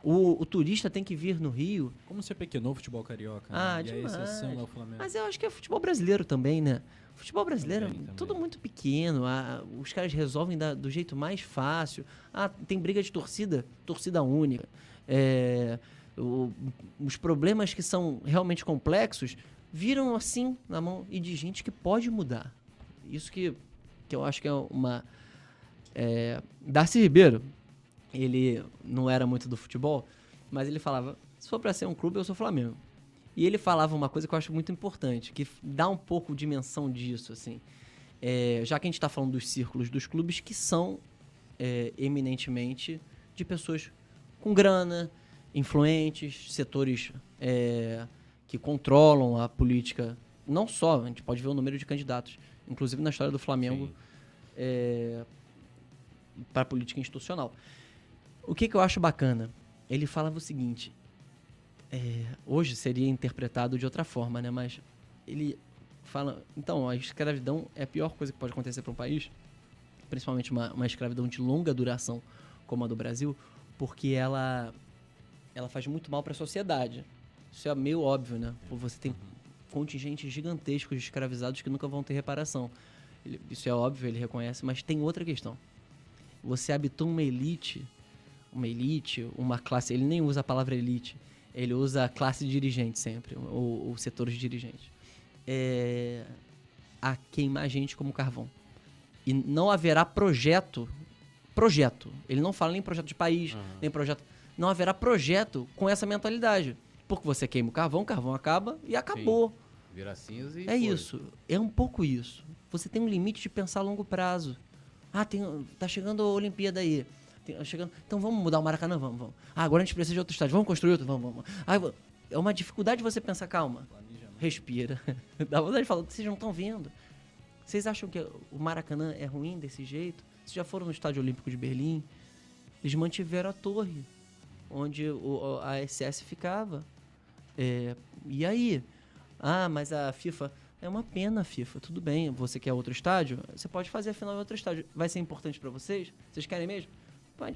O, o turista tem que vir no Rio. Como você pequenou o futebol carioca? Ah, né? E a demais. é o Flamengo. Mas eu acho que é futebol brasileiro também, né? Futebol brasileiro Também, é também. tudo muito pequeno. ah, os caras resolvem da- do jeito mais fácil. Ah, tem briga de torcida, torcida única. É, o- os problemas que são realmente complexos viram assim na mão e de gente que pode mudar. Isso que, que eu acho que é uma. É, Darcy Ribeiro, ele não era muito do futebol, mas ele falava: se for pra ser um clube, eu sou Flamengo. E ele falava uma coisa que eu acho muito importante, que dá um pouco dimensão disso, assim. É, já que a gente está falando dos círculos dos clubes que são é, eminentemente de pessoas com grana, influentes, setores é, que controlam a política. Não só, a gente pode ver o número de candidatos, inclusive na história do Flamengo, é, para a política institucional. O que, que eu acho bacana? Ele falava o seguinte: é, hoje seria interpretado de outra forma, né? Mas ele fala, então a escravidão é a pior coisa que pode acontecer para um país, principalmente uma, uma escravidão de longa duração como a do Brasil, porque ela ela faz muito mal para a sociedade. Isso é meio óbvio, né? Você tem contingentes gigantescos de escravizados que nunca vão ter reparação. Ele- isso é óbvio, ele reconhece, mas tem outra questão. Você habitou uma elite, uma elite, uma classe, ele nem usa a palavra elite, ele usa a classe dirigente sempre, ou, ou setores dirigentes. É, a queimar gente como carvão. E não haverá projeto, projeto, ele não fala nem projeto de país, Aham. nem projeto, não haverá projeto com essa mentalidade. Porque você queima o carvão, o carvão acaba e acabou. Vira cinza e. É foi. isso. É um pouco isso. Você tem um limite de pensar a longo prazo. Ah, tem, tá chegando a Olimpíada aí. Tem- chegando, então vamos mudar o Maracanã? Vamos, vamos. Ah, agora a gente precisa de outro estádio. Vamos construir outro? Vamos, vamos. Ah, é uma dificuldade você pensar, calma. Respira. Dá vontade de falar, vocês não estão vendo. Vocês acham que o Maracanã é ruim desse jeito? Vocês já foram no Estádio Olímpico de Berlim? Eles mantiveram a torre onde o- a SS ficava. É, e aí? Ah, mas a FIFA. É uma pena FIFA, tudo bem. Você quer outro estádio? Você pode fazer a final em outro estádio. Vai ser importante pra vocês? Vocês querem mesmo?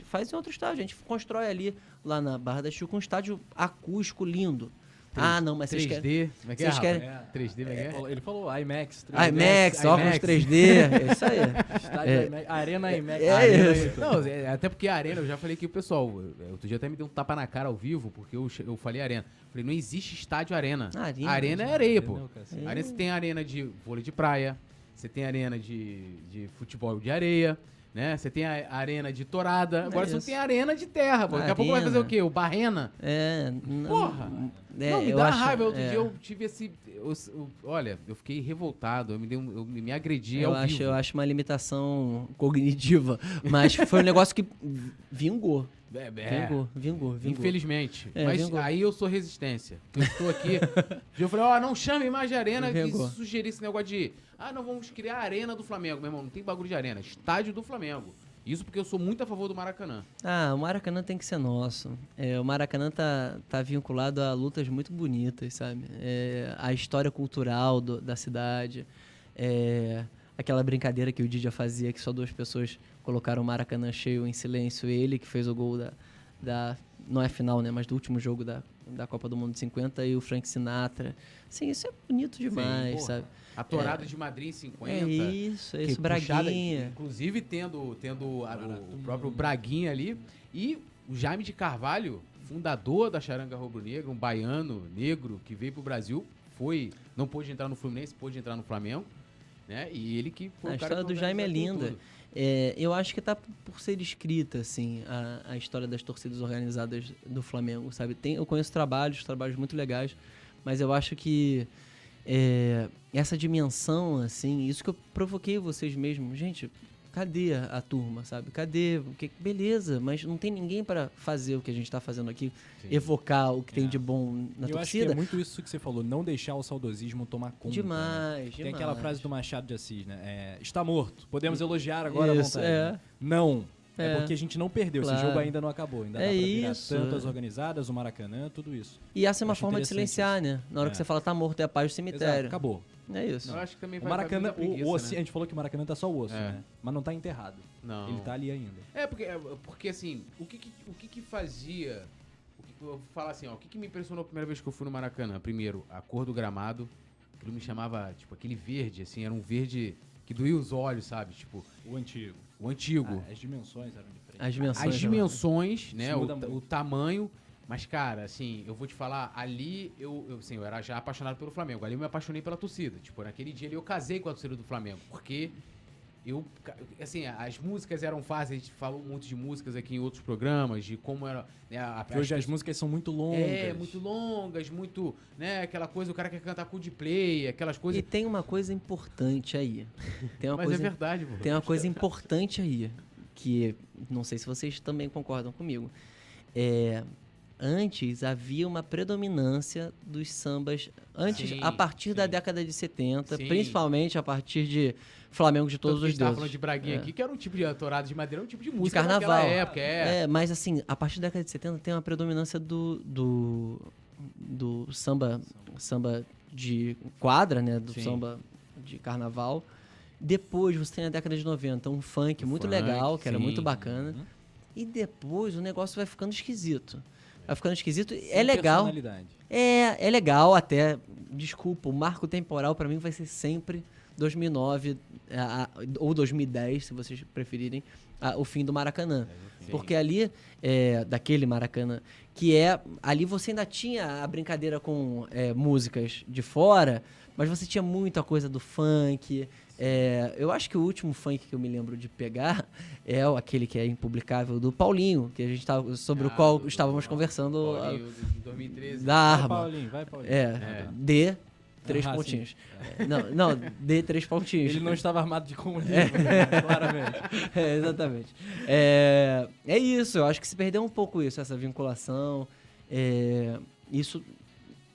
Faz em outro estádio. A gente constrói ali, lá na Barra da Chuca, um estádio acústico lindo. ah, não, mas vocês querem. 3D. Como é que é? Vocês querem- É. 3D, como é que é? Ele falou IMAX. 3D. IMAX, óculos IMAX. 3D, é isso aí. Estádio É. IMAX, Arena IMAX. É Arena isso. Não, é, até porque a arena, eu já falei aqui pro pessoal, outro dia até me deu um tapa na cara ao vivo, porque eu, eu falei arena. Falei, não existe estádio arena. Arena, arena é areia, Arena pô. é o cacete. Arena você tem arena de vôlei de praia, você tem arena de, de futebol de areia, né? Você tem a arena de torada. Agora você não tem arena de terra, pô. Daqui a pouco vai fazer o quê? O Barrena? É. Porra! é, não, me dá acho- raiva. Outro é. dia eu tive esse. eu- eu- olha, eu fiquei revoltado. Eu me, dei um- eu me agredi Eu acho, vivo. eu acho uma limitação cognitiva. Mas foi um negócio que vingou. É, é. Vingou, vingou, vingou. Infelizmente. É, Mas vingou. aí eu sou resistência. Eu estou aqui. eu falei, ó, não chame mais de arena Vingou. sugerir esse negócio de. Ah, não vamos criar a arena do Flamengo, meu irmão. Não tem bagulho de arena. Estádio do Flamengo. Isso porque eu sou muito a favor do Maracanã. Ah, o Maracanã tem que ser nosso. É, o Maracanã tá, tá vinculado a lutas muito bonitas, sabe? É, a história cultural do- da cidade. É, aquela brincadeira que o Didia fazia, que só duas pessoas colocaram o Maracanã cheio em silêncio. Ele que fez o gol da, da, não é final, né? Mas do último jogo da, da Copa do Mundo de 50 e o Frank Sinatra. Sim, isso é bonito demais, porra. sabe? A Torada de Madrid em 50. É isso, é isso, puxada, Braguinha. inclusive tendo, tendo a- o, o próprio Braguinha ali. E o Jaime de Carvalho, fundador da Charanga Rubro-Negra, um baiano negro que veio pro Brasil, foi. Não pôde entrar no Fluminense, pôde entrar no Flamengo. Né? E ele que foi A o cara história que do Jaime é linda. tudo. É, eu acho que tá por ser escrita, assim, a, a história das torcidas organizadas do Flamengo, sabe? Tem, eu conheço trabalhos, trabalhos muito legais, mas eu acho que é, essa dimensão, assim, isso que eu provoquei vocês mesmos, gente, cadê a, a turma, sabe? Cadê? Que, beleza, mas não tem ninguém para fazer o que a gente tá fazendo aqui, Sim. evocar o que tem É. de bom na eu acho que é torcida. muito isso que você falou, não deixar o saudosismo tomar conta. né? demais, Tem demais. aquela frase do Machado de Assis, né? É, está morto. Podemos elogiar agora Isso, à vontade. é. né? Não. É. É. porque a gente não perdeu. Claro. Esse jogo ainda não acabou. Ainda É dá pra isso. tanto as organizadas, o Maracanã, tudo isso. E essa é uma Acho forma de silenciar, né? Na hora É. que você fala tá morto, é a paz do Exato, cemitério. acabou. É isso. Eu acho que também O vai Maracanã, o, o preguiça, ossi- né? a gente falou que o Maracanã tá só o osso, É. né? Mas não tá enterrado. Não. Ele tá ali ainda. É, porque, é, porque assim, o que que, o que, que fazia. O que, que eu vou falar assim, ó, o que, que me impressionou a primeira vez que eu fui no Maracanã? Primeiro, a cor do gramado. Aquilo me chamava, tipo, aquele verde, assim, era um verde que doía os olhos, sabe? Tipo, O antigo. o antigo. Ah, as dimensões eram diferentes. As dimensões. As né? dimensões, né? O, o tamanho. Mas, cara, assim, eu vou te falar, ali eu, eu, assim, eu era já apaixonado pelo Flamengo. Ali eu me apaixonei pela torcida. Tipo, naquele dia ali eu casei com a torcida do Flamengo. Porque eu, assim, as músicas eram fáceis. A gente falou muito de músicas aqui em outros programas, de como era. Né, a, hoje as pessoas- músicas são muito longas. É, muito longas, muito. né, aquela coisa, o cara quer cantar Coldplay, aquelas E coisas. tem uma coisa importante aí. Tem uma Mas coisa, é verdade, pô. tem uma coisa importante aí que não sei se vocês também concordam comigo. É, antes havia uma predominância dos sambas antes Sim, a partir da sim. década de 70, Sim. principalmente a partir de Flamengo de todos Tanto os deuses. falando de Braguinha É. aqui, que era um tipo de torada de madeira, um tipo de de música carnaval. daquela época, é. É, mas assim, a partir da década de 70 tem uma predominância do, do, do samba, samba de quadra, né? Do samba de carnaval. Depois você tem a década de 90, um funk O muito funk, legal, que era muito bacana. Uhum. E depois o negócio vai ficando esquisito. Vai ficando esquisito. Sem é legal. personalidade. É, é legal até. Desculpa, o marco temporal pra mim vai ser sempre 2009 a- a- ou 2010, se vocês preferirem, a- o fim do Maracanã. Sim. Porque ali, é, daquele Maracanã, que é. Ali você ainda tinha a brincadeira com é, músicas de fora, mas você tinha muita coisa do funk. É, eu acho que o último funk que eu me lembro de pegar é aquele que é impublicável do Paulinho, que a gente tava, sobre Ah, o qual do- estávamos do- conversando. Paulinho, de 2013. da Vai, arma. Paulinho, vai, Paulinho. É, É. D, três Ah, sim. pontinhos. Não, não, D, três pontinhos. Ele não estava armado de comunismo, né? claramente. É, exatamente. É, é isso, eu acho que se perdeu um pouco isso, essa vinculação. É, isso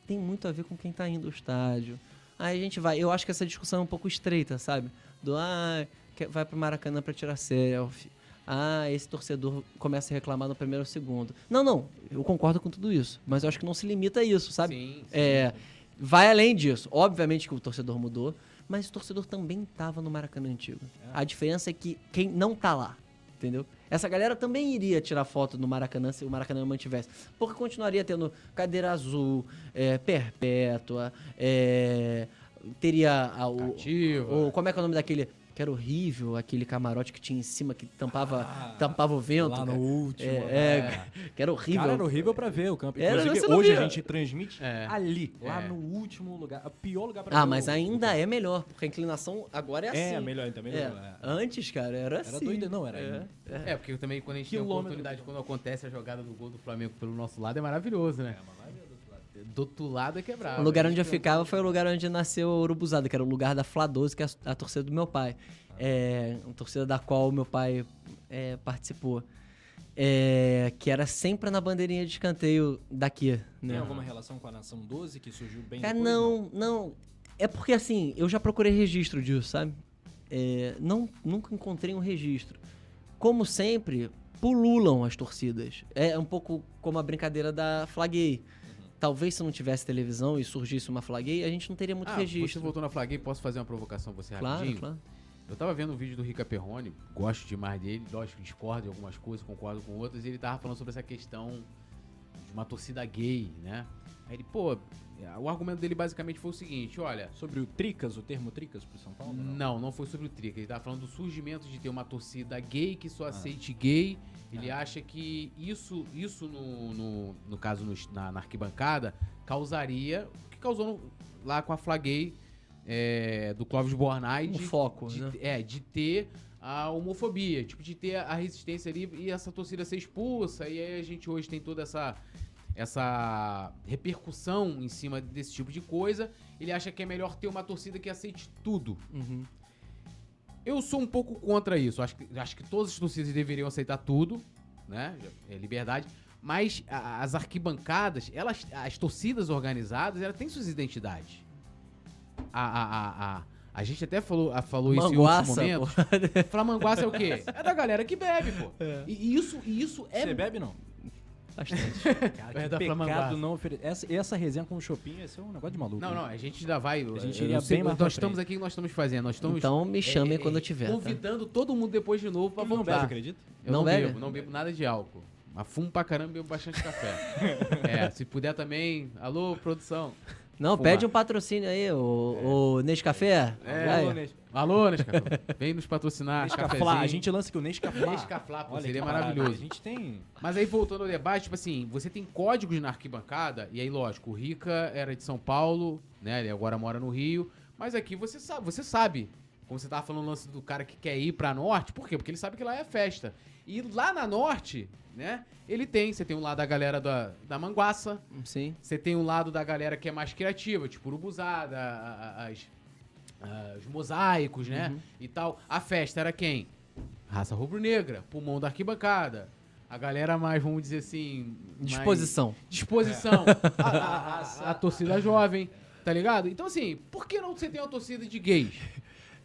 tem muito a ver com quem tá indo ao estádio. Aí a gente vai. Eu acho que essa discussão é um pouco estreita, sabe? Do ah, vai pro Maracanã pra tirar selfie. Ah, esse torcedor começa a reclamar no primeiro ou segundo. Não, não, eu concordo com tudo isso. Mas eu acho que não se limita a isso, sabe? Sim, sim. É, vai além disso. Obviamente que o torcedor mudou, mas o torcedor também estava no Maracanã antigo. A diferença é que quem não tá lá, entendeu? Essa galera também iria tirar foto no Maracanã se o Maracanã mantivesse. Porque continuaria tendo cadeira azul, é, perpétua, é, teria a, o, Cativa. o- Como é que é o nome daquele. Que era horrível, aquele camarote que tinha em cima que tampava, Ah, tampava o vento. Lá no cara. último. É, né? que era horrível. Cara, era horrível pra ver o campo. Era, hoje via. a gente transmite É. ali, lá É. no último lugar. O pior lugar pra Ah, ver mas o- ainda é melhor, porque a inclinação agora é assim. É, melhor, então, melhor. É. É. Antes, cara, era assim. Era doido, não, era. É, é. É, porque também quando a gente tem a Quilômetro. oportunidade, quando acontece a jogada do gol do Flamengo pelo nosso lado, é maravilhoso, né? Do outro lado é quebrado. O lugar onde eu ficava foi o lugar onde nasceu a Urubuzada, que era o lugar da Fla 12, que é a, a torcida do meu pai. É, a torcida da qual o meu pai é, participou. É, que era sempre na bandeirinha de escanteio daqui, Tem né? alguma relação com a Nação 12 que surgiu bem Cara, depois? não, não. É porque assim, eu já procurei registro disso, sabe? É, não, nunca encontrei um registro. Como sempre, pululam as torcidas. É um pouco como a brincadeira da Flaguei. Talvez se não tivesse televisão e surgisse uma Flaguei, a gente não teria muito Ah, registro. você voltou na Flaguei, posso fazer uma provocação você Claro, rapidinho? claro. Eu tava vendo um vídeo do Rica Perrone, gosto demais dele, lógico, discordo de algumas coisas, concordo com outras, e ele tava falando sobre essa questão de uma torcida gay, né? Aí ele, pô, o argumento dele basicamente foi o seguinte, olha, Sobre o Tricas, o termo Tricas pro São Paulo? não, não foi sobre o Trica. Ele tava falando do surgimento de ter uma torcida gay que só aceite gay. Ele acha que isso, isso no, no, no caso no- na, na arquibancada, causaria o que causou no- lá com a Flaguei é, do Clóvis Bornai. Um de- foco, de, né? É, de ter a homofobia, tipo, de ter a resistência ali e essa torcida ser expulsa. E aí a gente hoje tem toda essa, essa repercussão em cima desse tipo de coisa. Ele acha que é melhor ter uma torcida que aceite tudo. Uhum. Eu sou um pouco contra isso. Acho que, acho que todas as torcidas deveriam aceitar tudo, né? É liberdade. Mas a- as arquibancadas, elas, as torcidas organizadas, elas têm suas identidades. A, a, a, a, a gente até falou, a- falou isso em outros momentos. Flamanguaça é o quê? É da galera que bebe, pô. E isso, e isso é. Você bebe, não? Bastante. Cara, É que da pecado não oferecer. Essa, essa resenha com o Shopping ia ser um negócio de maluco. Não, não, a gente ainda vai. A gente iria bem mais Nós estamos aqui, o que nós estamos fazendo. Nós estamos Então me chame é, quando é, eu tiver. tá? Convidando todo mundo depois de novo pra Ele não voltar. bebe, acredita? Eu Não não, bebe? bebo, não bebo nada de álcool. Mas fumo pra caramba e bebo bastante café. é, se puder também. Alô, produção. Não, Fumar. pede um patrocínio aí, o, o Nescafé. É. Alô, Nes- Alô, Nescafé. Vem nos patrocinar. Nescaflá. A gente lança aqui o Nescaflá. Nescaflá, pô, Olha seria maravilhoso. A gente tem... Mas aí, voltando ao debate, tipo assim, você tem códigos na arquibancada, e aí, lógico, o Rica era de São Paulo, né? Ele agora mora no Rio. Mas aqui você sabe, você sabe. Como você tava falando o lance do cara que quer ir pra norte, por quê? Porque ele sabe que lá é festa. E lá na norte, né? Ele tem, você tem um lado da galera da, da Manguaça, Sim. você tem um lado da galera que é mais criativa, tipo Urubuzada, as, a- os mosaicos, né? Uhum. E tal. A festa era quem? Raça rubro-negra, pulmão da arquibancada. A galera mais, vamos dizer assim. mais- Disposição. Disposição. A, a- a- a torcida jovem, tá ligado? Então, assim, por que não você tem uma torcida de gays?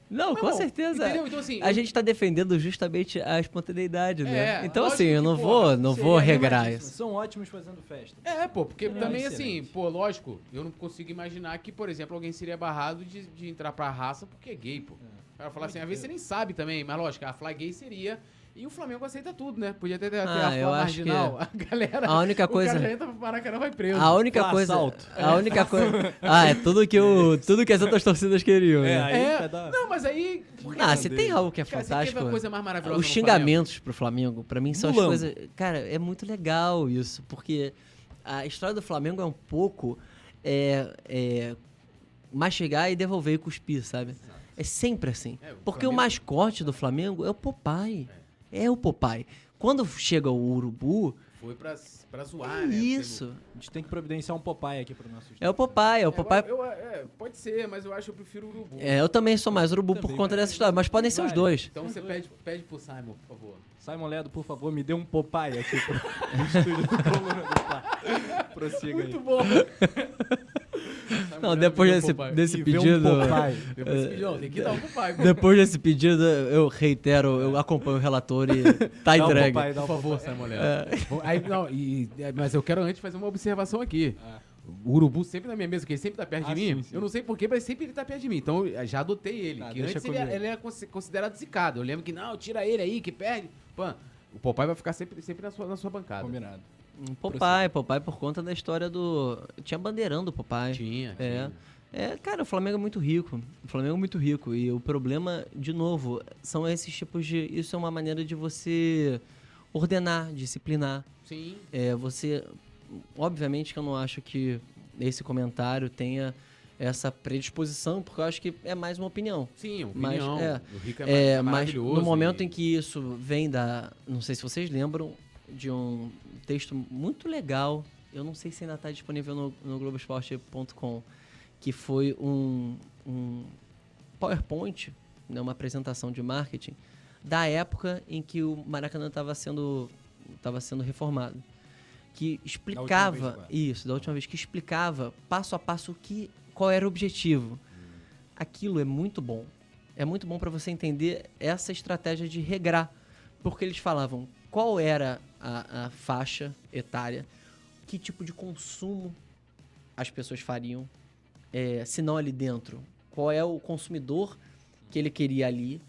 Não, Meu com irmão, certeza. Entendeu? Então, assim. A eu- gente tá defendendo justamente a espontaneidade, né? É, então, assim, eu que, não pô, vou, não Seria vou regrar isso. São ótimos fazendo festa. É, pô, porque Não, também excelente. assim, pô, lógico, eu não consigo imaginar que, por exemplo, alguém seria barrado de, de entrar pra raça porque é gay, pô. O cara fala assim, às vezes você nem sabe também, mas lógico, a fly gay seria. E o Flamengo aceita tudo, né? Podia ter, ter Ah, a eu acho que marginal. A galera. a única o coisa- cara já entra pro Maracanã vai preso. A única coisa. assalto. A única coisa. Ah, é tudo que, o, tudo que as outras torcidas queriam, É, né? aí É, vai dar... Não, mas aí. Ah, se tem algo que é Cara, você fantástico. uma coisa mais maravilhosa Os xingamentos pro Flamengo, pra mim, são as coisas. Cara, é muito legal isso, porque a história do Flamengo é um pouco. É, é, mastigar e devolver e cuspir, sabe? É sempre assim. É, o Porque o Flamengo- mascote do Flamengo é o Popeye. É o Popeye. Quando chega o Urubu, Foi pra, pra zoar, é né? isso. A gente tem que providenciar um Popeye aqui pro nosso É o Popeye, é o Eu- Popeye. eu- é, pode ser, mas eu acho que eu prefiro o Urubu. É, eu também sou mais Urubu por Também, conta vai. dessa história, mas podem ser os dois. Então você pede, pede pro Simon, por favor. Simon Ledo, por favor, me dê um Popeye aqui pro estúdio do Coluna do. Prossiga Muito aí. bom. Não, depois desse, Popeye. desse E um pedido. Depois tem que dar um. Depois desse pedido, eu reitero, eu acompanho o relator e tá Dá um entregue. Popeye, dá Por um favor, Popeye. Simon Leandro. Bom, Aí, não, e- é, mas eu quero antes fazer uma observação aqui. O urubu sempre na minha mesa, porque ele sempre tá perto Ah, de mim. sim, sim. Eu não sei porquê, mas sempre ele tá perto de mim. Então eu já adotei ele. Tá, que antes ele, ele era consi- considerado zicado. Eu lembro que, não, tira ele aí, que perde. Pô, o Popeye vai ficar sempre, sempre na, sua, na sua bancada. Combinado. Um Popeye, Popeye por conta da história do. Tinha bandeirão do Popeye. Tinha, É. tinha. É, cara, o Flamengo é muito rico. O Flamengo é muito rico. E o problema, de novo, são esses tipos de. Isso é uma maneira de você ordenar, disciplinar. Sim. É, você. Obviamente que eu não acho que esse comentário tenha essa predisposição, porque eu acho que é mais uma opinião. Sim, Mas, opinião. é, o Rico é, É, mas maravilhoso. no momento e- em que isso vem da. Não sei se vocês lembram de um texto muito legal. Eu não sei se ainda está disponível no, no Globoesporte.com. Que foi um, um PowerPoint, né, uma apresentação de marketing, da época em que o Maracanã estava sendo, tava sendo reformado. Que explicava. agora. isso, da última vez, que explicava passo a passo o que, qual era o objetivo. Aquilo é muito bom. É muito bom para você entender essa estratégia de regrar. Porque eles falavam qual era a, a faixa etária, que tipo de consumo as pessoas fariam, é, se não ali dentro. Qual é o consumidor que ele queria ali,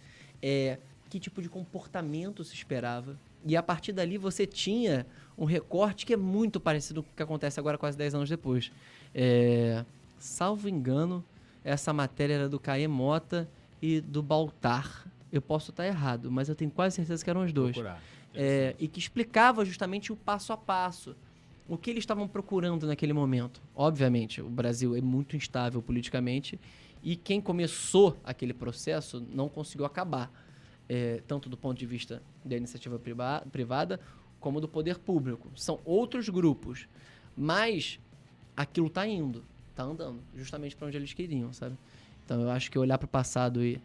é, que tipo de comportamento se esperava. E a partir dali você tinha um recorte que é muito parecido com o que acontece agora quase 10 anos depois. É, salvo engano, essa matéria era do Caê Mota e do Baltar. Eu posso estar errado, mas eu tenho quase certeza que eram os dois. Procurar. É, e que explicava justamente o passo a passo. O que eles estavam procurando naquele momento. Obviamente, o Brasil é muito instável politicamente e quem começou aquele processo não conseguiu acabar. É, tanto do ponto de vista da iniciativa priva- privada como do poder público. São outros grupos. Mas aquilo está indo, está andando, justamente para onde eles queriam, sabe? Então eu acho que olhar para o passado e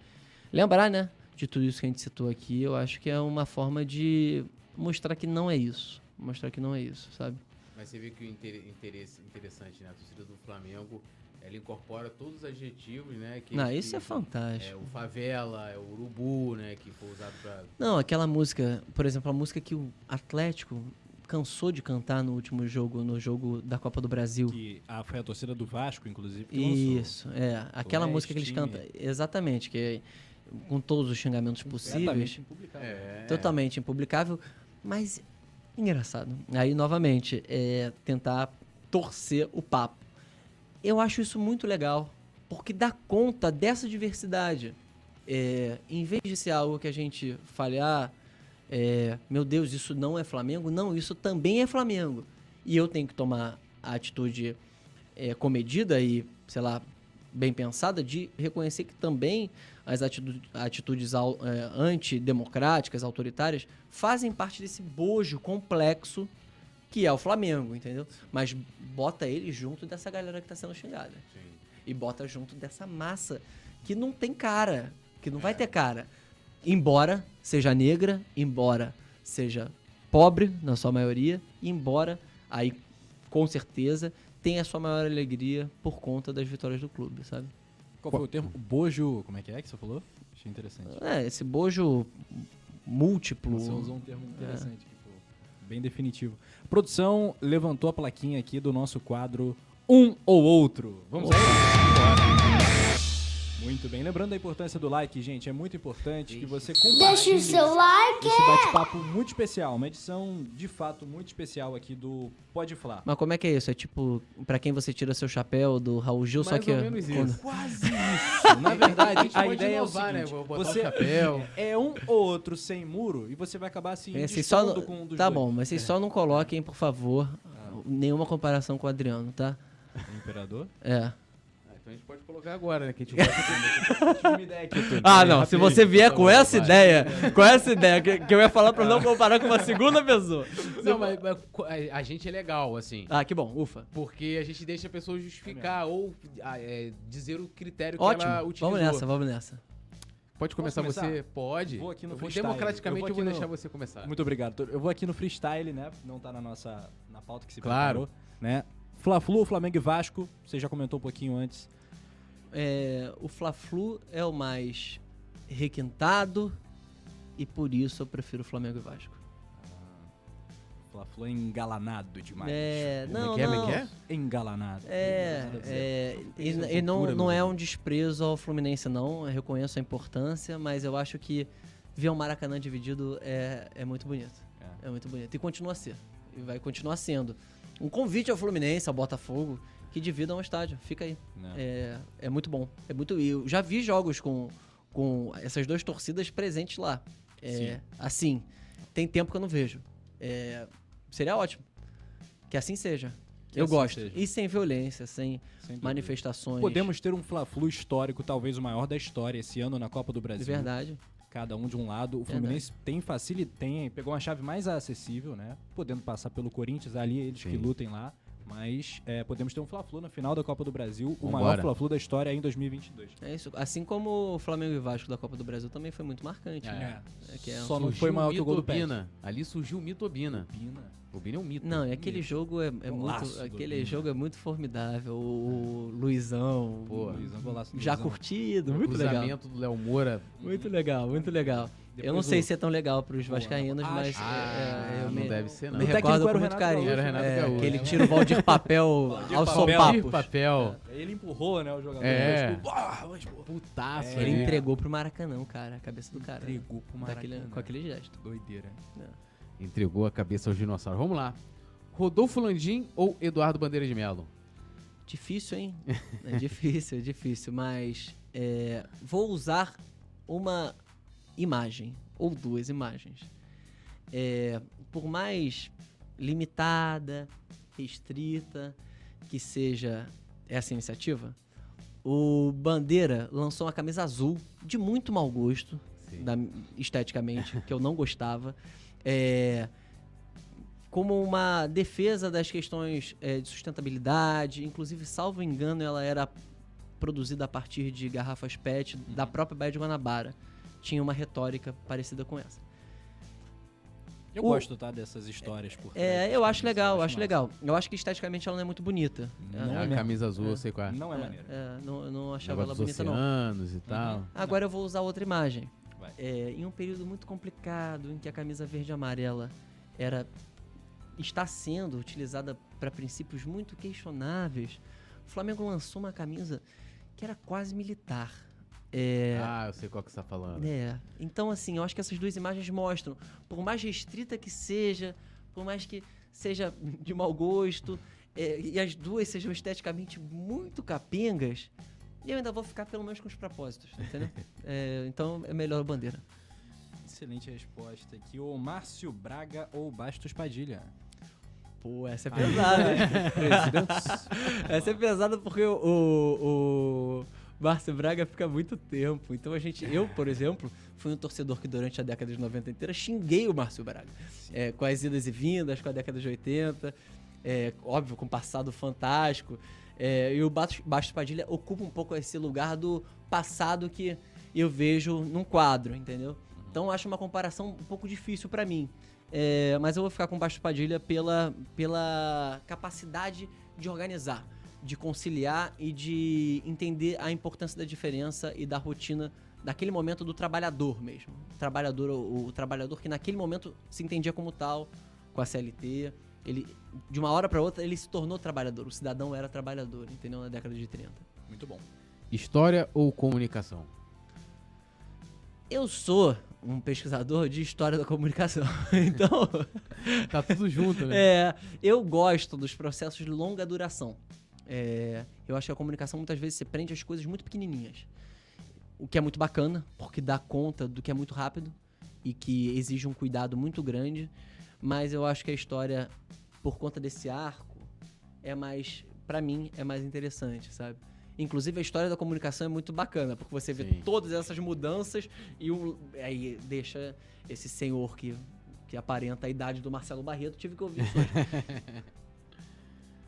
lembrar, né, de tudo isso que a gente citou aqui, eu acho que é uma forma de mostrar que não é isso. Mostrar que não é isso, sabe? Mas você vê que o inter- interesse interessante, né? A torcida do Flamengo, ela incorpora todos os adjetivos, né? Que, Não, isso é É, fantástico. o favela, é o urubu, né? Que foi usado pra... Não, aquela música, por exemplo, a música que o Atlético cansou de cantar no último jogo, no jogo da Copa do Brasil. Que ah, foi a torcida do Vasco, inclusive, que lançou. Isso, é. Aquela música que eles cantam. Exatamente, que é com todos os xingamentos possíveis. Impublicável. É, Totalmente impublicável, mas engraçado. Aí, novamente, é tentar torcer o papo. Eu acho isso muito legal, porque dá conta dessa diversidade. É, em vez de ser algo que a gente fale, ah, é, meu Deus, isso não é Flamengo, não, isso também é Flamengo. E eu tenho que tomar a atitude é, comedida e, sei lá, bem pensada de reconhecer que também as atitu- atitudes é, antidemocráticas, autoritárias, fazem parte desse bojo complexo que é o Flamengo, entendeu? Mas bota ele junto dessa galera que tá sendo xingada. Sim. E bota junto dessa massa que não tem cara, que não vai ter cara. Embora seja negra, embora seja pobre, na sua maioria, embora aí com certeza tenha a sua maior alegria por conta das vitórias do clube, sabe? Qual foi o termo? Bojo, como é que é que você falou? Achei interessante. É, esse bojo múltiplo. Você usou um termo interessante, que, pô, bem definitivo. A produção levantou a plaquinha aqui do nosso quadro Um ou Outro. Vamos aí? Bora. Muito bem. Lembrando da importância do like, gente. É muito importante que você Deixa compartilhe o seu like. esse bate-papo muito especial. Uma edição, de fato, muito especial aqui do Pode Falar. Mas como é que é isso? É tipo, pra quem você tira seu chapéu do Raul Gil, só Mais que. ou menos quando- isso. Quase isso. Na verdade, A gente a pode ideia inovar, é o né? seguinte, Vou botar você um chapéu. é um ou outro sem muro e você vai acabar assim É, vocês só com um dos Tá dois. bom, mas vocês só não coloquem, por favor, nenhuma comparação com o Adriano, tá? Imperador? É. Ah, então a gente pode colocar agora, né? Que a gente ideia aqui. Ah, não. Se você vier tá com bom, essa ideia, com essa ideia, que, que eu ia falar pra não comparar com uma segunda pessoa. Não, mas, mas co- a- gente é legal, assim. Ah, que bom, ufa. Porque a gente deixa a pessoa justificar ou ah, é, dizer o critério que Ótimo. ela utilizou. Vamos nessa, vamos nessa. Pode começar, começar? você? Pode. Vou aqui no Eu vou freestyle. democraticamente Eu eu vou vou, aqui no- deixar você começar. Muito obrigado. Eu vou aqui no freestyle, né? Não tá na nossa na pauta que se Claro. preparou, né? Fla-Flu, Flamengo e Vasco. Você já comentou um pouquinho antes. É, o Fla-Flu é o mais requintado e por isso eu prefiro Flamengo e Vasco. Fla-Flu é engalanado demais. É, Como é não, que é, é não. que é? Engalanado. É, é, e, é e não, não é um desprezo ao Fluminense, não. Eu reconheço a importância, mas eu acho que ver o Maracanã dividido é, é muito bonito. É. É. muito bonito. E continua a ser. E vai continuar sendo. Um convite ao Fluminense, ao Botafogo, que dividam o estádio. Fica aí. Né? É, é muito bom. É muito. e Eu já vi jogos com, com essas duas torcidas presentes lá. É, assim, tem tempo que eu não vejo. É, seria ótimo. Que assim seja. Que eu assim gosto. seja. E sem violência, sem Sem manifestações. Podemos ter um Fla-Flu histórico, talvez o maior da história, esse ano na Copa do De Brasil. verdade. Cada um de um lado. O Fluminense tem facilidade, tem, pegou uma chave mais acessível, né? Podendo passar pelo Corinthians ali, eles que Sim. lutem lá. Mas é, podemos ter um Fla-Flu na final da Copa do Brasil, o Vambora. maior Fla-Flu da história em 2022. É isso. Assim como o Flamengo e Vasco da Copa do Brasil também foi muito marcante. É. né? É que é- Só não foi maior o que o gol do Pet. Ali surgiu o Mitobina. Pina. O Bina é um mito. Não, e aquele jogo é, é muito. Aquele jogo é muito formidável. O, o Luizão. Pô, Luizão, golaço do já Luizão. curtido, o muito legal. cruzamento do Léo Moura. Muito legal, muito legal. Eu não sei se é tão legal pros vascaínos, acho- mas Ah, é, é, eu não me, deve ser, não. me O recordo era com o Renato carinho. Gaúcho, Era o Renato É, Gaúcho. que ele tira o Valdir Papel Valdir aos Papel. papel. Ele empurrou, né, o jogador. É. Tipo, "Ah, Putaço. É, Ele entregou pro Maracanã, cara, a cabeça do cara. Entregou pro Daquele- Maracanã. com aquele gesto. Doideira. É. entregou a cabeça aos dinossauros. Vamos lá. Rodolfo Landim ou Eduardo Bandeira de Melo? Difícil, hein? É difícil, é difícil, mas é, vou usar uma imagem, ou duas imagens. É, por mais limitada, restrita que seja essa iniciativa, o Bandeira lançou uma camisa azul de muito mau gosto, da- esteticamente, que eu não gostava. É, como uma defesa das questões é, de sustentabilidade, inclusive, salvo engano, ela era produzida a partir de garrafas PET da própria Baía de Guanabara. Tinha uma retórica parecida com essa. Eu O- gosto, tá, dessas histórias por É, eu acho legal, eu acho massa. legal. Eu acho que esteticamente ela não é muito bonita. Não É, é a camisa azul, É. eu sei qual é. Não é maneiro. é, não, eu não achava ela bonita, não. oceanos e tal. Agora eu vou usar outra imagem. Vai. É, em um período muito complicado, em que a camisa verde e amarela era está sendo utilizada para princípios muito questionáveis, o Flamengo lançou uma camisa que era quase militar. É, Ah, eu sei qual que você tá falando. é, então assim, eu acho que essas duas imagens mostram, por mais restrita que seja, por mais que seja de mau gosto, é, e as duas sejam esteticamente muito capengas, eu ainda vou ficar pelo menos com os propósitos, entendeu? É, então é melhor a bandeira. Excelente resposta aqui. O Márcio Braga ou Bastos Padilha? Pô, essa é pesada. essa é pesada porque o, o, o Márcio Braga fica muito tempo. Então a gente, eu, por exemplo, fui um torcedor que durante a década de 90 inteira xinguei o Márcio Braga. É, com as idas e vindas, com a década de 80, é, óbvio, com um passado fantástico. É, e o Bastos, Bastos Padilha ocupa um pouco esse lugar do passado que eu vejo num quadro, entendeu? Então eu acho uma comparação um pouco difícil pra mim. É, mas eu vou ficar com o Bastos Padilha pela, pela capacidade de organizar, de conciliar e de entender a importância da diferença e da rotina daquele momento do trabalhador mesmo. O trabalhador, o, o trabalhador que naquele momento se entendia como tal, com a CLT. Ele, de uma hora para outra, ele se tornou trabalhador. O cidadão era trabalhador, entendeu? Na década de 30. Muito bom. História ou comunicação? Eu sou um pesquisador de história da comunicação. então, Tá tudo junto, né? É, eu gosto dos processos de longa duração. É, eu acho que a comunicação muitas vezes se prende às coisas muito pequenininhas. O que é muito bacana, porque dá conta do que é muito rápido e que exige um cuidado muito grande. Mas eu acho que a história, por conta desse arco, é mais, Pra mim, é mais interessante, sabe? Inclusive a história da comunicação é muito bacana, porque você vê Sim. todas essas mudanças e o, aí deixa esse senhor que, que aparenta a idade do Marcelo Barreto, tive que ouvir isso hoje.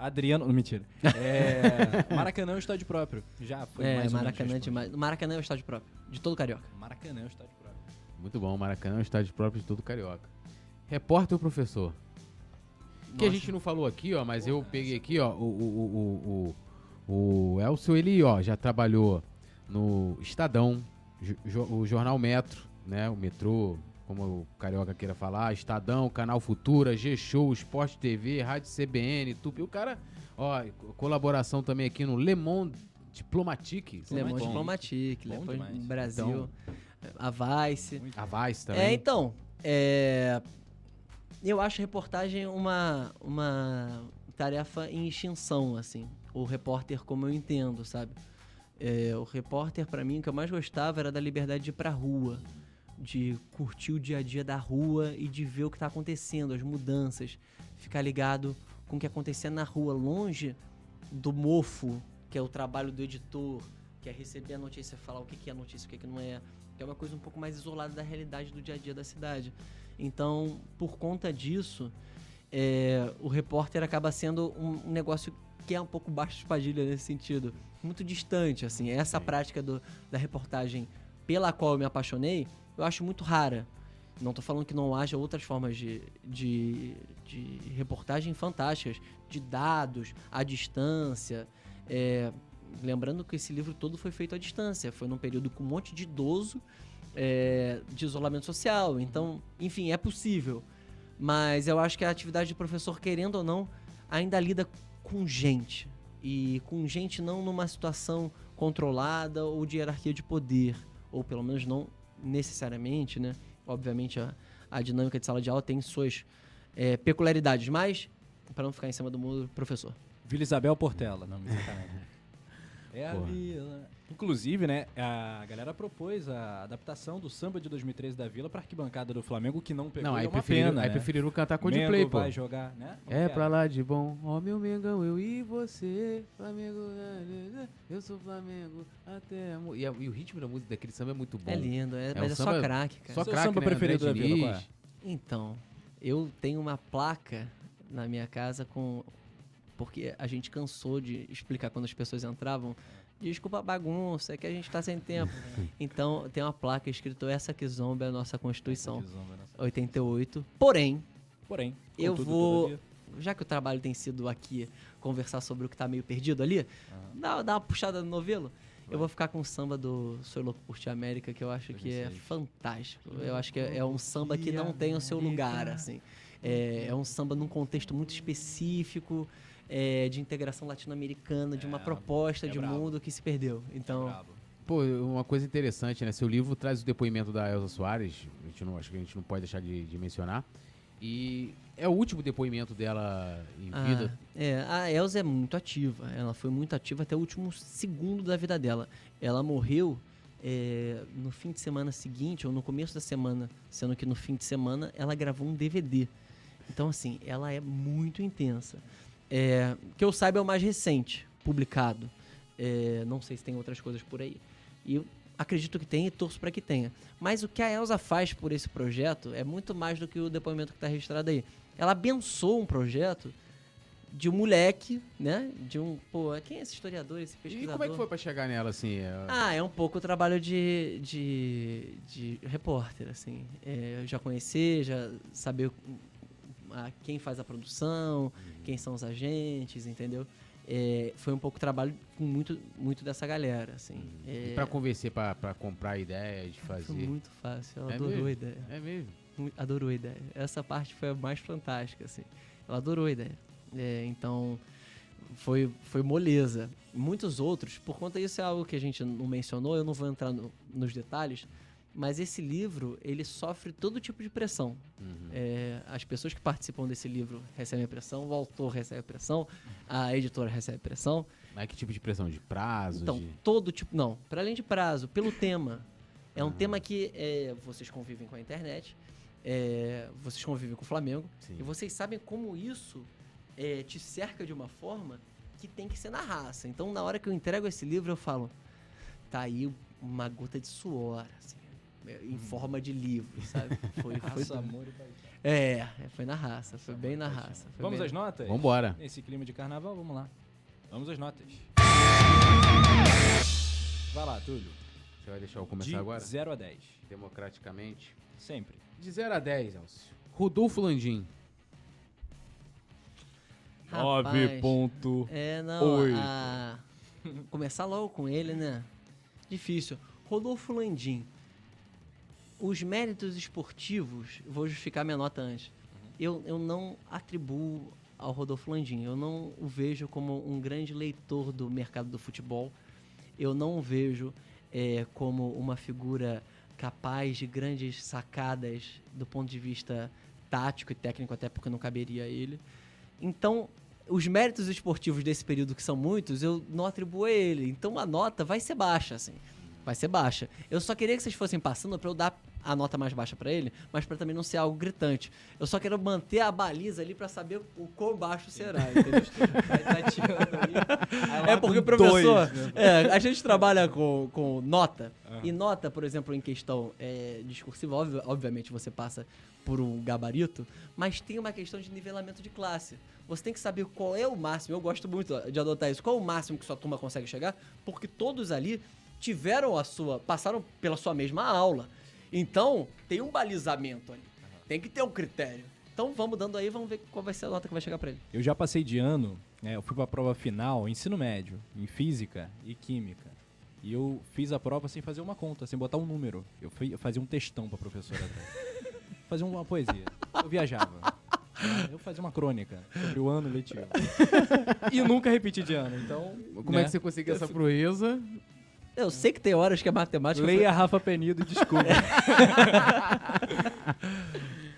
Adriano. Não, mentira. É, Maracanã é um estádio próprio. Já foi é, mais Maracanã respondido. demais. Maracanã é o estádio próprio, de todo carioca. Maracanã é um estádio próprio. Muito bom, Maracanã é um estádio próprio de todo carioca. Repórter ou professor? Que a Nossa. gente não falou aqui, ó, mas eu peguei aqui, ó, o, o, o, o, o Elcio, ele, ó, já trabalhou no Estadão, o Jornal Metro, né, o Metrô, como o carioca queira falar, Estadão, Canal Futura, G-Show, Sport TV, Rádio CBN, Tupi, o cara, ó, co- colaboração também aqui no Le Monde Diplomatique, Le Monde. Diplomatique, Bom depois demais. Brasil, a Vice. A Vice também. É, então, é, eu acho a reportagem uma, uma tarefa em extinção, assim. O repórter como eu entendo, sabe? É, o repórter, pra mim, o que eu mais gostava era da liberdade de ir pra rua. De curtir o dia a dia da rua e de ver o que tá acontecendo, as mudanças. Ficar ligado com o que acontecia na rua, longe do mofo, que é o trabalho do editor, que é receber a notícia e falar o que é notícia, o que que não é. Que é uma coisa um pouco mais isolada da realidade do dia a dia da cidade. Então, por conta disso, é, o repórter acaba sendo um, um negócio que é um pouco baixo de espadilha nesse sentido. Muito distante, assim. Essa Sim. prática do- da reportagem pela qual eu me apaixonei, eu acho muito rara. Não tô falando que não haja outras formas de, de, de reportagem fantásticas, de dados, à distância. É, lembrando que esse livro todo foi feito à distância. Foi num período com um monte de idoso, é, de isolamento social. Então, enfim, é possível. Mas eu acho que a atividade de professor, querendo ou não, ainda lida com gente. E com gente não numa situação controlada ou de hierarquia de poder. Ou pelo menos não necessariamente, né? Obviamente a, a dinâmica de sala de aula tem suas é, peculiaridades, mas, para não ficar em cima do muro, professor. Vila Isabel Portela, não, me sacanagem. É a Porra. Vila. Inclusive, né, a galera propôs a adaptação do samba de 2013 da Vila pra arquibancada do Flamengo, que não pegou. Não, aí, é uma preferiram, pena, aí né? preferiram cantar Coldplay, Mengo pô. vai jogar, né? Como É pra lá de bom, ó meu Mengão, eu e você, Flamengo, eu sou Flamengo, até... a E, a- e o ritmo da música daquele samba é muito bom. É lindo, é, É mas um é só samba- craque, cara. Só Seu craque, samba né? preferido André da Vila, Diniz. qual é? Então, eu tenho uma placa na minha casa com. Porque a gente cansou de explicar quando as pessoas entravam. Desculpa a bagunça, é que a gente tá sem tempo. Então, tem uma placa escrito Essa que zomba é a nossa Constituição. Que zomba, né? 88. Porém, Porém, Eu contudo, vou- todavia, já que o trabalho tem sido aqui conversar sobre o que tá meio perdido ali, dá, dá uma puxada no novelo. Eu vou ficar com o samba do Sou Louco por Ti América, que eu acho que é 2006. fantástico. Eu acho que é, é um samba que não tem o seu lugar, assim. É, é um samba num contexto muito específico, é, de integração latino-americana, de uma É, proposta é de brabo. mundo que se perdeu. Então, brabo. Pô, uma coisa interessante, né? Seu livro traz o depoimento da Elza Soares, a gente não, acho que a gente não pode deixar de, de mencionar. E é o último depoimento dela em Ah, vida. é, a Elza é muito ativa. Ela foi muito ativa até o último segundo da vida dela. Ela morreu é, no fim de semana seguinte, ou no começo da semana, sendo que no fim de semana ela gravou um DVD. Então, assim, ela é muito intensa. É, que eu saiba é o mais recente, publicado. É, não sei se tem outras coisas por aí. E eu acredito que tenha e torço para que tenha. Mas o que a Elsa faz por esse projeto é muito mais do que o depoimento que está registrado aí. Ela abençoou um projeto de um moleque, né? De um. Pô, quem é esse historiador, esse E pesquisador? como é que foi pra chegar nela, assim? é- Ah, é um pouco o trabalho de, de, de repórter, assim. É, eu já conhecer, já saber a, quem faz a produção, quem são os agentes, entendeu? É, foi um pouco trabalho com muito, muito dessa galera, assim. E É, pra convencer, pra, pra comprar a ideia de foi fazer. muito fácil, ela É adorou mesmo? a ideia. É mesmo? Adorou a ideia. Essa parte foi a mais fantástica, assim. Ela adorou a ideia. É, então, foi, foi moleza. Muitos outros, por conta disso é algo que a gente não mencionou, eu não vou entrar no- nos detalhes, mas esse livro, ele sofre todo tipo de pressão. Uhum. É, as pessoas que participam desse livro recebem pressão, o autor recebe pressão, a editora recebe pressão. Mas que tipo de pressão? De prazo? Então, de... todo tipo. Não, para além de prazo, pelo tema. É um Aham. tema que é, vocês convivem com a internet, é, vocês convivem com o Flamengo, Sim. e vocês sabem como isso é, te cerca de uma forma que tem que ser na raça. Então, na hora que eu entrego esse livro, eu falo: tá aí uma gota de suor, assim, em forma de livro, sabe? Foi, foi, Raça, amor e paixão. é, é, foi na raça, foi bem na raça. foi Vamos bem- às notas? Vambora. Nesse clima de carnaval, vamos lá. Vamos às notas. Vai lá, Túlio. Você vai deixar eu começar de agora? 0 a 10. Democraticamente. Sempre. De 0 a 10, Elcio. Rodolfo Landim. Rapaz, ponto. É, não. Oito. a- Começar logo com ele, né? Difícil. Rodolfo Landim. Os méritos esportivos, vou justificar minha nota antes. Eu, eu não atribuo ao Rodolfo Landim. Eu não o vejo como um grande leitor do mercado do futebol. Eu não o vejo é, como uma figura capaz de grandes sacadas do ponto de vista tático e técnico, até porque não caberia a ele. Então, os méritos esportivos desse período, que são muitos, eu não atribuo a ele. Então a nota vai ser baixa, assim. Vai ser baixa. Eu só queria que vocês fossem passando pra eu dar a nota mais baixa pra ele, mas pra também não ser algo gritante. Eu só quero manter a baliza ali pra saber o quão baixo será, entendeu? Vai tá aí. É porque o professor. é, a gente trabalha com, com nota. E nota, por exemplo, em questão é, discursiva, obvi- obviamente você passa por um gabarito, mas tem uma questão de nivelamento de classe. Você tem que saber qual é o máximo. Eu gosto muito de adotar isso. Qual é o máximo que sua turma consegue chegar? Porque todos ali tiveram a sua. passaram pela sua mesma aula. Então, tem um balizamento ali. Tem que ter um critério. Então vamos dando aí, vamos ver qual vai ser a nota que vai chegar pra ele. Eu já passei de ano, né, eu fui pra prova final, ensino médio, em física e química. E eu fiz a prova sem fazer uma conta, sem botar um número. Eu, fui- eu fazia um textão pra professora atrás. fazia uma poesia. Eu viajava. Eu fazia uma crônica sobre o ano letivo. e nunca repeti de ano, então. Como né, é que você conseguiu essa proeza? Eu sei que tem horas que a matemática. Leia Rafa Penido e desculpa.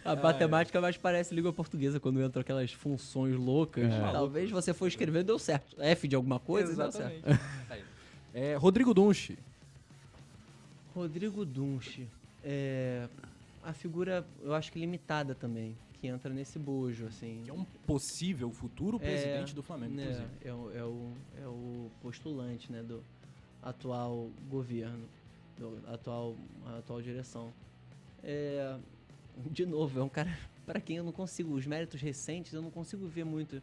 A matemática mais parece língua portuguesa quando entram aquelas funções loucas. É. Talvez você for escrevendo deu certo. F de alguma coisa deu certo. É, Rodrigo Dunchi. Rodrigo Dunche. É, a figura, eu acho que limitada também, que entra nesse bojo, assim. Que é um possível futuro É, presidente do Flamengo, né, inclusive. é, o, é, o, é o postulante né, do atual governo, do atual, atual direção. É, de novo, é um cara para quem eu não consigo, os méritos recentes, eu não consigo ver muito,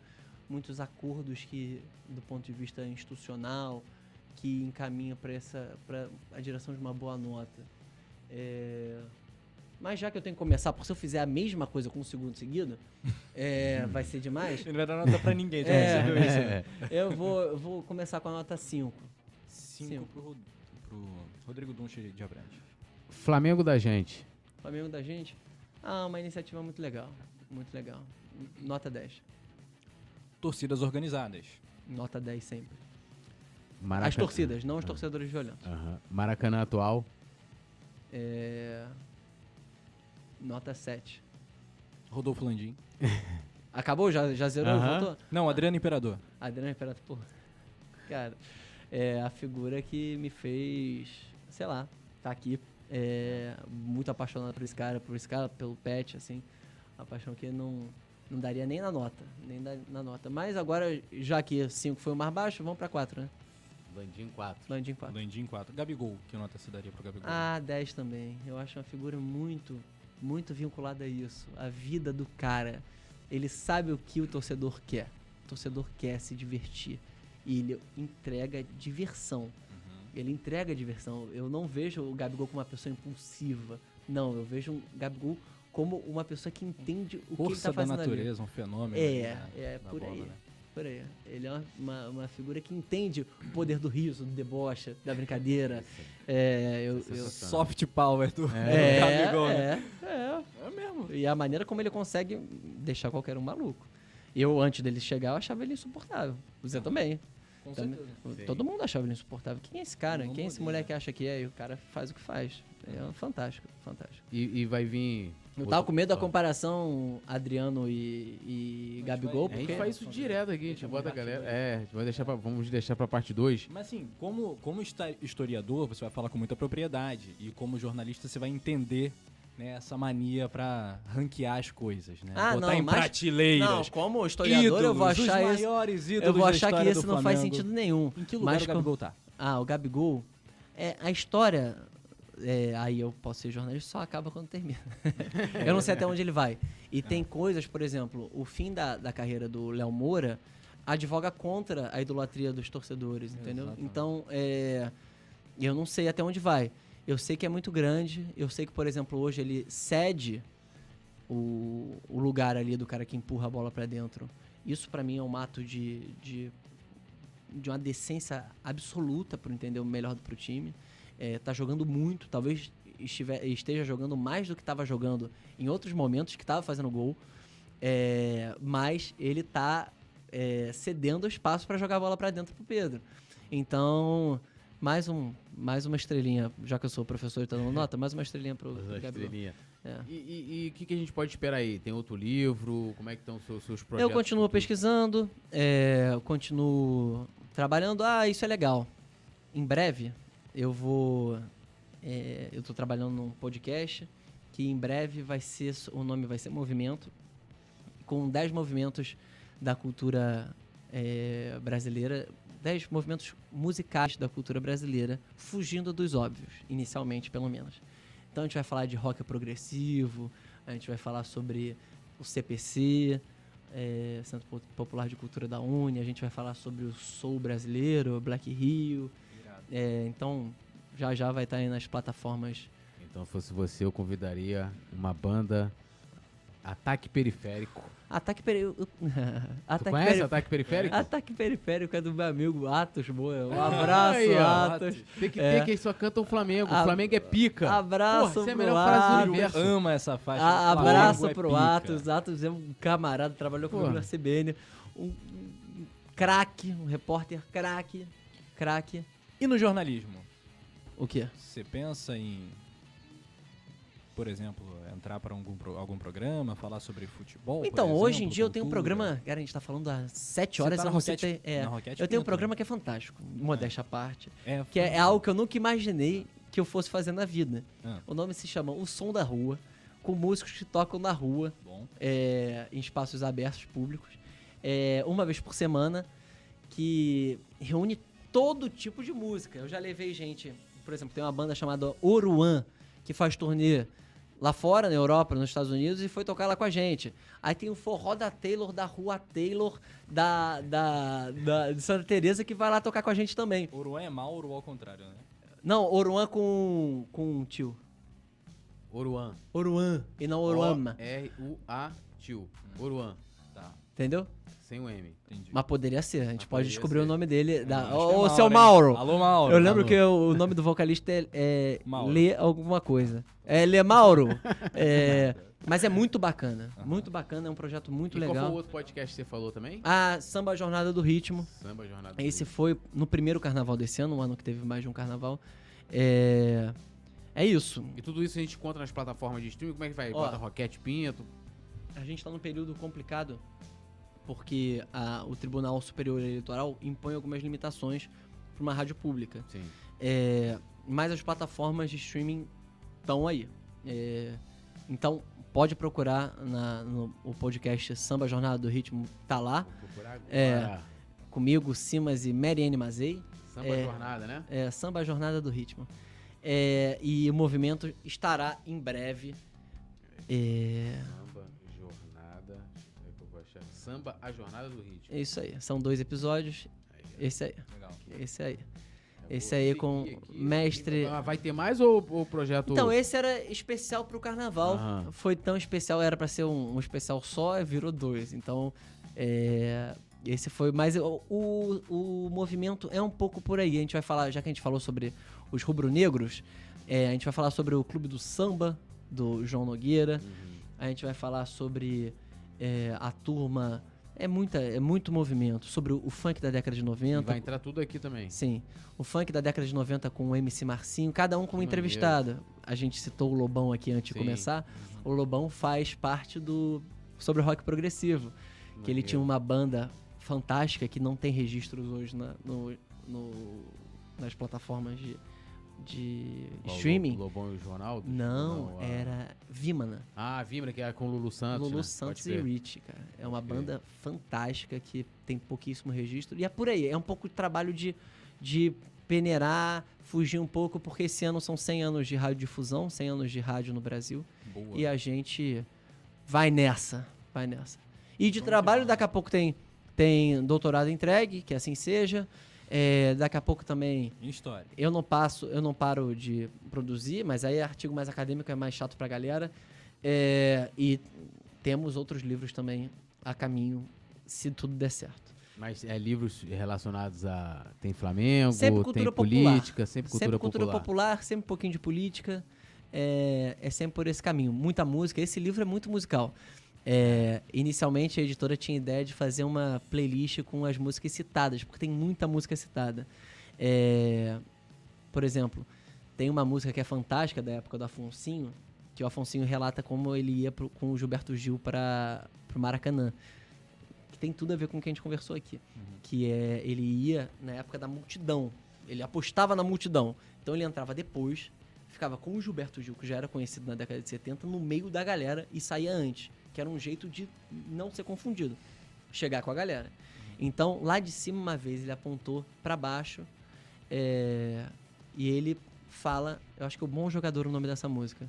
muitos acordos que, do ponto de vista institucional, que encaminha para essa para a direção de uma boa nota. É, mas já que eu tenho que começar, porque se eu fizer a mesma coisa com um segundo seguido, é, vai ser demais. Ele não vai dar nota pra ninguém, já É. percebeu isso? É. Eu vou, eu vou começar com a nota 5. Cinco Cinco. pro, Rod- pro Rodrigo Dunchi de Abrantes. Flamengo da gente. Flamengo da gente. Ah, uma iniciativa muito legal. Muito legal. Nota 10. Torcidas organizadas. Nota 10 sempre. Maraca- As torcidas, não os torcedores violentos. Aham. Maracanã atual. É... Nota 7. Rodolfo Landim. Acabou? Já, já zerou? Voltou? Não, Adriano Imperador. Adriano Imperato, pô. Cara, é a figura que me fez, sei lá, tá aqui. É, muito apaixonado por esse cara, por esse cara, pelo pet, assim. Uma paixão que não, não daria nem na nota. Nem da- na nota. Mas agora, já que 5 foi o mais baixo, vamos pra 4, né? Landim 4. Landim 4. Landim 4. Gabigol. Que nota você daria pro Gabigol? Ah, 10 também. Eu acho uma figura muito, muito vinculada a isso. A vida do cara. Ele sabe o que o torcedor quer. O torcedor quer se divertir. E ele entrega diversão. Uhum. Ele entrega diversão. Eu não vejo o Gabigol como uma pessoa impulsiva. Não, eu vejo o Gabigol como uma pessoa que entende o que ele Força tá da fazendo ali. natureza, um fenômeno. É, né, é, da por bola, aí. né? Por aí. Ele é uma, uma, uma figura que entende o poder do riso, do deboche, da brincadeira. É, eu, eu, Soft power do, é, do Gabigol, né? é, é. É mesmo. E a maneira como ele consegue deixar qualquer um maluco. Eu, antes dele chegar, eu achava ele insuportável. Você também. Com Também. certeza. Sim. Todo mundo achava ele insuportável. Quem é esse cara? Não Quem é esse muda, moleque né? acha que é? E o cara faz o que faz. É fantástico, fantástico. E, e vai vir. Eu tava com medo da comparação Adriano e, e Gabigol, vai- A gente porque... faz isso direto aqui, a gente bota a galera. É, a gente vai deixar pra, vamos deixar pra parte 2. Mas assim, como, como historiador, você vai falar com muita propriedade. E como jornalista, você vai entender né, essa mania pra ranquear as coisas, né? Ah, Botar não, em mas- prateleiras. Não, como historiador eu vou ídolos, achar os maiores ídolos Eu vou achar que do não faz sentido nenhum. Em que lugar Mas o Gabigol tá? Ah, o Gabigol. É, a história. é, aí eu posso ser jornalista, só acaba quando termina. eu não sei até onde ele vai. E tem coisas, por exemplo, o fim da, da carreira do Léo Moura advoga contra a idolatria dos torcedores, entendeu? Exatamente. Então, é, eu não sei até onde vai. Eu sei que é muito grande. Eu sei que, por exemplo, hoje ele cede o, o lugar ali do cara que empurra a bola pra dentro. Isso pra mim é um ato de, de, de uma decência absoluta para entender o melhor pro time. É, tá jogando muito, talvez estiver, esteja jogando mais do que estava jogando em outros momentos que estava fazendo gol. É, mas ele tá é, cedendo espaço para jogar a bola para dentro pro Pedro. Então, mais um, mais uma estrelinha, já que eu sou professor e tô dando nota, mais uma estrelinha pro, pro Gabigol. Estrelinha. É. E- o que, que a gente pode esperar aí? Tem outro livro? Como é que estão os seus, seus projetos? Eu continuo futuros? pesquisando, é, eu continuo trabalhando. Ah, isso é legal. Em breve, eu vou. é, eu tô trabalhando num podcast que em breve vai ser. O nome vai ser Movimento, com 10 movimentos da cultura é, brasileira. 10 movimentos musicais da cultura brasileira, fugindo dos óbvios, inicialmente, pelo menos. Então a gente vai falar de rock progressivo, a gente vai falar sobre o CPC, é, Centro Po- Popular de Cultura da Uni, a gente vai falar sobre o Soul brasileiro, Black Rio. É, então já já vai estar aí nas plataformas. Então, se fosse você, eu convidaria uma banda Ataque Periférico. Ataque Periférico. Ataque conhece Perif- Ataque Periférico? Ataque Periférico é do meu amigo Atos Boa. Um abraço, ó. Atos. Tem que É. ter que eles só cantam Flamengo. A- O Flamengo é pica. Abraço Porra, essa é a pro melhor frase do Atos. universo. ama essa faixa. A- Flamengo abraço é pro pica. Atos. Atos é um camarada, trabalhou comigo na CBN. Um, um craque, um repórter craque. Craque. E no jornalismo? O quê? Você pensa em por exemplo, entrar para algum, algum programa, falar sobre futebol? Então, hoje em dia eu tenho um cultura? programa. Cara, a gente tá falando há sete horas tá eu Roquete- ter- é, Eu tenho um Pinto, programa né? que é fantástico, modéstia à parte. É, Que é algo que eu nunca imaginei que eu fosse fazer na vida. Ah. O nome se chama O Som da Rua, com músicos que tocam na rua, é, em espaços abertos públicos, é, uma vez por semana, que reúne todo tipo de música. Eu já levei gente, por exemplo, tem uma banda chamada Oruan, que faz turnê lá fora, na Europa, nos Estados Unidos, e foi tocar lá com a gente. Aí tem o forró da Taylor, da Rua Taylor, da, da, da- de Santa Teresa que vai lá tocar com a gente também. Oruan é Mauro ou ao contrário, né? Não, Oruan com, com tio. Oruan. Oruan, e não Oruama. R-U-A, tio. Oruan. Tá, Entendeu? Sem o M. entendi. Mas poderia ser, a gente Mas pode descobrir ser. o nome dele. Da... Acho que é Ô, Mauro, seu hein? Mauro! Alô, Mauro. Eu lembro Alô. que o, o nome do vocalista é, é Mauro. Lê alguma coisa. É Lê Mauro. É, mas é muito bacana. Aham. Muito bacana, é um projeto muito e qual foi o legal. outro podcast que você falou também? A Samba Jornada do Ritmo. Samba Jornada. Esse foi no primeiro carnaval desse ano, um ano que teve mais de um carnaval. É, é isso. E tudo isso a gente encontra nas plataformas de streaming. Como é que vai? Ó. Bota Roquete Pinto. A gente está num período complicado porque a- o Tribunal Superior Eleitoral impõe algumas limitações para uma rádio pública. Sim. É, mas as plataformas de streaming estão aí. É, então, pode procurar na- no o podcast Samba Jornada do Ritmo, tá lá. Vou procurar agora. É. Comigo, Simas e Mariane Mazei. Samba É. Jornada, né? É, Samba Jornada do Ritmo. É, e o movimento estará em breve. É, Samba A Jornada do Ritmo. é isso aí. São dois episódios. Esse aí. Legal. Esse aí. Eu Esse aí com aqui. mestre- Vai ter mais ou o projeto. Então, esse era especial pro carnaval. Aham. Foi tão especial, era pra ser um, um especial só, virou dois. Então, é, esse foi. Mas o, o, o movimento é um pouco por aí. A gente vai falar, já que a gente falou sobre os rubro-negros, é, a gente vai falar sobre o Clube do Samba, do João Nogueira. Uhum. A gente vai falar sobre é, a turma. É, muita, é muito movimento. Sobre o, o funk da década de E 90. vai entrar tudo aqui também. Sim. O funk da década de 90 com o MC Marcinho, cada um com um Que entrevistado. A gente citou o Lobão aqui antes de Sim. começar. O Lobão faz parte do sobre rock progressivo, que ele tinha uma banda fantástica que não tem registros hoje na- no, no- nas plataformas de, de Qual, streaming. O Lobão e o Ronaldo? Não, a- era Vimana. Ah, a Vimra, que é com o Lulu Santos. Lulu né? Santos Pode e. Rich, cara. É uma Pode banda fantástica que tem pouquíssimo registro. E é por aí. É um pouco de trabalho de, de peneirar, fugir um pouco, porque esse ano são 100 anos de radiodifusão, 100 anos de rádio no Brasil. Boa. E a gente vai nessa. Vai nessa. E de Vamos trabalho, daqui a pouco tem, tem doutorado entregue, que assim seja. É, daqui a pouco também Em história. eu não passo, eu não paro de produzir, mas aí é artigo mais acadêmico, é mais chato pra galera. É, e temos outros livros também a caminho, se tudo der certo. Mas é livros relacionados a. Tem Flamengo, Sempre tem cultura popular. política, sempre cultura sempre cultura popular. popular, sempre um pouquinho de política. É, é sempre por esse caminho. Muita música. Esse livro é muito musical. É, inicialmente a editora tinha ideia de fazer uma playlist com as músicas citadas, porque tem muita música citada. É, por exemplo, tem uma música que é fantástica da época do Afonsinho, que o Afonsinho relata como ele ia pro- com o Gilberto Gil para o Maracanã. Que tem tudo a ver com o que a gente conversou aqui. Que é, ele ia na época da multidão. Ele apostava na multidão. Então ele entrava depois, ficava com o Gilberto Gil, que já era conhecido na década de 70, no meio da galera e saía antes. Que era um jeito de não ser confundido. Chegar com a galera. Então, lá de cima, uma vez, ele apontou para baixo é, e ele fala, eu acho que o Bom Jogador é o nome dessa música.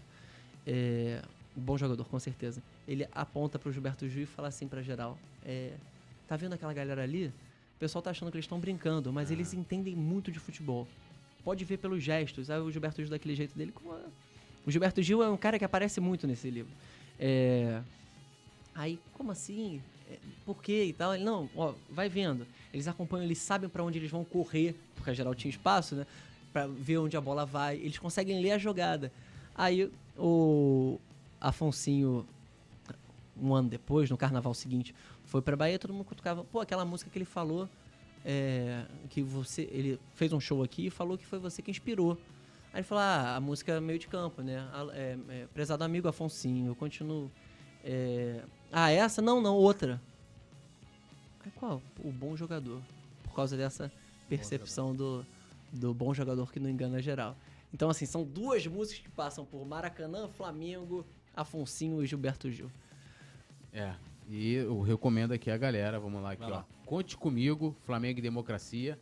É, o Bom Jogador, com certeza. Ele aponta pro Gilberto Gil e fala assim pra geral: é, Tá vendo aquela galera ali? O pessoal tá achando que eles estão brincando, mas eles entendem muito de futebol. Pode ver pelos gestos. Aí o Gilberto Gil daquele jeito dele. como é- O Gilberto Gil é um cara que aparece muito nesse livro. É, Aí, como assim? É, Por quê e tal? Ele, não, ó, vai vendo. Eles acompanham, eles sabem pra onde eles vão correr, porque geral tinha espaço, né? Pra ver onde a bola vai. Eles conseguem ler a jogada. Aí o Afonsinho, um ano depois, no carnaval seguinte, foi pra Bahia, todo mundo cutucava, pô, aquela música que ele falou, é, que você. Ele fez um show aqui e falou que foi você que inspirou Aí ele falou, ah, a música é meio de campo, né? É, é, prezado amigo Afonsinho, eu continuo. É, ah, essa? Não, não, outra. Aí qual? O bom jogador. Por causa dessa percepção do, do bom jogador que não engana geral. Então, assim, são duas músicas que passam por Maracanã, Flamengo, Afonsinho e Gilberto Gil. É. E eu recomendo aqui a galera, vamos lá aqui, Vai ó. lá. Conte comigo, Flamengo e Democracia.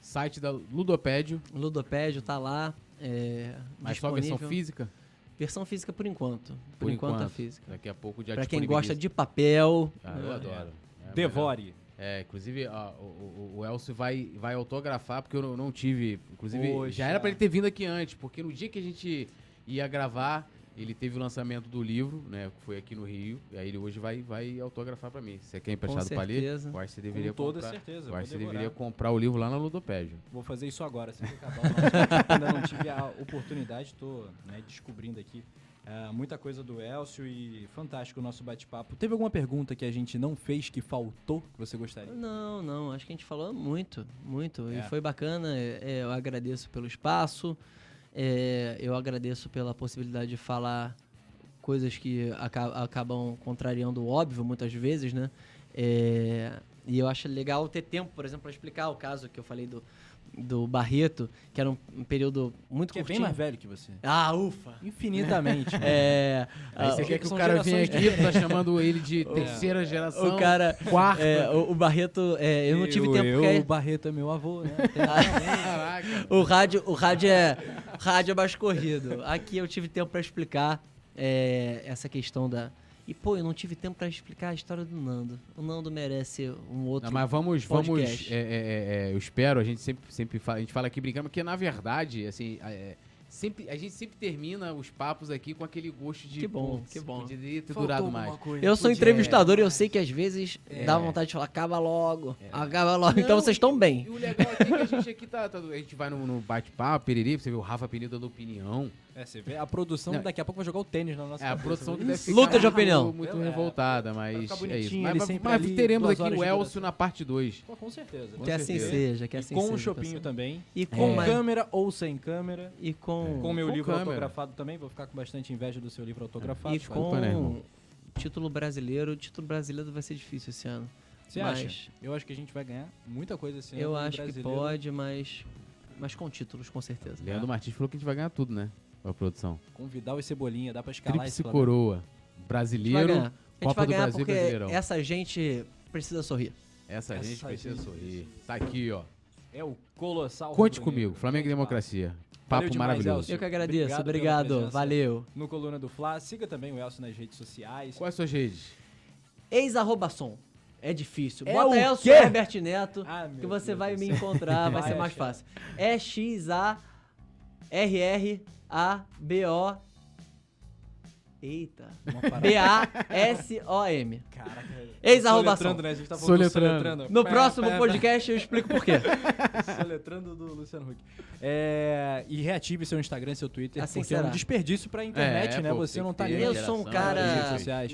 Site da Ludopédio, Ludopédio tá lá. É, mas só a versão disponível. física. Versão física por enquanto. Por, Por enquanto, enquanto. a física. Daqui a pouco já Pra quem gosta de papel. Ah, eu é, adoro. É, Devore. É, inclusive ó, o, o, o Elcio vai, vai autografar, porque eu não, não tive. Inclusive, Poxa. já era pra ele ter vindo aqui antes, porque no dia que a gente ia gravar, ele teve o lançamento do livro, né? Que foi aqui no Rio. E aí ele hoje vai, vai autografar pra mim. Você quer emprestado ler? certeza. Eu acho que você deveria Com toda comprar. certeza, Eu acho que você deveria comprar o livro lá na Ludopédio. Vou fazer isso agora, assim que acabar o nosso Ainda não tive a oportunidade, estou descobrindo aqui é, muita coisa do Elcio e fantástico o nosso bate-papo. Teve alguma pergunta que a gente não fez que faltou que você gostaria? Não, não, acho que a gente falou muito, muito. É. E foi bacana. é, é, eu agradeço pelo espaço. É, eu agradeço pela possibilidade de falar coisas que aca- acabam contrariando o óbvio muitas vezes, né? É, e eu acho legal ter tempo, por exemplo, para explicar o caso que eu falei do, do Barreto, que era um, um período muito Que é bem curtinho. mais velho que você. Ah, ufa! Infinitamente. É, Aí ah, você o- quer que o são cara venha aqui, tá chamando ele de terceira geração. o cara, quarta. é, o, o Barreto, é, eu não tive tempo eu, porque O Barreto é meu avô, né? Caraca. O rádio, o rádio é rádio é mais corrido. Aqui eu tive tempo pra explicar é, essa questão da. E pô, eu não tive tempo pra explicar a história do Nando. O Nando merece um outro. Não, mas vamos, vamos. podcast. é, é, é, é, eu espero, a gente sempre, sempre fala, a gente fala aqui brincando, porque na verdade, assim, é, sempre, a gente sempre termina os papos aqui com aquele gosto de. Que bom, putz, que bom. Poderia ter durado mais. Eu sou Podia- entrevistador e eu sei que às vezes É. dá vontade de falar, acaba logo, acaba logo. então vocês estão bem. E o legal aqui é que a gente aqui tá. tá- a gente vai no, no bate-papo, periri, você vê o Rafa Penido dando opinião. É, você vê, a produção Não. daqui a pouco vai jogar o tênis na nossa É, a cabeça. produção deve ficar Luta de muito- opinião. Muito É, revoltada, mas ficar é isso. bonitinho, Mas, ele mas- sempre mas ali, teremos duas aqui horas o de Elcio duração. na parte 2. Pô, com certeza. Com que assim certeza. seja, que E assim com seja. o chopinho pessoal. também. E Com com, câmera ou sem câmera. e com, Com meu Com livro câmera. autografado também. Vou ficar com bastante inveja do seu livro autografado. e Desculpa, né, irmão? com título brasileiro. O título brasileiro vai ser difícil esse ano. Você Mas- acha? Eu acho que a gente vai ganhar muita coisa esse ano. Eu acho que brasileiro. pode, mas, mas com títulos, com certeza. Leandro Martins falou que a gente vai ganhar tudo, né? A produção. Com Vidal e Cebolinha, dá pra escalar Tríplice esse coroa. Brasileiro. Copa do ganhar Brasil porque Brasileirão. essa gente precisa sorrir. Essa, Essa gente precisa gente sorrir. Tá aqui, ó. É o colossal. Conte comigo. Flamengo e Democracia. Papo demais, maravilhoso. Elcio. Eu que agradeço. Obrigado Obrigado. Valeu. No Coluna do Fla. Siga também o Elcio nas redes sociais. Quais suas redes? Ex-arroba som. É difícil. É Bota Elcio quê? Herbert Neto, Ah, que você Deus vai do me encontrar, vai Vai ser mais fácil. É X-A-R-R-A-B-O. Eita. Uma parada. B-A-S-O-M. Caraca. Ex-arroba Soletrando, som. né? A gente tá falando Soletrando. soletrando. No Pé, próximo pé, pé. podcast eu explico por quê. Soletrando do Luciano Huck. É, e reative seu Instagram, seu Twitter, Assim porque é um será. desperdício pra internet, É, né? pô, Você não tá. Eu sou um cara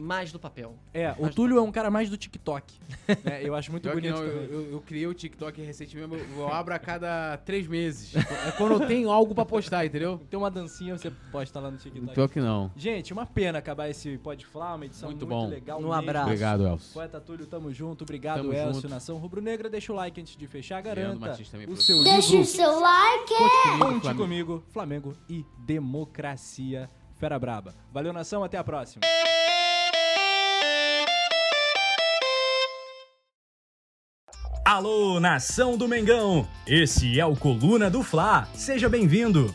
mais do papel. É, o Túlio é um cara mais do TikTok. né? Eu acho muito Pior bonito não, eu, eu- eu criei o TikTok recentemente, eu, eu abro a cada três meses. É quando eu tenho algo pra postar, entendeu? Tem uma dancinha, você posta lá no TikTok. Pior que não. Gente, uma pena acabar esse Pode Falar, uma edição Muito muito, bom. legal. Um mesmo. abraço. Obrigado, Elcio. Poeta Túlio, tamo junto. Obrigado, Tamo Elcio, junto. Nação Rubro-Negra. Deixa o like antes de fechar. Garanta o seu Deixa livro. o seu like. Conte comigo, Conte Flamengo. comigo, Flamengo e Democracia Fera Braba. Valeu, Nação. Até a próxima. Alô, nação do Mengão! Esse é o Coluna do Fla. Seja bem-vindo.